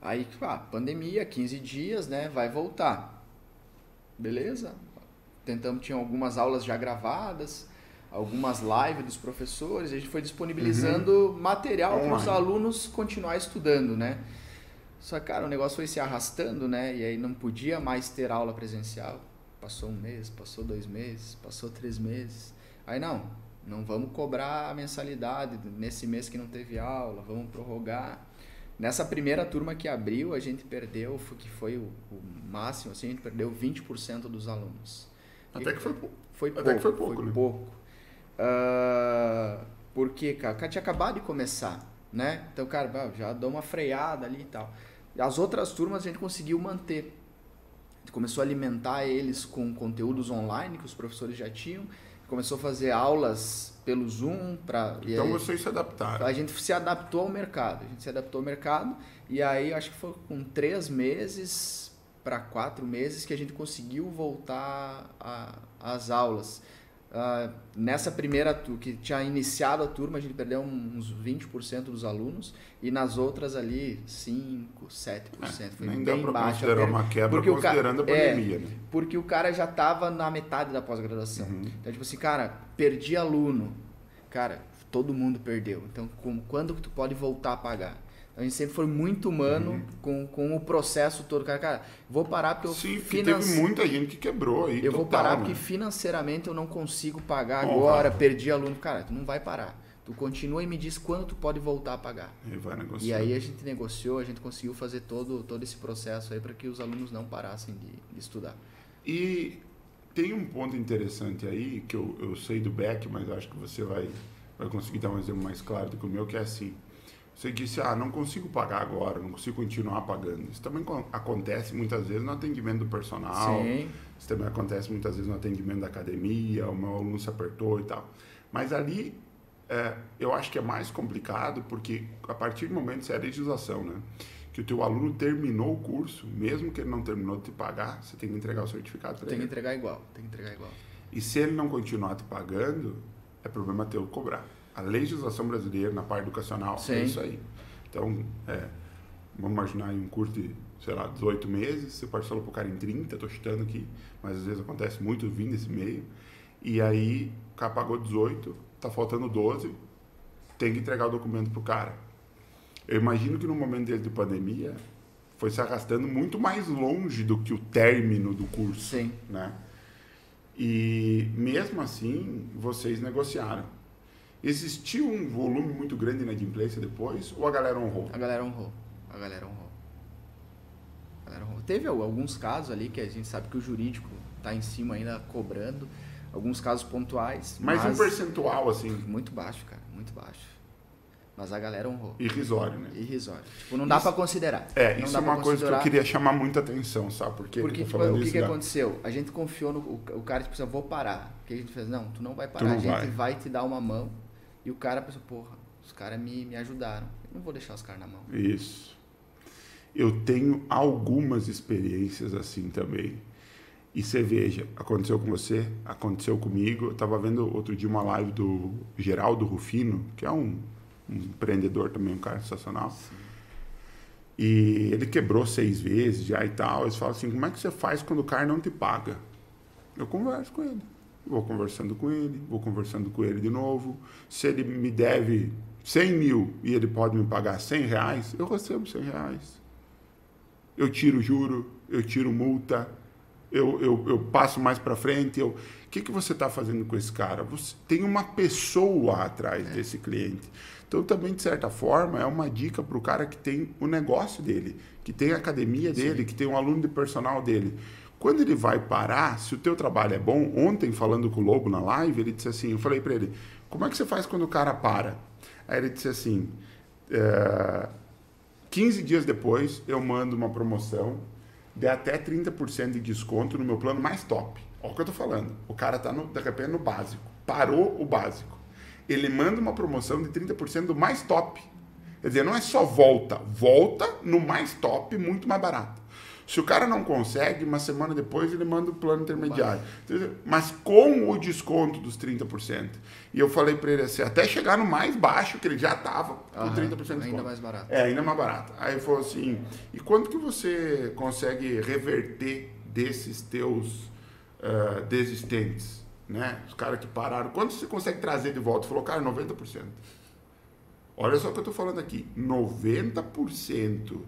Aí, ah, pandemia, 15 dias, né? Vai voltar. Beleza? Tentamos, tinha algumas aulas já gravadas, algumas lives dos professores, a gente foi disponibilizando uhum. material para os alunos continuar estudando, né? Só que, cara, o negócio foi se arrastando, né? E aí não podia mais ter aula presencial. Passou um mês, passou dois meses, passou três meses. Aí não, não vamos cobrar a mensalidade nesse mês que não teve aula, vamos prorrogar. Nessa primeira turma que abriu, a gente perdeu, que foi o, o máximo, assim, a gente perdeu 20% dos alunos. Até e que foi pouco. Foi Até pouco, que foi pouco. Foi né? pouco. Uh, porque, cara, cara tinha acabado de começar, né? Então, cara, já deu uma freada ali e tal. As outras turmas a gente conseguiu manter. A gente começou a alimentar eles com conteúdos online que os professores já tinham. Começou a fazer aulas pelo Zoom para Então aí, vocês se adaptaram. A gente se adaptou ao mercado. A gente se adaptou ao mercado e aí acho que foi com três meses para quatro meses que a gente conseguiu voltar às aulas. Uh, nessa primeira que tinha iniciado a turma, a gente perdeu uns 20% dos alunos e nas outras ali 5, 7%. É, foi nem bem dá baixo. considerar uma quebra porque considerando ca... a pandemia. É, né? Porque o cara já estava na metade da pós-graduação. Uhum. Então, tipo assim, cara, perdi aluno. Cara, todo mundo perdeu. Então, com, quando que tu pode voltar a pagar? A gente sempre foi muito humano uhum. com, com o processo todo. Cara, cara, vou parar porque eu. Sim, financi... teve muita gente que quebrou aí. Eu total, vou parar né? porque financeiramente eu não consigo pagar Bom, agora, perdi aluno. Cara, tu não vai parar. Tu continua e me diz quando tu pode voltar a pagar. E, vai negociar. e aí a gente negociou, a gente conseguiu fazer todo, todo esse processo aí para que os alunos não parassem de, de, estudar. E tem um ponto interessante aí, que eu, eu sei do Beck, mas acho que você vai, vai conseguir dar um exemplo mais claro do que o meu, que é assim você disse, ah, não consigo pagar agora, não consigo continuar pagando. Isso também acontece muitas vezes no atendimento do personal. Sim. Isso também acontece muitas vezes no atendimento da academia, o meu aluno se apertou e tal. Mas ali, é, eu acho que é mais complicado porque a partir do momento, isso é a legislação, né? Que o teu aluno terminou o curso, mesmo que ele não terminou de te pagar, você tem que entregar o certificado para ele. Tem que entregar igual, tem que entregar igual. E se ele não continuar te pagando, é problema teu cobrar a legislação brasileira na parte educacional é Sim. é isso aí. Então, é, vamos imaginar um curso de, sei lá, 18 meses, você parcelou para o cara em 30, estou chutando aqui, mas às vezes acontece muito vindo esse meio, e aí o cara pagou 18, está faltando 12, tem que entregar o documento para o cara. Eu imagino que no momento dele de pandemia, foi se arrastando muito mais longe do que o término do curso. Sim. Né? E mesmo assim, vocês negociaram. Existiu um volume muito grande de inadimplência depois ou a galera honrou? A galera honrou. A galera honrou. A galera honrou. Teve alguns casos ali que a gente sabe que o jurídico está em cima ainda cobrando, alguns casos pontuais. Mas, mas um percentual, assim? Muito baixo, cara, muito baixo. Mas a galera honrou. Irrisório, né? Irrisório. Tipo, não dá para considerar. É, não isso é uma coisa que eu queria chamar muita atenção, sabe? Por que Porque, tipo, o que, que aconteceu? A gente confiou no... O, cara, tipo, assim, vou parar. O que a gente fez? Não, tu não vai parar. Não a gente vai. vai te dar uma mão e o cara pensou, porra, os caras me, me ajudaram. Eu não vou deixar os caras na mão. Isso. Eu tenho algumas experiências assim também. E você veja, aconteceu com você, aconteceu comigo. Eu estava vendo outro dia uma live do Geraldo Rufino, que é um, um empreendedor também, um cara sensacional. Sim. E ele quebrou seis vezes já e tal. Eles falam assim: como é que você faz quando o cara não te paga? Eu converso com ele. Vou conversando com ele, vou conversando com ele de novo. Se ele me deve 100 mil e ele pode me pagar 100 reais, eu recebo 100 reais. Eu tiro juro, eu tiro multa. eu, eu, eu passo mais para frente, eu, o que, que você está fazendo com esse cara? Você tem uma pessoa atrás é. desse cliente. Então, também, de certa forma, é uma dica para o cara que tem o negócio dele, que tem a academia dele, Sim. que tem um aluno de personal dele. Quando ele vai parar, se o teu trabalho é bom, ontem, falando com o Lobo na live, ele disse assim, eu falei para ele, como é que você faz quando o cara para? Aí ele disse assim, é, 15 dias depois, eu mando uma promoção de até 30% de desconto no meu plano mais top. Olha o que eu tô falando. O cara tá, no, de repente, no básico. Parou o básico. Ele manda uma promoção de 30% do mais top. Quer dizer, não é só volta. Volta no mais top, muito mais barato. Se o cara não consegue, uma semana depois ele manda o plano intermediário. Mas com o desconto dos 30%. E eu falei para ele assim, até chegar no mais baixo, que ele já estava com uhum, 30% de desconto. Ainda mais barato. É, ainda mais barato. Aí ele falou assim, e quanto que você consegue reverter desses teus uh, desistentes? Né? Os caras que pararam. Quanto você consegue trazer de volta? Ele falou, cara, 90%. Olha só o que eu estou falando aqui. 90%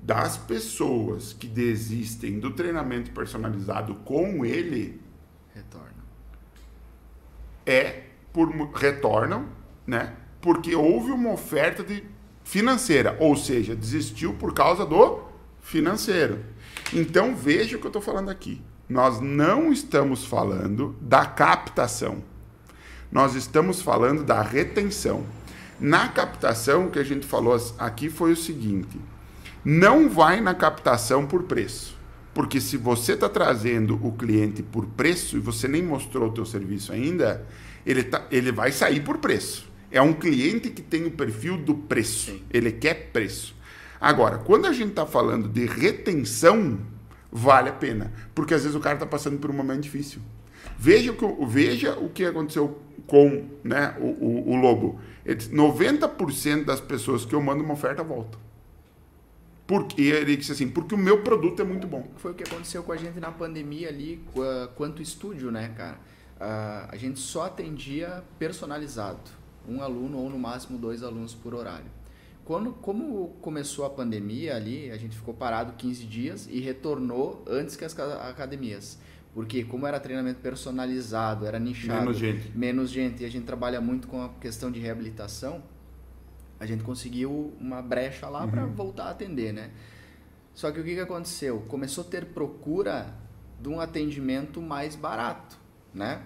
das pessoas que desistem do treinamento personalizado com ele retornam. é por retornam né? Porque houve uma oferta de financeira ou seja desistiu por causa do financeiro. Então veja o que eu estou falando aqui. Nós não estamos falando da captação. Nós estamos falando da retenção. Na captação o que a gente falou aqui foi o seguinte não vai na captação por preço. Porque se você está trazendo o cliente por preço e você nem mostrou o teu serviço ainda, ele, tá, ele vai sair por preço. É um cliente que tem o perfil do preço. Sim. Ele quer preço. Agora, quando a gente está falando de retenção, vale a pena. Porque às vezes o cara está passando por um momento difícil. Veja o que, veja o que aconteceu com né, o, o, o Lobo. 90% das pessoas que eu mando uma oferta voltam. Porque ele disse assim, porque o meu produto é muito bom. Foi o que aconteceu com a gente na pandemia ali, quanto estúdio, né, cara? a gente só atendia personalizado, um aluno ou no máximo dois alunos por horário. Quando, como começou a pandemia ali, a gente ficou parado 15 dias e retornou antes que as academias. Porque como era treinamento personalizado, era nichado, menos gente, menos gente e a gente trabalha muito com a questão de reabilitação, a gente conseguiu uma brecha lá uhum. para voltar a atender, né? Só que o que, que aconteceu? Começou a ter procura de um atendimento mais barato, né?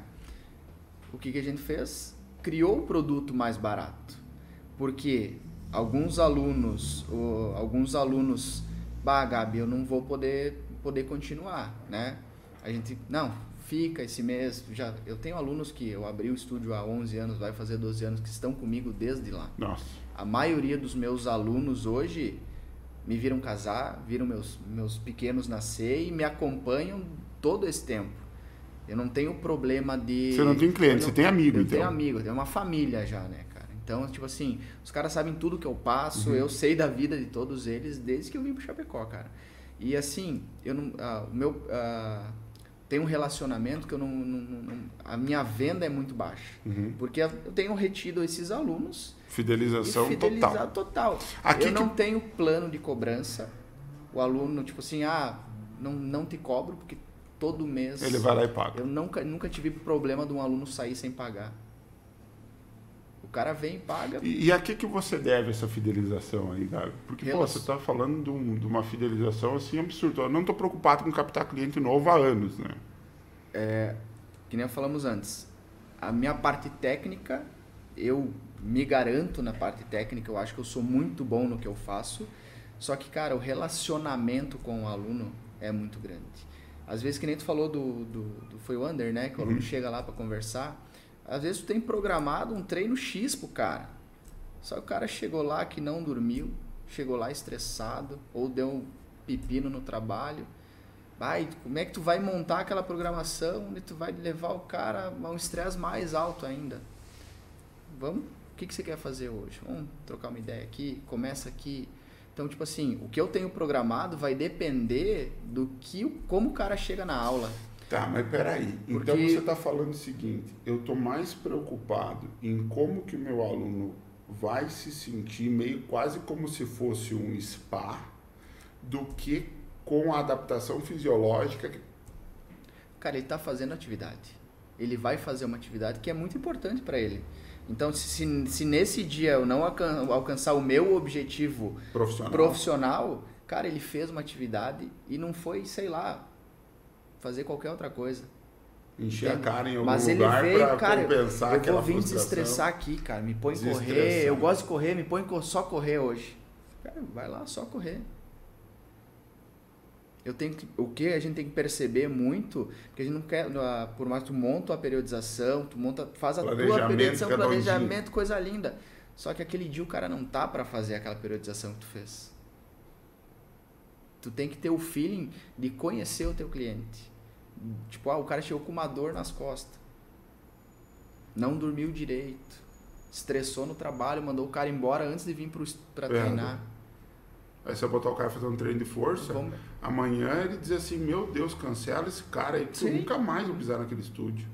O que, que a gente fez? Criou o produto mais barato. Porque alguns alunos, ou, alguns alunos, bah, Gabi, eu não vou poder, poder continuar, né? A gente, não, fica esse mês. Já, eu tenho alunos que eu abri o estúdio há 11 anos, vai fazer 12 anos, que estão comigo desde lá. Nossa a maioria dos meus alunos hoje me viram casar, viram meus, meus pequenos nascer e me acompanham todo esse tempo. Eu não tenho problema de. Você não tem cliente, não, você tem amigo, eu então. tenho amigo, eu tenho uma família já, né, cara? Então, tipo assim, os caras sabem tudo que eu passo, uhum. eu sei da vida de todos eles desde que eu vim pro Chapecó, cara. E assim, eu não. Uh, o meu. Uh, tem um relacionamento que eu não, não, não, A minha venda é muito baixa. Uhum. Porque eu tenho retido esses alunos Fidelização total. total. Aqui eu não tenho plano de cobrança. O aluno, tipo assim, ah, não, não te cobro porque todo mês. Ele vai lá e paga. Eu nunca, nunca tive problema de um aluno sair sem pagar. Cara vem paga. E, e a que, que você deve essa fidelização aí, Gabi? Porque pô, você está falando de, um, de, uma fidelização assim absurda. Eu não estou preocupado com captar cliente novo há anos, né? É, que nem falamos antes. A minha parte técnica, eu me garanto na parte técnica, eu acho que eu sou muito bom no que eu faço. Só que, cara, o relacionamento com o aluno é muito grande. Às vezes, que nem tu falou do, do, do Foi o Under, né? Que o aluno uhum. chega lá para conversar. Às vezes tu tem programado um treino X pro cara. Só que o cara chegou lá que não dormiu, chegou lá estressado, ou deu um pepino no trabalho. Vai, como é que tu vai montar aquela programação onde tu vai levar o cara a um estresse mais alto ainda? Vamos o que, que você quer fazer hoje? Vamos trocar uma ideia aqui, começa aqui. Então, tipo assim, o que eu tenho programado vai depender do que, como o cara chega na aula. Tá, mas peraí. Então, Porque... Então você está falando o seguinte: eu estou mais preocupado em como que o meu aluno vai se sentir meio quase como se fosse um spa do que com a adaptação fisiológica cara, ele está fazendo atividade. Ele vai fazer uma atividade que é muito importante para ele. Então, se, se nesse dia eu não alcançar o meu objetivo profissional. profissional, cara, ele fez uma atividade e não foi, sei lá, fazer qualquer outra coisa. Encher a cara em algum Mas lugar ele veio, cara, compensar eu vou vir frustração. desestressar aqui, cara. Me põe correr. Eu gosto de correr, me põe só correr hoje. Cara, vai lá, só correr. Eu tenho que, o que a gente tem que perceber muito, porque a gente não quer, por mais que tu monta a periodização, tu monta, faz a tua periodização, planejamento, um coisa linda. Só que aquele dia o cara não tá para fazer aquela periodização que tu fez. Tu tem que ter o feeling de conhecer o teu cliente. Tipo, ah, o cara chegou com uma dor nas costas. Não dormiu direito. Estressou no trabalho, mandou o cara embora antes de vir para treinar. Aí você botar o cara fazer um treino de força, Vamos. amanhã ele diz assim, meu Deus, cancela esse cara aí, que eu nunca mais vou pisar naquele estúdio.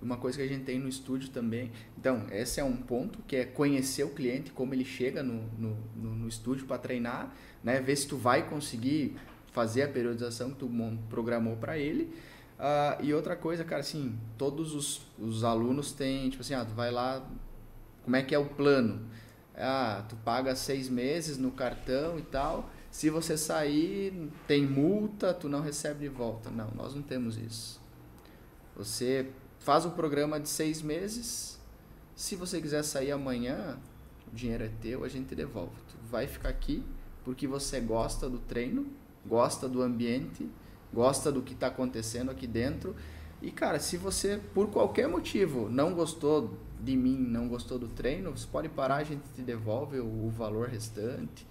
Uma coisa que a gente tem no estúdio também. Então, esse é um ponto que é conhecer o cliente, como ele chega no, no, no, no estúdio para treinar, né? Ver se tu vai conseguir fazer a periodização que tu programou para ele. Uh, e outra coisa, cara, assim, todos os, os alunos têm, tipo assim, ah, tu vai lá, como é que é o plano? ah, tu paga seis meses no cartão e tal. Se você sair, tem multa, tu não recebe de volta. Não, nós não temos isso. Você faz um programa de seis meses. Se você quiser sair amanhã, o dinheiro é teu, a gente devolve. Tu vai ficar aqui porque você gosta do treino, gosta do ambiente, gosta do que está acontecendo aqui dentro. E cara, se você por qualquer motivo não gostou de mim não gostou do treino, você pode parar, a gente te devolve o, o valor restante.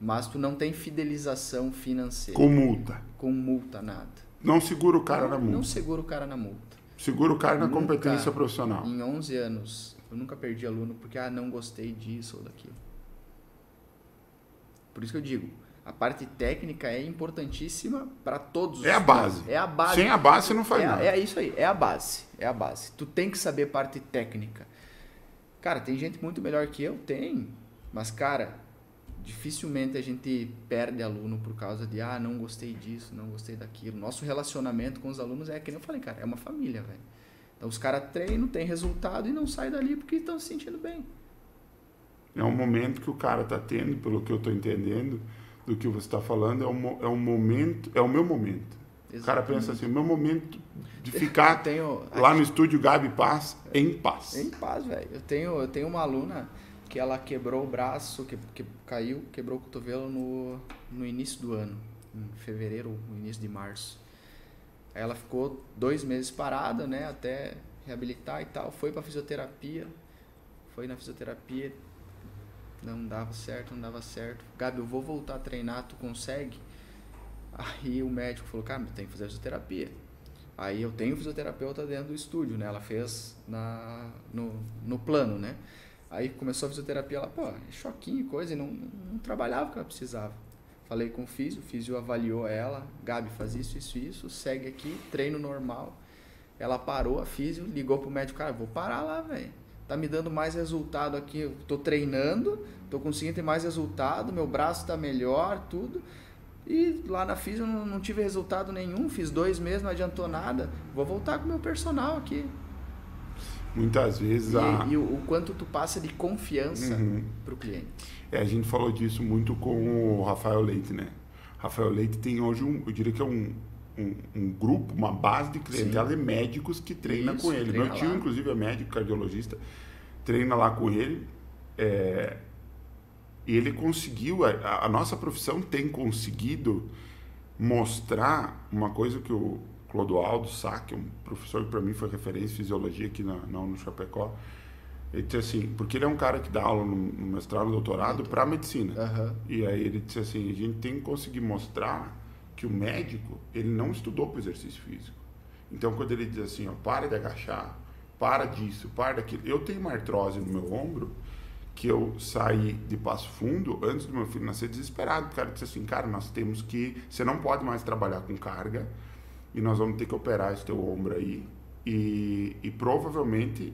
Mas tu não tem fidelização financeira. Com multa. Com multa, nada. Não segura o cara não, na multa. Não segura o cara na multa. Segura o cara na nunca, competência profissional. Em 11 anos, eu nunca perdi aluno porque, ah, não gostei disso ou daquilo. Por isso que eu digo, a parte técnica é importantíssima para todos os É a base. É a base. Sem a base você não faz é, nada. É isso aí, é a base. É a base. Tu tem que saber parte técnica. Cara, tem gente muito melhor que eu? Tem. Mas, cara, dificilmente a gente perde aluno por causa de, ah, não gostei disso, não gostei daquilo. Nosso relacionamento com os alunos é que nem eu falei, cara, é uma família, velho. Então os caras treinam, tem resultado e não saem dali porque estão se sentindo bem. É um momento que o cara tá tendo, pelo que eu tô entendendo do que você está falando, é um, é um momento, é o meu momento. Exatamente. O cara pensa assim, o meu momento de ficar tenho, lá no estúdio Gabi Paz, em paz. Em paz, velho. Eu tenho, eu tenho uma aluna que ela quebrou o braço, que, que caiu, quebrou o cotovelo no, no início do ano, em fevereiro, no início de março. Aí ela ficou dois meses parada, né, até reabilitar e tal. Foi para fisioterapia, foi na fisioterapia, não dava certo, não dava certo. Gabi, eu vou voltar a treinar, tu consegue? Aí o médico falou, cara, tem que fazer fisioterapia. Aí eu tenho fisioterapeuta dentro do estúdio, né? Ela fez na, no, no plano, né? Aí começou a fisioterapia, ela, pô, é choquinho coisa, e não, não trabalhava o que ela precisava. Falei com o físio, o físio avaliou ela, Gabi, faz isso, isso, isso, segue aqui, treino normal. Ela parou a físio, ligou pro médico, cara, vou parar lá, velho. Tá me dando mais resultado aqui, eu tô treinando, tô conseguindo ter mais resultado, meu braço tá melhor, tudo. E lá na FIS eu não, não, tive resultado nenhum, fiz dois meses, não adiantou nada. Vou voltar com o meu personal aqui. Muitas vezes e, a... e o, o, quanto tu passa de confiança uhum. para o cliente. É, a gente falou disso muito com o Rafael Leite, né? Rafael Leite tem hoje um, eu diria que é um, um, um grupo, uma base de clientela Sim. de médicos que treina Isso, com ele. Meu tio, lá. inclusive, é médico cardiologista, treina lá com ele. É, e ele conseguiu, a, a, nossa profissão tem conseguido mostrar uma coisa que o Clodoaldo Sá, que é um professor que para mim foi referência em fisiologia aqui na, na no Chapecó, ele disse assim, porque ele é um cara que dá aula no, no mestrado, no doutorado para medicina. Uhum. E aí ele disse assim, a gente tem que conseguir mostrar que o médico, ele não estudou para exercício físico. Então quando ele diz assim, ó, para de agachar, para disso, para daquilo. Eu tenho uma artrose no meu ombro, que eu saí de Passo Fundo antes do meu filho nascer desesperado. O cara disse assim, cara, nós temos que, você não pode mais trabalhar com carga e nós vamos ter que operar esse teu ombro aí e, e provavelmente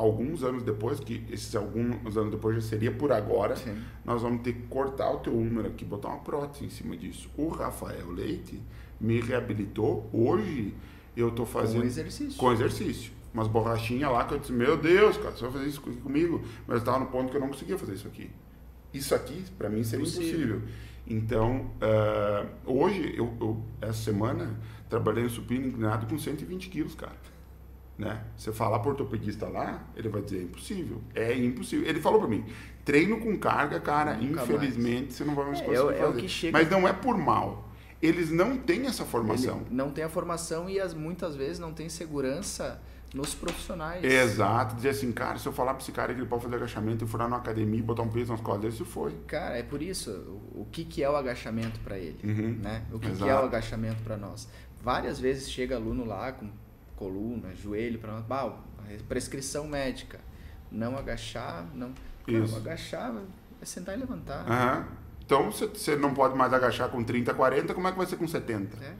alguns anos depois, que esses alguns anos depois já seria por agora, Sim. nós vamos ter que cortar o teu húmero aqui, botar uma prótese em cima disso. O Rafael Leite me reabilitou. Hoje eu tô fazendo. Com exercício. Com exercício. Umas borrachinhas lá que eu disse, meu Deus, cara, você vai fazer isso comigo. Mas eu estava no ponto que eu não conseguia fazer isso aqui. Isso aqui, para mim, seria impossível. impossível. Então, uh, hoje, eu, eu, essa semana, trabalhei no supino inclinado com 120 quilos, cara. Né? Você falar para ortopedista lá, ele vai dizer é impossível. É impossível. Ele falou para mim, treino com carga, cara, Nunca infelizmente mais. você não vai mais é, conseguir é, fazer. É chega... Mas não é por mal. Eles não têm essa formação. Ele não tem a formação e as, muitas vezes não tem segurança nos profissionais. Exato. Dizer assim, cara, se eu falar para esse cara que ele pode fazer agachamento e furar numa academia e botar um peso nas costas dele, isso foi. Cara, é por isso. O, o que, que é o agachamento para ele? Uhum. Né? O que, que é o agachamento para nós? Várias vezes chega aluno lá com coluna, joelho, para. Bah, prescrição médica. Não agachar, não. Isso. agachar é sentar e levantar. Uhum. Então, você não pode mais agachar com 30, 40, como é que vai ser com 70? É.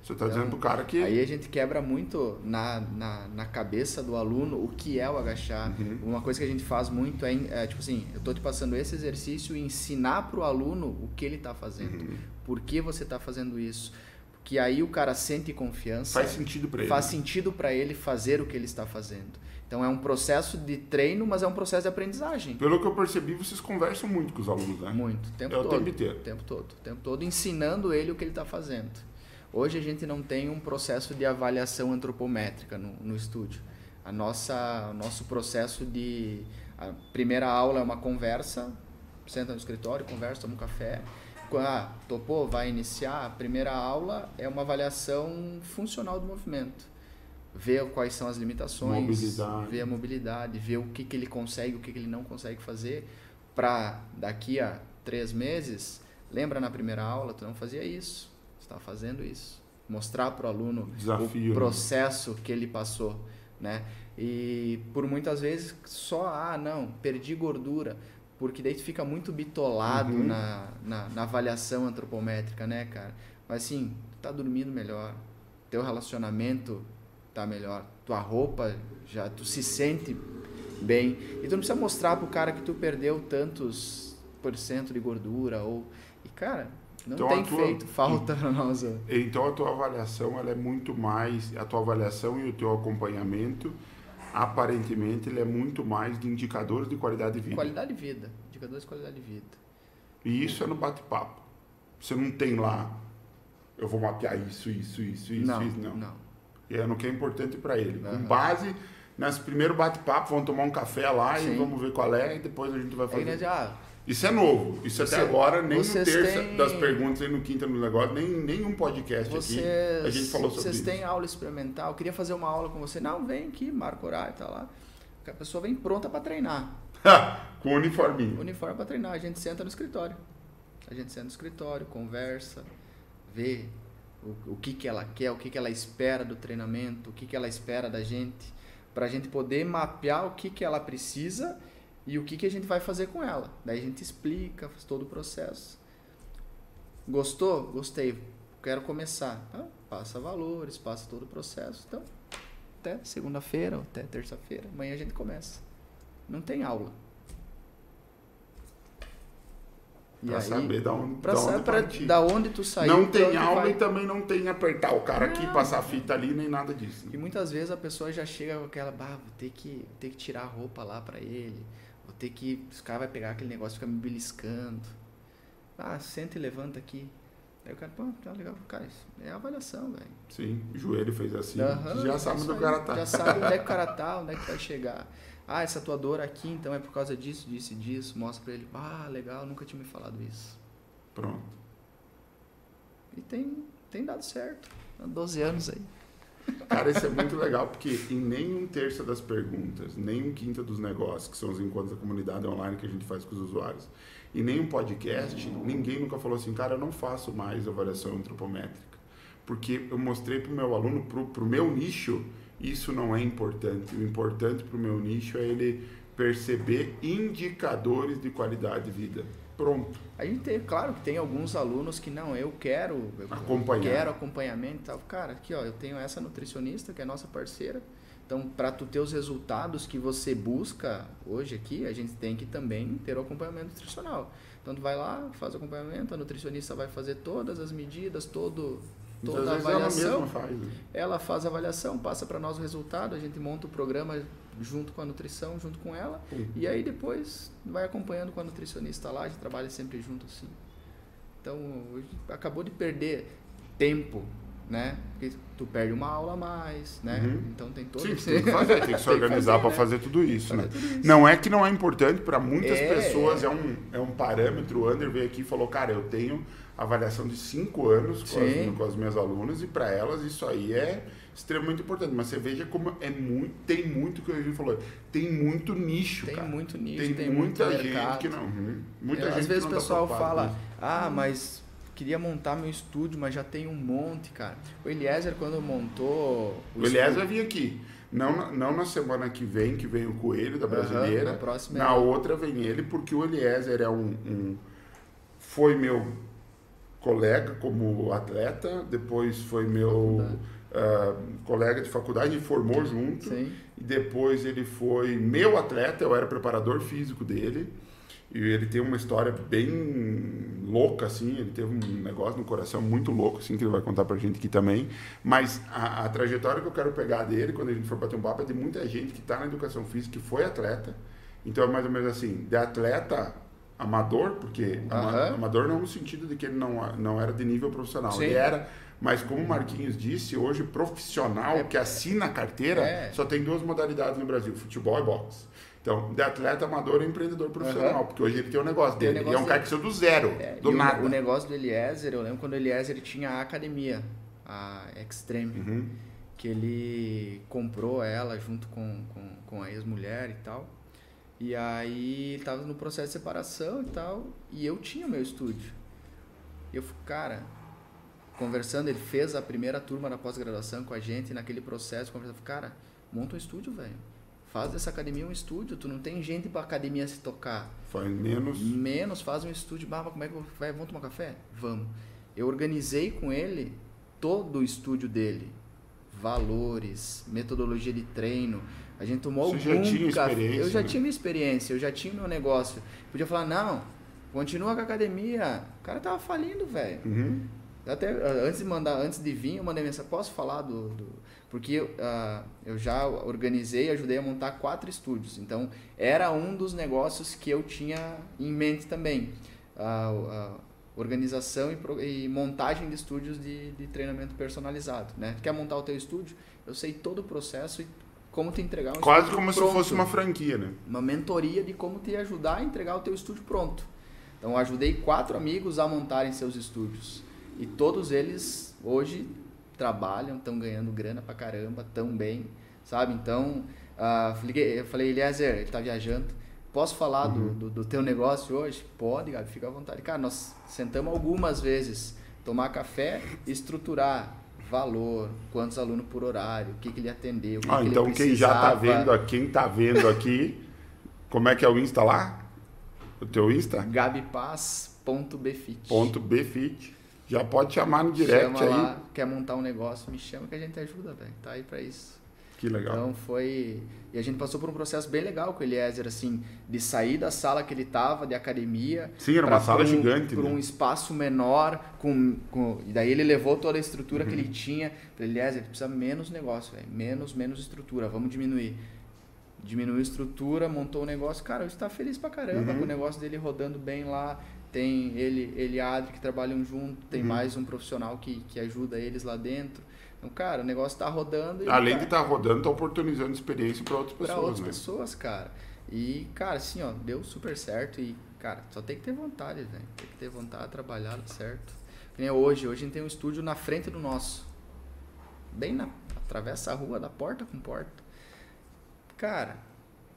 Você está então, dizendo pro cara que. Aí a gente quebra muito na, na, na cabeça do aluno o que é o agachar. Uhum. Uma coisa que a gente faz muito é, é, tipo assim, eu estou te passando esse exercício e ensinar pro aluno o que ele está fazendo. Uhum. Por que você está fazendo isso? Que aí o cara sente confiança. Faz sentido para ele. Faz sentido para ele fazer o que ele está fazendo. Então é um processo de treino, mas é um processo de aprendizagem. Pelo que eu percebi, vocês conversam muito com os alunos, né? Muito, tempo é todo. o tempo inteiro. O tempo todo, o tempo todo, ensinando ele o que ele está fazendo. Hoje a gente não tem um processo de avaliação antropométrica no, no estúdio. A nossa, nosso processo de a primeira aula é uma conversa, senta no escritório, conversa, toma um café. Ah, topou, vai iniciar. A primeira aula é uma avaliação funcional do movimento. Ver quais são as limitações, mobilidade. ver a mobilidade, ver o que, que ele consegue, o que, que ele não consegue fazer, para daqui a três meses, lembra na primeira aula, tu não fazia isso está fazendo isso. Mostrar para o aluno Desafio, o né? processo né? que ele passou, né? E por muitas vezes só, ah, não, perdi gordura, porque daí tu fica muito bitolado uhum. na, na, na, avaliação antropométrica, né, cara? Mas assim, tu tá dormindo melhor, teu relacionamento tá melhor, tua roupa já, tu se sente bem. E tu não precisa mostrar pro cara que tu perdeu tantos por cento de gordura ou... E, cara, não então, tem tua, feito falta para nós. Então a tua avaliação ela é muito mais, a tua avaliação e o teu acompanhamento, aparentemente ele é muito mais de indicadores de qualidade de vida. Qualidade de vida, indicadores de qualidade de vida. E isso é no bate-papo. Você não tem lá, eu vou mapear isso, isso, isso, isso, não, isso, não. não. E é no que é importante para ele. Uhum. Com base nesse primeiro bate-papo, vamos tomar um café lá Sim. e vamos ver qual é, e depois a gente vai fazer. Aí, ah, isso é novo. Isso Você, até agora, nem no terça têm... das perguntas, nem no quinta no negócio, nem nenhum podcast vocês, aqui. A gente falou sobre vocês isso. Vocês têm aula experimental? Eu queria fazer uma aula com você. Não, vem aqui, marca horário, tá lá. A pessoa vem pronta para treinar. com uniforminho. Uniforme para treinar. A gente senta no escritório. A gente senta no escritório, conversa, vê o, o que, que ela quer, o que, que ela espera do treinamento, o que, que ela espera da gente, para a gente poder mapear o que, que ela precisa e o que, que a gente vai fazer com ela. Daí a gente explica, faz todo o processo. Gostou? Gostei. Quero começar. Então, passa valores, passa todo o processo. Então, até segunda-feira, até terça-feira, amanhã a gente começa. Não tem aula. Pra aí, saber da onde, pra da onde pra, da onde tu saiu. Não tem aula vai... e também não tem apertar o cara não, aqui, passar a fita ali, nem nada disso. E muitas vezes a pessoa já chega com aquela, bah, vou ter que, ter que tirar a roupa lá para ele Vou ter que. Os caras vão pegar aquele negócio e ficar me beliscando. Ah, senta e levanta aqui. Aí o cara, pô, tá legal. Cara, isso é avaliação, velho. Sim, o joelho fez assim. Uhum, já sabe onde o cara tá. Já sabe onde é que o cara tá, onde é que vai chegar. Ah, essa tua dor aqui, então é por causa disso, disso e disso. Mostra pra ele. Ah, legal, nunca tinha me falado isso. Pronto. E tem, tem dado certo. Há 12 anos aí. Cara, isso é muito legal, porque em nem um terço das perguntas, nem um quinto dos negócios, que são os encontros da comunidade online que a gente faz com os usuários, e nem um podcast, ninguém nunca falou assim, cara, eu não faço mais avaliação antropométrica. Porque eu mostrei para o meu aluno, para o meu nicho, isso não é importante. O importante para o meu nicho é ele perceber indicadores de qualidade de vida pronto. A gente tem, claro que tem alguns alunos que não, eu quero, eu Acompanhar. quero acompanhamento e tal. Cara, aqui ó, eu tenho essa nutricionista que é nossa parceira. Então, para tu ter os resultados que você busca hoje aqui, a gente tem que também ter o acompanhamento nutricional. Então, tu vai lá, faz o acompanhamento, a nutricionista vai fazer todas as medidas, todo toda Muitas a avaliação. ela faz. né? Ela faz a avaliação, passa para nós o resultado, a gente monta o programa junto com a nutrição, junto com ela, Uhum. e aí depois vai acompanhando com a nutricionista lá, a gente trabalha sempre junto assim. Então, acabou de perder tempo, né? Porque tu perde uma aula a mais, né? Uhum. Então tem todo Sim, esse- tem que fazer, tem que se organizar fazer, para né? fazer tudo isso, Fazer né? tudo isso. Não é que não é importante para muitas É. pessoas, é um, é um parâmetro. O Ander veio aqui e falou, cara, eu tenho avaliação de cinco anos com as, com as minhas alunas e para elas isso aí é extremamente importante. Mas você veja como é muito, tem muito que a gente falou, tem muito nicho, Tem cara. muito nicho, tem, tem, muita muito gente mercado. que não. uhum. Muita É, gente Às vezes o tá pessoal fala, ah, mas queria montar meu estúdio, mas já tem um monte, cara. O Eliezer, quando montou O vai estúdio- vir aqui. Não, na- não na semana que vem, que vem o Coelho da Brasileira. na próxima na é- outra vem ele, porque o Eliezer é um, um- Foi meu colega como atleta, depois foi meu ah, colega de faculdade e formou junto. Sim. E depois ele foi meu atleta, eu era preparador físico dele. E ele tem uma história bem louca, assim. Ele teve um negócio no coração muito louco, assim, que ele vai contar pra gente aqui também. Mas a, a trajetória que eu quero pegar dele, quando a gente for bater um papo, é de muita gente que tá na educação física, que foi atleta. Então é mais ou menos assim, de atleta amador, porque Aham. amador não no sentido de que ele não, não era de nível profissional. Sim. Ele era, mas como o Marquinhos disse, hoje profissional É. que assina a carteira, É. só tem duas modalidades no Brasil, futebol e boxe. Então, de atleta amador e empreendedor profissional, Aham. porque hoje ele tem o negócio Tem o dele. negócio e é um cara que saiu do zero, É, do e o- nada. O, negócio do Eliezer, eu lembro quando o Eliezer tinha a academia, a Extreme, Uhum. que ele comprou ela junto com, com, com a ex-mulher e tal. E aí ele tava no processo de separação e tal, e eu tinha o meu estúdio. E eu, fui, cara, conversando, ele fez a primeira turma da pós-graduação com a gente, naquele processo, conversando, cara, monta um estúdio, velho. Faz dessa academia um estúdio, tu não tem gente pra academia se tocar. Faz menos. Menos, faz um estúdio. Bah, como é que vai, vamos tomar café? Vamos. Eu organizei com ele todo o estúdio dele. Valores, metodologia de treino. A gente tomou Você já algum tinha café. experiência, Eu já né? tinha minha experiência, eu já tinha meu negócio. Podia falar, não, continua com a academia. O cara tava falindo, velho. Uhum. Até ah, antes de mandar, antes de vir, eu mandei mensagem, posso falar do. do- porque ah, eu já organizei e ajudei a montar quatro estúdios. Então, era um dos negócios que eu tinha em mente também. A, a organização e, e montagem de estúdios de, de treinamento personalizado. Né? Quer montar o teu estúdio? Eu sei todo o processo e como te entregar um Quase como se pronto fosse uma franquia, né? uma mentoria de como te ajudar a entregar o teu estúdio pronto. Então, eu ajudei quatro amigos a montarem seus estúdios. E todos eles hoje trabalham, estão ganhando grana pra caramba, tão bem, sabe? Então, liguei- eu falei, Eliezer, ele tá viajando, posso falar do, do, do teu negócio hoje? Pode, Gabi, fica à vontade. Cara, nós sentamos algumas vezes, tomar café, estruturar valor, quantos alunos por horário, o que, que ele atendeu, o que, Ah, que ele então quem já tá vendo, aqui- quem tá vendo aqui, como é que é o Insta lá? O teu Insta? gabipaz.bfit. Ponto Bfit. Já pode chamar no direct chama aí. lá, quer montar um negócio, me chama que a gente ajuda, velho. Tá aí pra isso. Que legal. Então foi. E a gente passou por um processo bem legal com o Eliezer, assim, de sair da sala que ele tava, de academia. Sim, era uma sala um- gigante, Por né? um espaço menor, com, com. E daí ele levou toda a estrutura que Uhum. ele tinha. Falei, Eliezer, precisa menos negócio, velho. Menos, menos estrutura, vamos diminuir. Diminuiu a estrutura, montou o negócio. Cara, hoje tá feliz pra caramba Uhum. com o negócio dele rodando bem lá. Tem ele, ele e a Adri que trabalham junto, tem Uhum. mais um profissional que, que ajuda eles lá dentro. Então, cara, o negócio tá rodando Além cara, de estar rodando, tá oportunizando experiência para outras pessoas, outras né? pessoas, cara. E, cara, assim, ó, deu super certo e, cara, só tem que ter vontade, velho. Tem que ter vontade, trabalhar, certo. Que nem hoje, hoje a gente tem um estúdio na frente do nosso. Bem na. Atravessa a rua da porta com porta. Cara,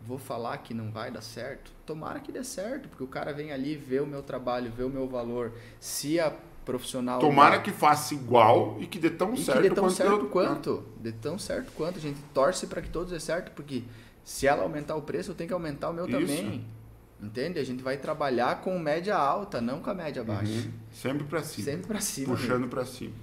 vou falar que não vai dar certo. Tomara que dê certo, porque o cara vem ali, vê o meu trabalho, vê o meu valor. Se a profissional. Tomara que faça igual e que dê tão E que certo dê tão quanto certo deu- quanto. Dê tão certo quanto. A gente torce para que todos dê certo, porque se ela aumentar o preço, eu tenho que aumentar o meu Isso. também. Entende? A gente vai trabalhar com média alta, não com a média baixa. Uhum. Sempre para cima. Sempre para cima. puxando para cima.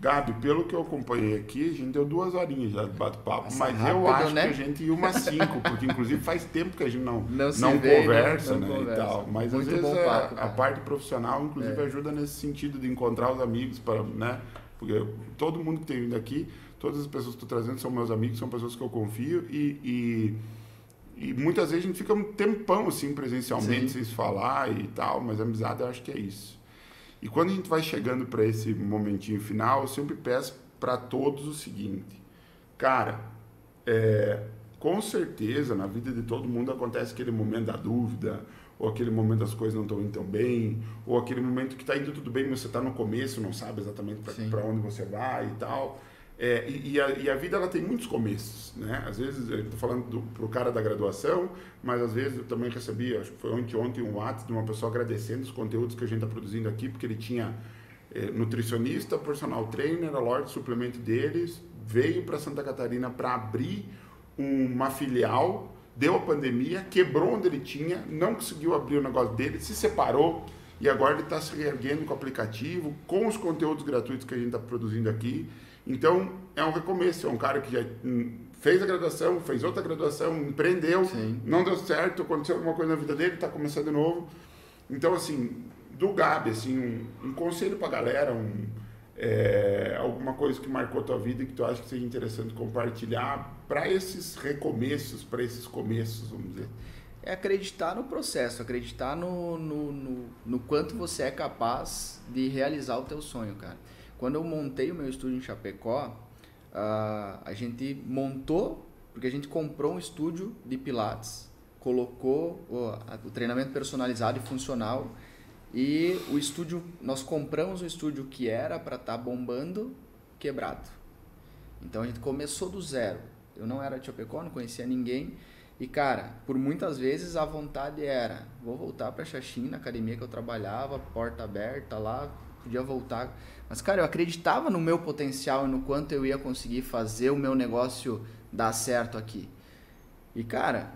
Gabi, pelo que eu acompanhei aqui, a gente deu duas horinhas já de bate-papo, mas eu rápido, acho né? que a gente ia umas cinco, porque inclusive faz tempo que a gente não, Não não vê, conversa, né? Não né, conversa. e tal. Mas Muito às vezes a- papo, a, parte profissional, inclusive, É. ajuda nesse sentido de encontrar os amigos para, né, porque todo mundo que tem vindo aqui, todas as pessoas que estou trazendo são meus amigos, são pessoas que eu confio e, e, e muitas vezes a gente fica um tempão assim presencialmente Sim. sem se falar e tal, mas a amizade eu acho que é isso. E quando a gente vai chegando para esse momentinho final, eu sempre peço para todos o seguinte, cara, é, com certeza na vida de todo mundo acontece aquele momento da dúvida, ou aquele momento das coisas não estão indo tão bem, ou aquele momento que está indo tudo bem, mas você está no começo, não sabe exatamente para onde você vai e tal. É, e, e, a, e, a, vida ela tem muitos começos, né? Às vezes, estou falando para o cara da graduação, mas às vezes eu também recebi, acho que foi ontem, ontem um WhatsApp de uma pessoa agradecendo os conteúdos que a gente está produzindo aqui, porque ele tinha é, nutricionista, personal trainer, a Lorde suplemento deles, veio para Santa Catarina para abrir uma filial deu a pandemia, quebrou onde ele tinha, não conseguiu abrir o negócio dele, se separou e agora ele está se reerguendo com o aplicativo, com os conteúdos gratuitos que a gente está produzindo aqui. Então, é um recomeço, é um cara que já hum, fez a graduação, fez outra graduação, empreendeu, Sim. não deu certo, aconteceu alguma coisa na vida dele, está começando de novo. Então, assim, do Gabi, assim, um, um conselho para a galera, um é, alguma coisa que marcou a tua vida e que tu acha que seja interessante compartilhar para esses recomeços, para esses começos, vamos dizer? É acreditar no processo, acreditar no, no, no, no, quanto você é capaz de realizar o teu sonho, cara. Quando eu montei o meu estúdio em Chapecó, uh, a gente montou, porque a gente comprou um estúdio de pilates, colocou o, o treinamento personalizado e funcional e o estúdio, nós compramos o estúdio que era para estar tá bombando, quebrado. Então a gente começou do zero. Eu não era de Chapecó, não conhecia ninguém. E cara, por muitas vezes a vontade era: vou voltar para Xaxim, na academia que eu trabalhava, porta aberta lá, podia voltar. Mas cara, eu acreditava no meu potencial e no quanto eu ia conseguir fazer o meu negócio dar certo aqui. E cara,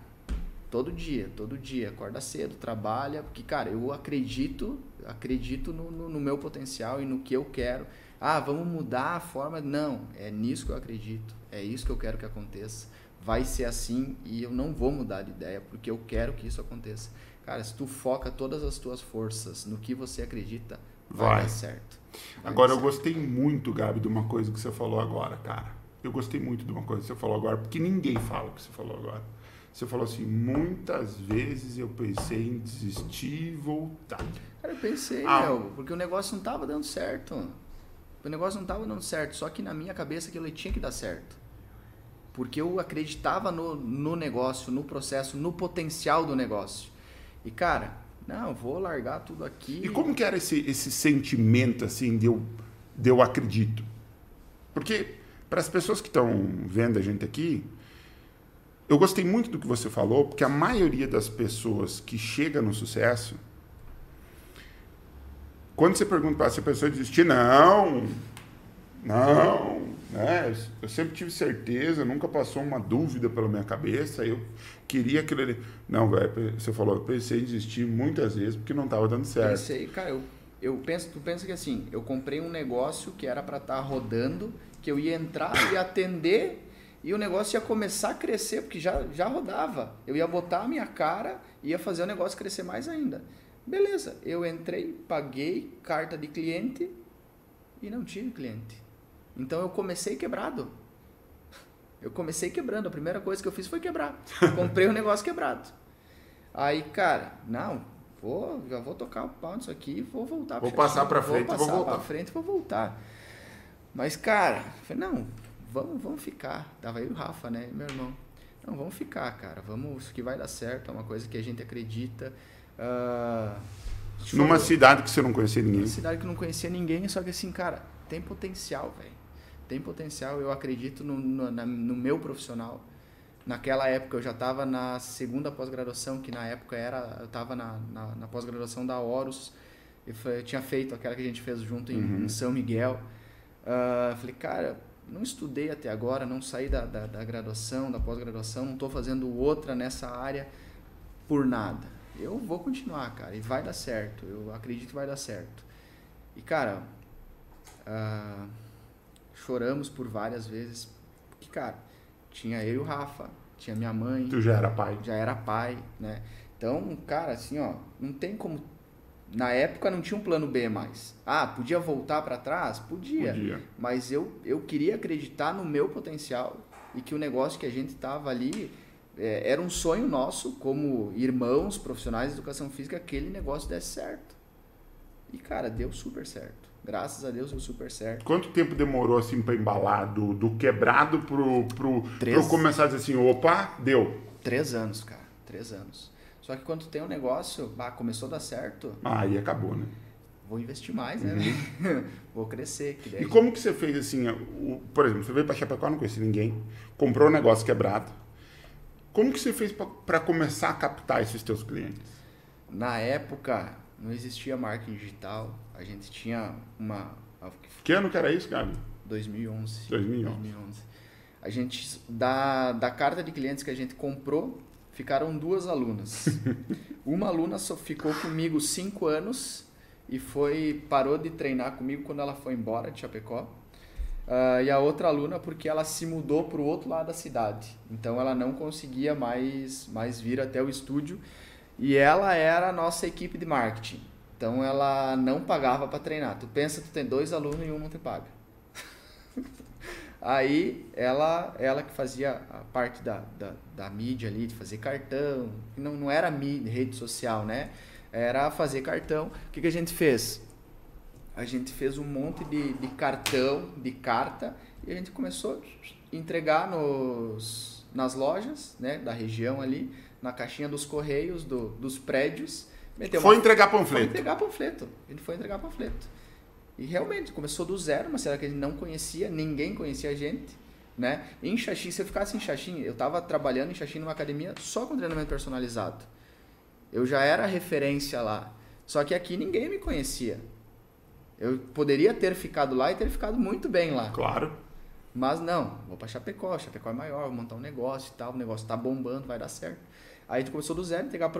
Todo dia, todo dia. Acorda cedo, trabalha, porque, cara, eu acredito, acredito no, no, no, meu potencial e no que eu quero. Ah, vamos mudar a forma. Não, é nisso que eu acredito. É isso que eu quero que aconteça. Vai ser assim e eu não vou mudar de ideia, porque eu quero que isso aconteça. Cara, se tu foca todas as tuas forças no que você acredita, vai, vai. dar certo. Vai agora, dar eu certo. gostei muito, Gabi, de uma coisa que você falou agora, cara. Eu gostei muito de uma coisa que você falou agora, porque ninguém fala o que você falou agora você falou assim, muitas vezes eu pensei em desistir e voltar. Cara, eu pensei, ah. meu, porque o negócio não estava dando certo. O negócio não estava dando certo, só que na minha cabeça aquilo tinha que dar certo. Porque eu acreditava no, no negócio, no processo, no potencial do negócio. E, cara, não, vou largar tudo aqui. E como que era esse, esse sentimento, assim, de eu, de eu acredito? Porque, para as pessoas que estão vendo a gente aqui, eu gostei muito do que você falou, porque a maioria das pessoas que chega no sucesso, quando você pergunta para essa pessoa desistir, não, não, né? Eu sempre tive certeza, nunca passou uma dúvida pela minha cabeça, eu queria aquilo ali. Não, velho, você falou, eu pensei em desistir muitas vezes porque não estava dando certo. Pensei, cara, eu, eu penso, tu pensa que assim, eu comprei um negócio que era para estar tá rodando, que eu ia entrar e atender e o negócio ia começar a crescer, porque já, já rodava. Eu ia botar a minha cara e ia fazer o negócio crescer mais ainda. Beleza, eu entrei, paguei carta de cliente e não tive cliente. Então eu comecei quebrado. Eu comecei quebrando. A primeira coisa que eu fiz foi quebrar. Comprei o um negócio quebrado. Aí, cara, não, vou, já vou tocar o pau nisso aqui, vou voltar. Vou passar para frente, vou, vou voltar. Pra frente, vou voltar. Mas, cara, falei, não, vamos, vamos ficar. Tava aí o Rafa, né? Meu irmão. Não, vamos ficar, cara. Vamos, isso que vai dar certo. É uma coisa que a gente acredita. Uh, Numa cidade que você não conhecia ninguém. Numa cidade que não conhecia ninguém, só que assim, cara, tem potencial, velho. Tem potencial. Eu acredito no, no, na, no meu profissional. Naquela época eu já estava na segunda pós-graduação, que na época era. Eu estava na, na, na pós-graduação da Horus. Eu, eu, tinha feito aquela que a gente fez junto em, uhum. em São Miguel. Uh, falei, cara, não estudei até agora, não saí da, da, da graduação, da pós-graduação, não estou fazendo outra nessa área por nada. Eu vou continuar, cara, e vai dar certo. Eu acredito que vai dar certo. E, cara, uh, choramos por várias vezes, porque, cara, tinha eu e o Rafa, tinha minha mãe. Tu já era pai. Já era pai, né? Então, cara, assim, ó, não tem como na época não tinha um plano B mais. Ah, podia voltar para trás? Podia. Podia. Mas eu, eu queria acreditar no meu potencial e que o negócio que a gente estava ali é, era um sonho nosso, como irmãos profissionais de educação física, aquele negócio desse certo. E, cara, deu super certo. Graças a Deus deu super certo. Quanto tempo demorou assim para embalar do, do quebrado pro, pro, Três. pro começar a dizer assim, opa, deu. Três anos, cara. Três anos. Só que quando tem um negócio, bah, começou a dar certo, Aí acabou, né? vou investir mais, né? vou crescer. E como que você fez assim, o- por exemplo, você veio para Chapecó, não conhecia ninguém, comprou um negócio quebrado. Como que você fez para começar a captar esses teus clientes? Na época, não existia marketing digital. A gente tinha uma... Que ano que era isso, Gabi? 2011. 2011. 2011. A gente, da, da carta de clientes que a gente comprou, ficaram duas alunas. Uma aluna só ficou comigo cinco anos e foi parou de treinar comigo quando ela foi embora de Chapecó. Ah, e a outra aluna porque ela se mudou para o outro lado da cidade. Então ela não conseguia mais, mais vir até o estúdio. E ela era a nossa equipe de marketing. Então ela não pagava para treinar. Tu pensa, tu tem dois alunos e um não te paga. Aí ela, ela que fazia a parte da, da, da mídia ali, de fazer cartão, não, não era mídia, rede social, né? Era fazer cartão. O que, que a gente fez? A gente fez um monte de, de cartão, de carta, e a gente começou a entregar nos, nas lojas né, da região ali, na caixinha dos correios do, dos prédios. Meteu Foi uma- entregar foi panfleto. entregar panfleto. Ele foi entregar panfleto. E realmente, começou do zero, mas será que ele não conhecia? Ninguém conhecia a gente. Né? Em Xaxim, se eu ficasse em Xaxim, eu estava trabalhando em Xaxim numa academia só com treinamento personalizado. Eu já era referência lá. Só que aqui ninguém me conhecia. Eu poderia ter ficado lá e ter ficado muito bem lá. Claro. Mas não, vou pra Chapecó, Chapecó é maior, vou montar um negócio e tal, o negócio tá bombando, vai dar certo. Aí gente começou do zero, entregar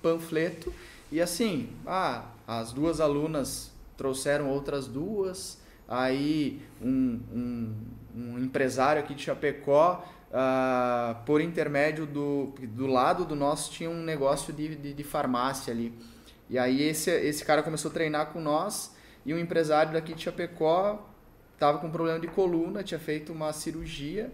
panfleto e assim, ah, as duas alunas trouxeram outras duas, aí um, um, um empresário aqui de Chapecó, ah, por intermédio do, do lado do nosso tinha um negócio de, de, de farmácia ali. E aí esse, esse cara começou a treinar com nós e um empresário daqui de Chapecó tava com problema de coluna, tinha feito uma cirurgia.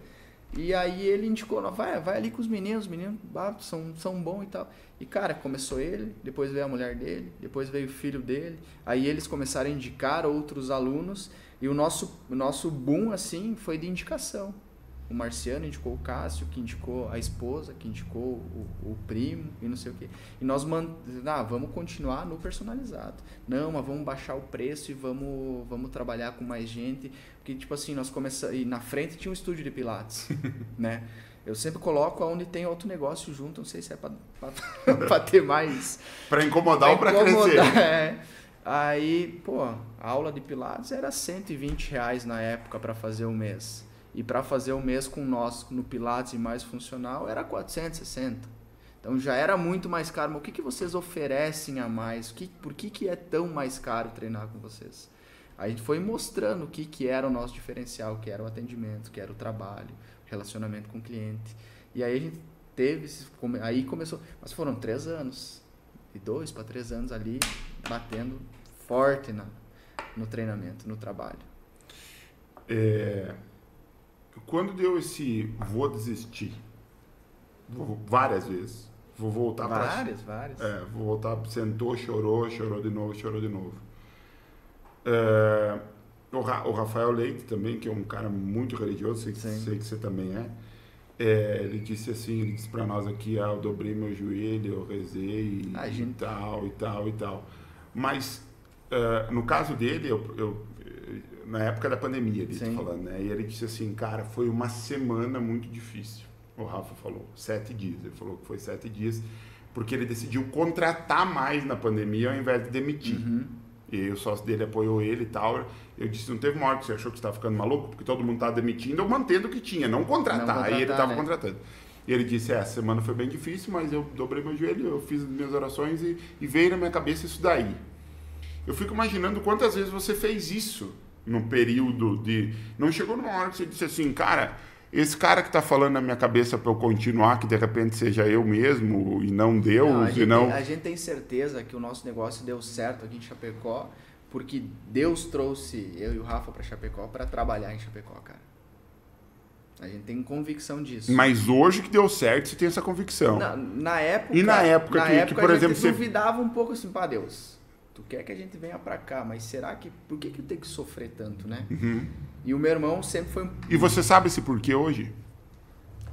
E aí ele indicou, "Não, vai, vai ali com os meninos, os meninos são, são bons e tal. E cara, começou ele, depois veio a mulher dele, depois veio o filho dele. Aí eles começaram a indicar outros alunos. E o nosso, o nosso boom, assim, foi de indicação. O Marciano indicou o Cássio, que indicou a esposa, que indicou o, o primo e não sei o quê. E nós man... ah, vamos continuar no personalizado. Não, mas vamos baixar o preço e vamos, vamos trabalhar com mais gente. Porque, tipo assim, nós começamos. E na frente tinha um estúdio de Pilates, né? Eu sempre coloco onde tem outro negócio junto, não sei se é para ter mais. Para incomodar ou para crescer. é. Aí, pô, a aula de Pilates era 120 reais na época para fazer o mês. E para fazer o mês com nós no Pilates e mais funcional era 460. Então já era muito mais caro. Mas o que, que vocês oferecem a mais? Que, por que, que é tão mais caro treinar com vocês? Aí a gente foi mostrando o que, que era o nosso diferencial, que era o atendimento, que era o trabalho, relacionamento com o cliente. E aí a gente teve, aí começou, mas foram três anos, de dois para três anos ali, batendo forte na, no treinamento, no trabalho. É, quando deu esse vou desistir, vou- várias vezes, vou voltar para várias, várias. É, vou voltar, sentou, chorou, chorou de novo, chorou de novo. É, o, o Rafael Leite também, que é um cara muito religioso, sei, sei que você também é. É, ele disse assim, ele disse para nós aqui, ah, eu dobrei meu joelho, eu rezei e, A e gente- tal, e tal, e tal. Mas, é, no caso dele, eu, eu- na época da pandemia, ele tá Sim. falando, né? E ele disse assim, cara, foi uma semana muito difícil. O Rafa falou, sete dias. Ele falou que foi sete dias, porque ele decidiu contratar mais na pandemia ao invés de demitir. Uhum. E o sócio dele apoiou ele e tal. Eu disse, não teve uma hora que você achou que você estava ficando maluco? Porque todo mundo estava demitindo ou mantendo o que tinha, não contratar. Não Aí ele contratar, estava né? contratando. E ele disse, é, essa semana foi bem difícil, mas eu dobrei meu joelho, eu fiz as minhas orações e, e veio na minha cabeça isso daí. Eu fico imaginando quantas vezes você fez isso num período de... Não chegou numa hora que você disse assim, cara, esse cara que está falando na minha cabeça para eu continuar, que de repente seja eu mesmo e não Deus, Não, gente e não... tem, a gente tem certeza que o nosso negócio deu certo aqui em Chapecó, porque Deus trouxe eu e o Rafa para Chapecó para trabalhar em Chapecó, cara. A gente tem convicção disso. Mas hoje que deu certo, você tem essa convicção. Na, na época. E na época que- que, por a exemplo, gente você- duvidava um pouco assim, pá, Deus. Tu quer que a gente venha pra cá, mas será que. Por que, que tem que sofrer tanto, né? Uhum. E o meu irmão sempre foi. um E você sabe esse porquê hoje?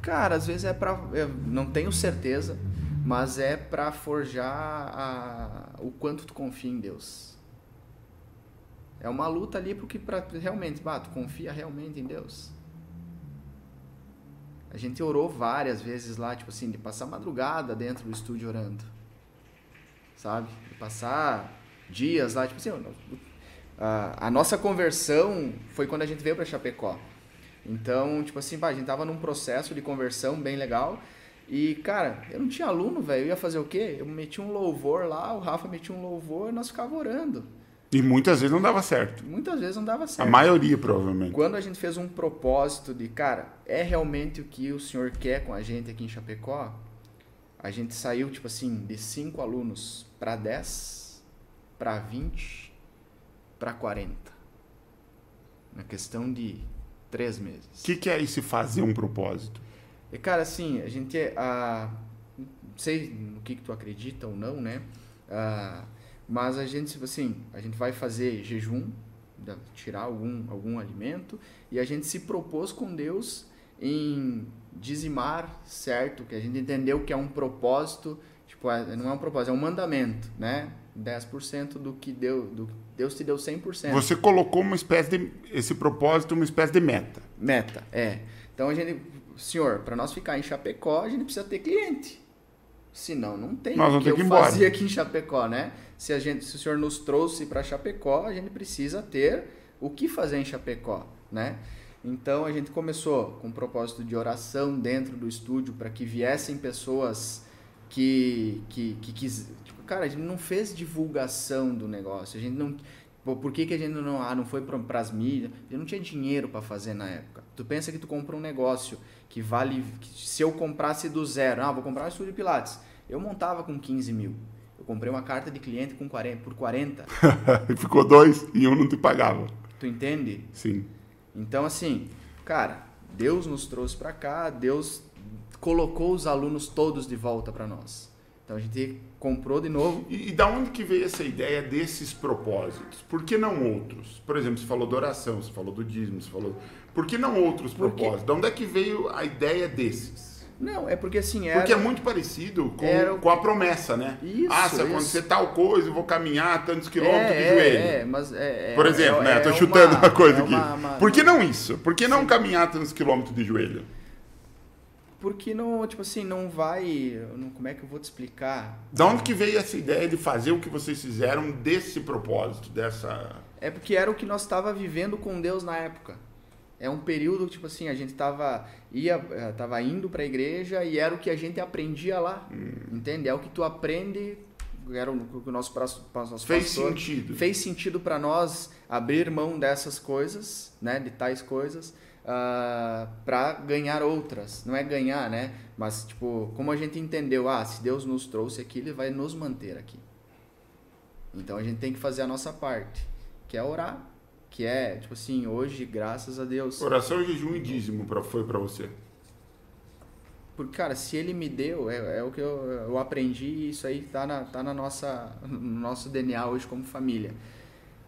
Cara, às vezes é pra. Eu não tenho certeza, mas é pra forjar a- o quanto tu confia em Deus. É uma luta ali porque pra realmente, bah, tu confia realmente em Deus. A gente orou várias vezes lá, tipo assim, de passar madrugada dentro do estúdio orando. Sabe? De passar dias lá, tipo assim, a, a nossa conversão foi quando a gente veio pra Chapecó. Então, tipo assim, bah, a gente tava num processo de conversão bem legal. E, cara, eu não tinha aluno, velho. Eu ia fazer o quê? Eu meti um louvor lá, o Rafa metia um louvor e nós ficávamos orando. E muitas vezes não dava certo. Muitas vezes não dava A certo. maioria, provavelmente. Quando a gente fez um propósito de, cara, é realmente o que o senhor quer com a gente aqui em Chapecó, a gente saiu, tipo assim, de 5 alunos para 10, para 20, para 40. Na questão de três meses. O que, que é esse fazer um propósito? E, cara, assim, a gente ah, não sei no que, que tu acredita ou não, né? Ah, mas a gente, tipo assim, a gente vai fazer jejum, tirar algum, algum alimento, e a gente se propôs com Deus em dizimar, certo? Que a gente entendeu que é um propósito, tipo, é- não é um propósito, é um mandamento, né? 10% do que deu, do, Deus te deu 100%. Você colocou uma espécie de. esse propósito, uma espécie de meta. Meta, é. Então a gente, senhor, para nós ficar em Chapecó, a gente precisa ter cliente. Senão não tem Nós o vamos que ter que eu ir embora. fazia aqui em Chapecó, né? Se a gente, se o senhor nos trouxe para Chapecó, a gente precisa ter o que fazer em Chapecó, né? Então a gente começou com um propósito de oração dentro do estúdio para que viessem pessoas que que, que tipo, cara, a gente não fez divulgação do negócio, a gente não Pô, por que, que a gente não, ah, não foi para as mídias? Eu não tinha dinheiro para fazer na época. Tu pensa que tu compra um negócio que vale. Que se eu comprasse do zero, ah, vou comprar um estúdio Pilates. Eu montava com 15 mil. Eu comprei uma carta de cliente com 40, por 40. e ficou dois e um não te pagava. Tu entende? Sim. Então, assim, cara, Deus nos trouxe para cá, Deus colocou os alunos todos de volta para nós. Então a gente comprou de novo. E, e da onde que veio essa ideia desses propósitos? Por que não outros? Por exemplo, você falou da oração, você falou do dízimo, você falou. Por que não outros Porque- propósitos? De onde é que veio a ideia desses? Não, é porque assim era. Porque é muito parecido com, era com a promessa, né? Isso, ah, se acontecer tal coisa, eu vou caminhar tantos quilômetros é, de joelho. É, é, mas é, é- Por exemplo, é- né? é Tô chutando uma, coisa é aqui. uma- uma- Por que não isso? Por que não caminhar tantos quilômetros de joelho? Porque não, tipo assim, não vai. não- como é que eu vou te explicar? Da onde que veio essa ideia de fazer o que vocês fizeram desse propósito, dessa. É porque era o que nós estava vivendo com Deus na época. É um período, tipo assim, a gente tava, ia, eh, tava indo pra igreja e era o que a gente aprendia lá. Hum. Entende? É o que tu aprende. Era o que o nosso, nosso Fez pastor- sentido. Fez sentido para nós abrir mão dessas coisas, né? De tais coisas. Para ganhar outras. Não é ganhar, né? Mas, tipo, como a gente entendeu, ah, se Deus nos trouxe aqui, Ele vai nos manter aqui. Então a gente tem que fazer a nossa parte, que é orar. Que é, tipo assim, hoje, graças a Deus. Oração, jejum e dízimo pra, foi pra você. Porque, cara, se ele me deu, é, é o que eu, eu aprendi e isso aí tá, na, tá na nossa, no nosso DNA hoje como família.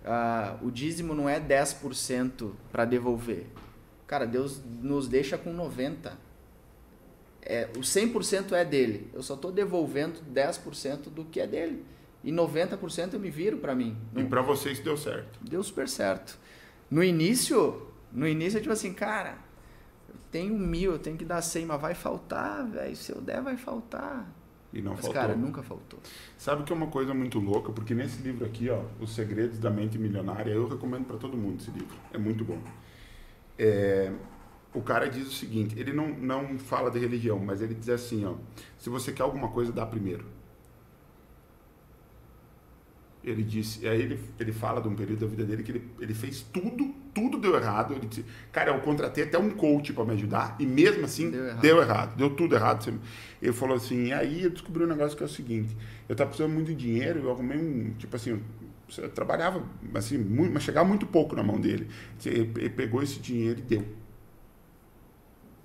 Ah, o dízimo não é 10% para devolver. Cara, Deus nos deixa com 90%. É, o 100% é dele. Eu só tô devolvendo 10% do que é dele. E 90% eu me viro para mim. E pra vocês deu certo. Deu super certo. No início, no início é tipo assim, cara, eu tenho mil, eu tenho que dar 100, mas vai faltar, velho. Se eu der, vai faltar. E não Mas, faltou. cara, nunca faltou. Sabe que é uma coisa muito louca? Porque nesse livro aqui, ó, Os Segredos da Mente Milionária, eu recomendo pra todo mundo esse livro. É muito bom. É, o cara diz o seguinte, ele não, não fala de religião, mas ele diz assim, ó, se você quer alguma coisa, dá primeiro. Ele disse, aí ele, ele fala de um período da vida dele que ele, ele fez tudo tudo deu errado. Ele disse, cara, eu contratei até um coach para me ajudar e mesmo assim Deu errado. deu errado, deu tudo errado. Ele falou assim, aí eu descobri um negócio que é o seguinte, eu tava precisando muito de dinheiro, eu arrumei um, tipo assim, eu trabalhava assim, muito, mas chegava muito pouco na mão dele. Ele, pegou esse dinheiro e deu.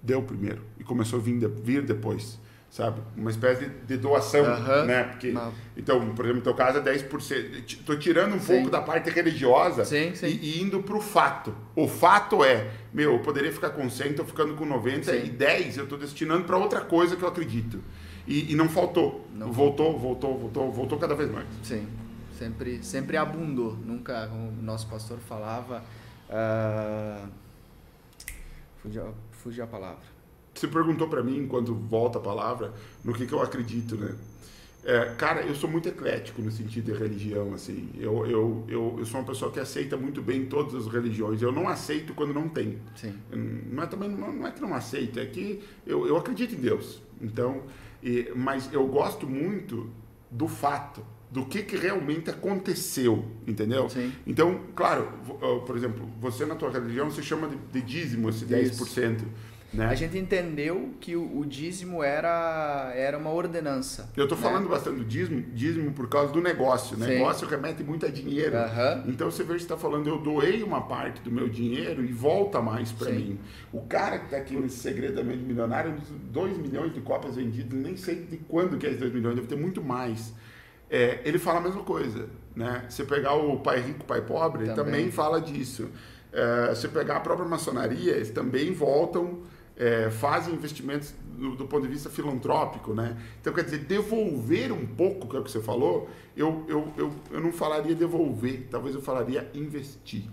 Deu primeiro e começou a vir, de, vir depois sabe? Uma espécie de, de doação, Aham. né? Porque, Não. então, por exemplo, no teu caso é 10%. Estou tirando um Sim. pouco da parte religiosa Sim, sim. E, e indo para o fato. O fato é, meu, eu poderia ficar com 100, estou ficando com 90 Sim. e 10 eu estou destinando para outra coisa que eu acredito. E, e não faltou. Não voltou, voltou, voltou, voltou cada vez mais. Sim, sempre, sempre abundou. Nunca, o nosso pastor falava, ah, fugiu, fugiu a palavra. Você perguntou para mim, enquanto volta a palavra, no que, que eu acredito, né? É, cara, eu sou muito eclético no sentido de religião, assim. Eu, eu, eu, eu sou uma pessoa que aceita muito bem todas as religiões. Eu não aceito quando não tem. Sim, Não é, também, não não é que não aceito, é que eu, eu acredito em Deus. Então, e- mas eu gosto muito do fato, do que, que realmente aconteceu, entendeu? Sim. Então, claro, ó, por exemplo, você na tua religião se chama de, de dízimo, esse 10%. Né? A gente entendeu que o, o dízimo era, era uma ordenança. Eu estou né? falando bastante do dízimo, dízimo por causa do negócio. Sim. negócio remete muito a dinheiro. Aham. Então você vê que está falando, eu doei uma parte do meu dinheiro e volta mais para mim. O cara que está aqui nesse segredo da mente milionário, 2 milhões de cópias vendidas, nem sei de quando que é esses 2 milhões, deve ter muito mais. É, ele fala a mesma coisa. Né? Você pegar o pai rico, pai pobre, ele Também. também fala disso. É, você pegar a própria maçonaria, eles também voltam, é, fazem investimentos do, do ponto de vista filantrópico, né? Então, quer dizer, devolver um pouco, que é o que você falou, eu, eu, eu, eu não falaria devolver, talvez eu falaria investir.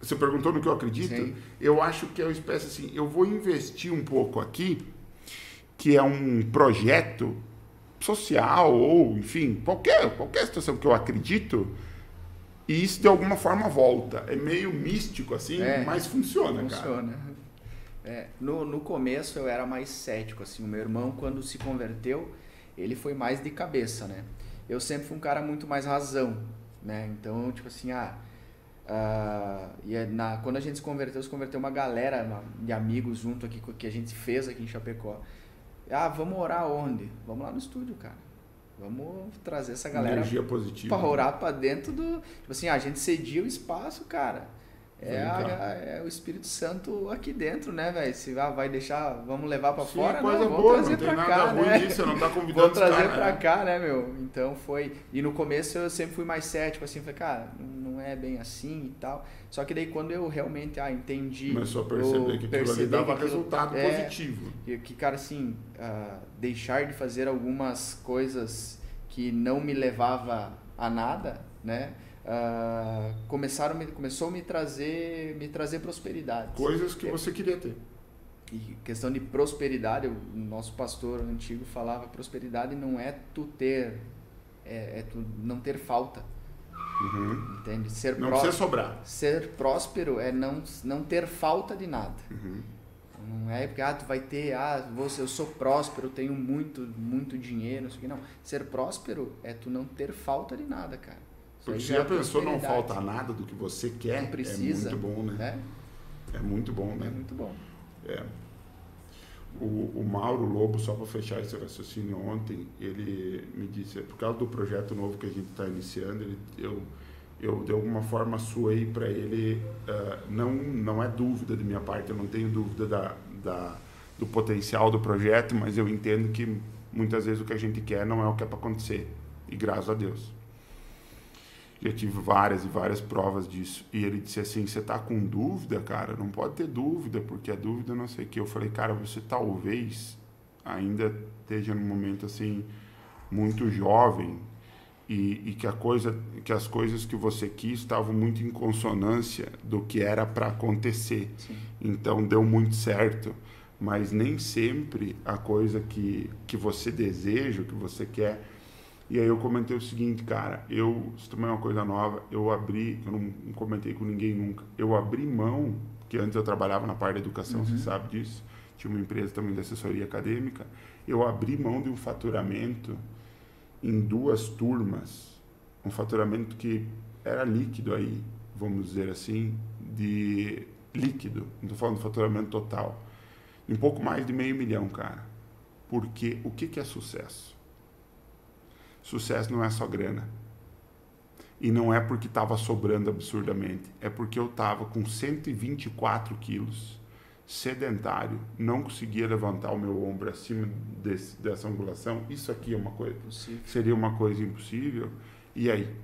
Você perguntou no que eu acredito? Sim. Eu acho que é uma espécie assim, eu vou investir um pouco aqui, que é um projeto social ou, enfim, qualquer, qualquer situação que eu acredito, e isso de alguma forma volta. É meio místico assim, É, mas funciona, cara. Funciona. É, no, no começo eu era mais cético, assim, o meu irmão quando se converteu, ele foi mais de cabeça, né? Eu sempre fui um cara muito mais razão, né? Então, tipo assim, ah, ah, e é na, quando a gente se converteu, se converteu uma galera de amigos junto aqui, que a gente fez aqui em Chapecó. Ah, vamos orar onde? Vamos lá no estúdio, cara. Vamos trazer essa galera Energia positiva. pra orar pra dentro do. Tipo assim, a gente cedia o espaço, cara. É, a- é o Espírito Santo aqui dentro, né, velho? Se ah, vai deixar, vamos levar pra Sim, fora, coisa não, vamos boa, trazer nada cá, ruim né? nisso, não tá convidando Vamos os trazer pra né? cá, né, meu? Então foi. E no começo eu sempre fui mais cético, assim, falei, cara, não é bem assim e tal. Só que daí quando eu realmente ah, entendi. Começou a perceber que aquilo percebi ali dava que aquilo- resultado é, positivo. que, que, cara, assim, ah, deixar de fazer algumas coisas que não me levava a nada, né? Ah, começaram, me- começou a me trazer, me trazer prosperidade. Coisas que você queria ter. E questão de prosperidade, o nosso pastor antigo falava, prosperidade não é tu ter, é, é tu não ter falta, Uhum. entende? Ser, Não pró- precisa sobrar. ser próspero é não, não ter falta de nada. Uhum. Não é porque ah, tu vai ter, ah, você, eu sou próspero, tenho muito, muito dinheiro, não sei o que. Não. Ser próspero é tu não ter falta de nada, cara. Porque se já é a pessoa não falta nada do que você quer, Não precisa, é muito bom, né? né? É muito bom, É né? muito bom. É. O, o Mauro Lobo, só para fechar esse raciocínio ontem, ele me disse, por causa do projeto novo que a gente está iniciando, ele, eu, eu de alguma forma suei para ele, ah, não, não é dúvida de minha parte, eu não tenho dúvida da, da, do potencial do projeto, mas eu entendo que muitas vezes o que a gente quer não é o que é para acontecer, e graças a Deus. Já tive várias e várias provas disso. E ele disse assim: Você tá com dúvida, cara? Não pode ter dúvida, porque a dúvida não sei o que. Eu falei: Cara, você talvez ainda esteja num momento assim, muito jovem e, e que, a coisa, que as coisas que você quis estavam muito em consonância do que era para acontecer. Sim. Então deu muito certo. Mas nem sempre a coisa que, que você deseja, que você quer, e aí eu comentei o seguinte, cara, eu, isso também é uma coisa nova, eu abri, eu não, não comentei com ninguém nunca, eu abri mão, porque antes eu trabalhava na parte da educação, você sabe disso, tinha uma empresa também de assessoria acadêmica, eu abri mão de um faturamento em duas turmas, um faturamento que era líquido aí, vamos dizer assim, de líquido, não estou falando de faturamento total, um pouco mais de meio milhão, cara. Porque o que, que é sucesso? Sucesso não é só grana. E não é porque estava sobrando absurdamente. É porque eu estava com 124 quilos, sedentário, não conseguia levantar o meu ombro acima desse, dessa angulação. Isso aqui é uma coisa. Impossível. Seria uma coisa impossível. E aí?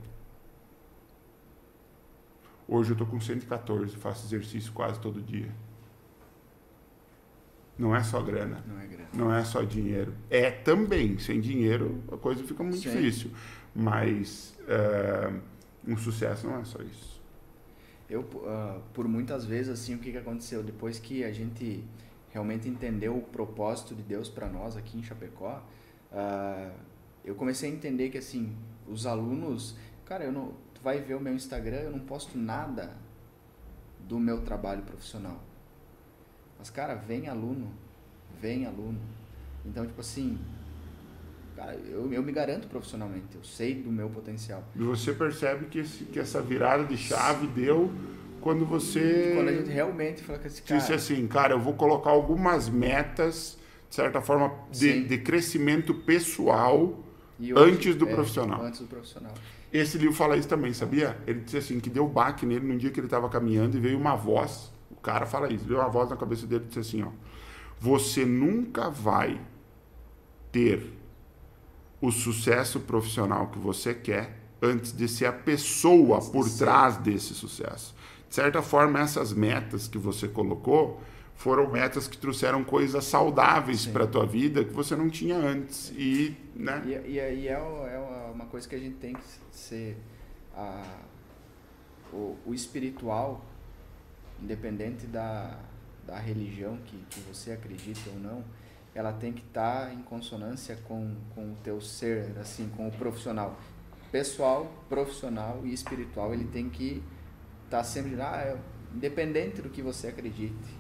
Hoje eu estou com 114, faço exercício quase todo dia. Não é só grana. Não é grana. Não é só dinheiro. É também. Sem dinheiro a coisa fica muito Sim. difícil. Mas uh, um sucesso não é só isso. Eu, uh, por muitas vezes, assim, o que, que aconteceu? Depois que a gente realmente entendeu o propósito de Deus para nós aqui em Chapecó, uh, eu comecei a entender que, assim, os alunos... Cara, eu não, tu vai ver o meu Instagram, eu não posto nada do meu trabalho profissional mas, cara, vem aluno, vem aluno. Então, tipo assim, cara, eu, eu me garanto profissionalmente, eu sei do meu potencial. E você percebe que, esse, que essa virada de chave deu quando você. Quando a gente realmente fala com esse cara. Disse assim, cara, eu vou colocar algumas metas, de certa forma, de, de crescimento pessoal hoje, antes do é, profissional. Antes do profissional. Esse livro fala isso também, sabia? Ele disse assim, que deu baque nele num dia que ele estava caminhando e veio uma voz cara fala isso. Deu uma voz na cabeça dele e disse assim, ó. Você nunca vai ter o sucesso profissional que você quer antes de ser a pessoa por trás desse sucesso. De certa forma, essas metas que você colocou foram metas que trouxeram coisas saudáveis para a tua vida que você não tinha antes. E, né? e, e, e é, é, uma coisa que a gente tem que ser... A, o, o espiritual independente da, da religião que, que você acredita ou não, ela tem que estar tá em consonância com, com o teu ser, assim, com o profissional. Pessoal, profissional e espiritual, ele tem que estar tá sempre, ah, independente do que você acredite,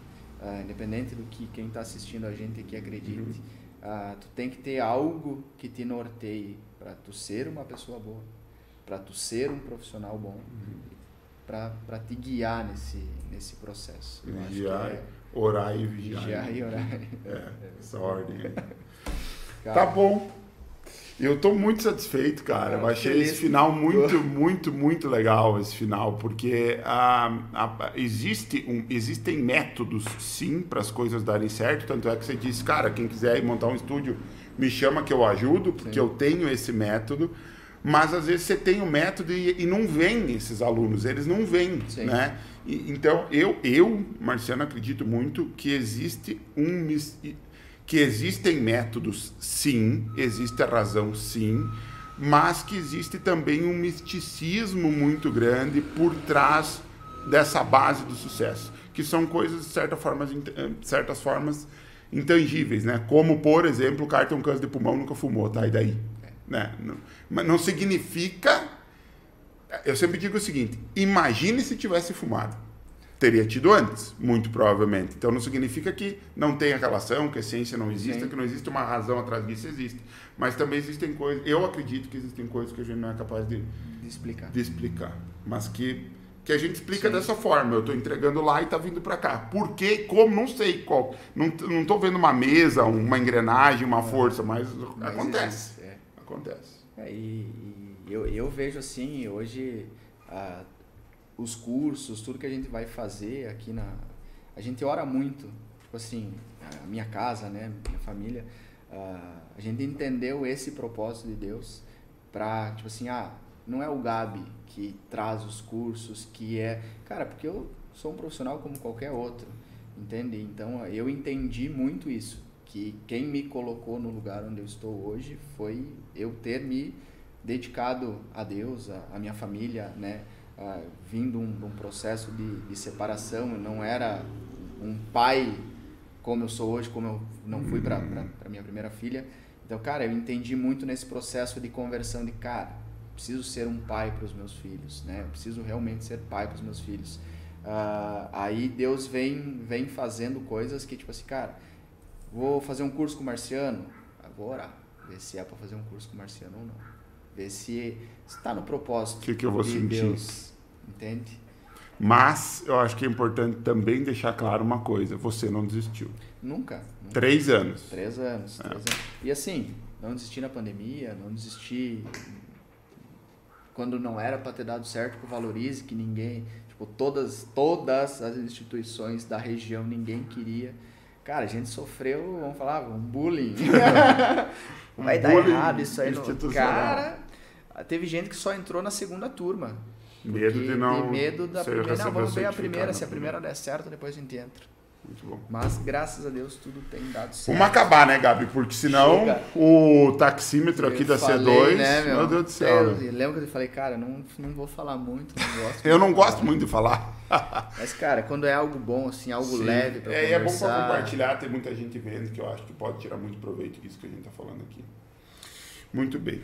uh, independente do que quem está assistindo a gente aqui acredite, uh, tu tem que ter algo que te norteie para tu ser uma pessoa boa, para tu ser um profissional bom. Uhum para te guiar nesse, nesse processo. vigiar, é, orar e vigiar. Vigiar e orar. É, essa ordem aí. tá bom. Eu estou muito satisfeito, cara. Eu achei esse final muito, muito, muito legal, esse final, porque ah, ah, existe um, existem métodos, sim, para as coisas darem certo. Tanto é que você disse, cara, quem quiser montar um estúdio, me chama que eu ajudo, porque sim. eu tenho esse método mas às vezes você tem o um método e, e, não vem esses alunos, eles não vêm, né? E, então eu, eu, Marciano, acredito muito que existe um que existem métodos, sim, existe a razão, sim, mas que existe também um misticismo muito grande por trás dessa base do sucesso, que são coisas de certa forma, de certas formas intangíveis, né? Como por exemplo, o cara tem um câncer de pulmão nunca fumou, tá? E daí? Né? Não, mas não significa. Eu sempre digo o seguinte: imagine se tivesse fumado. Teria tido antes, muito provavelmente. Então não significa que não tenha relação, que a ciência não exista, Sim. que não existe uma razão atrás disso, existe. Mas também existem coisas. Eu acredito que existem coisas que a gente não é capaz de, de explicar. De explicar. Mas que que a gente explica Sim. dessa forma. Eu estou entregando lá e está vindo para cá. Por quê? Como? Não sei qual. Não estou vendo uma mesa, uma engrenagem, uma é. força, mas, mas acontece. Acontece. É, e, e eu, eu vejo assim, hoje, ah, os cursos, tudo que a gente vai fazer aqui na. A gente ora muito. Tipo assim, a minha casa, né, minha família, ah, a gente entendeu esse propósito de Deus para, tipo assim, ah, não é o Gabi que traz os cursos, que é. Cara, porque eu sou um profissional como qualquer outro, entende? Então eu entendi muito isso que quem me colocou no lugar onde eu estou hoje foi eu ter me dedicado a Deus, a, a minha família, né? Ah, vindo um, um processo de, de separação, eu não era um pai como eu sou hoje, como eu não fui para minha primeira filha. Então, cara, eu entendi muito nesse processo de conversão de, cara, preciso ser um pai para os meus filhos, né? Eu preciso realmente ser pai para os meus filhos. Uh, aí Deus vem, vem fazendo coisas que, tipo assim, cara, Vou fazer um curso com o Marciano? Vou orar. Ver se é para fazer um curso com o Marciano ou não. Ver se está no propósito que que eu vou de sentir? Deus. Entende? Mas eu acho que é importante também deixar claro uma coisa: você não desistiu. Nunca. nunca. Três anos. Três anos, três anos. E assim, não desisti na pandemia, não desisti quando não era para ter dado certo que o Valorize, que ninguém, tipo, todas, todas as instituições da região, ninguém queria. Cara, a gente sofreu, vamos falar, um bullying. Vai dar bullying errado isso aí. No... Cara, teve gente que só entrou na segunda turma. Medo de não. medo da primeira. Não, receber vamos ver a primeira. na Se a primeira der certo, depois a gente entra. Muito bom. Mas graças a Deus tudo tem dado certo. Vamos acabar, né, Gabi? Porque senão Chega. o taxímetro aqui Eu da falei, C2. né, meu? Deus do céu. Eu, né? eu lembro que eu falei, cara, não, não vou falar muito, não gosto. Eu não de gosto falar. muito de falar. Mas, cara, quando é algo bom, assim, algo Sim. leve pra é, e é bom conversar. para compartilhar, tem muita gente vendo que eu acho que pode tirar muito proveito disso que a gente está falando aqui. Muito bem.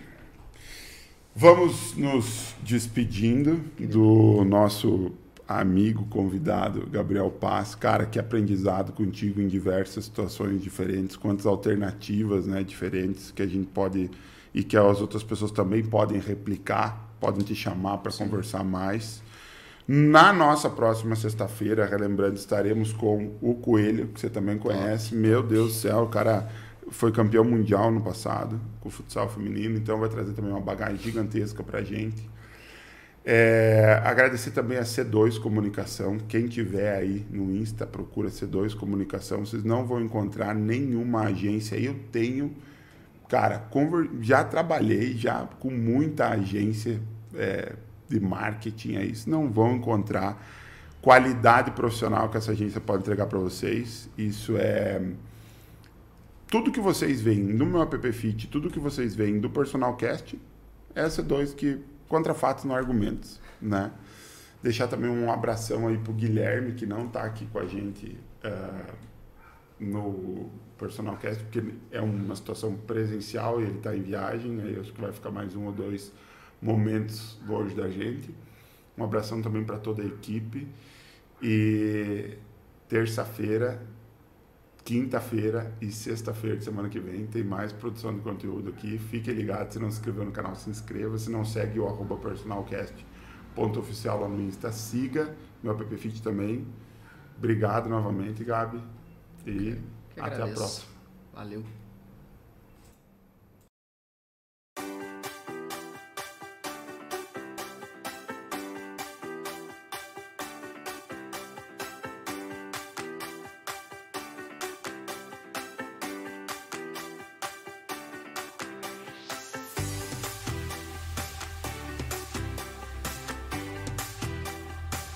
Vamos nos despedindo do nosso amigo convidado Gabriel Paz. Cara, que aprendizado contigo em diversas situações diferentes, quantas alternativas né, diferentes que a gente pode e que as outras pessoas também podem replicar, podem te chamar para conversar mais. Na nossa próxima sexta-feira, relembrando, estaremos com o Coelho, que você também conhece. Meu Deus do céu, o cara foi campeão mundial no passado, com o futsal feminino, então vai trazer também uma bagagem gigantesca para a gente. É, agradecer também a C2 Comunicação. Quem tiver aí no Insta, procura C2 Comunicação. Vocês não vão encontrar nenhuma agência. Eu tenho, cara, já trabalhei já com muita agência é, de marketing aí. Vocês não vão encontrar qualidade profissional que essa agência pode entregar para vocês. Isso é tudo que vocês veem no meu app Fit, tudo que vocês veem do Personal Cast, é C2 que contra fatos não argumentos, né? Deixar também um abração aí pro Guilherme, que não tá aqui com a gente ah, no Personal Cast, porque é uma situação presencial e ele tá em viagem, aí acho que vai ficar mais um ou dois momentos longe da gente. Um abração também para toda a equipe. E terça-feira, quinta-feira e sexta-feira de semana que vem tem mais produção de conteúdo aqui. Fique ligado, se não se inscreveu no canal, se inscreva. Se não segue o arroba personalcast ponto oficial lá no Insta, siga. Meu app Fit também. Obrigado novamente, Gabi. E até a próxima. Valeu.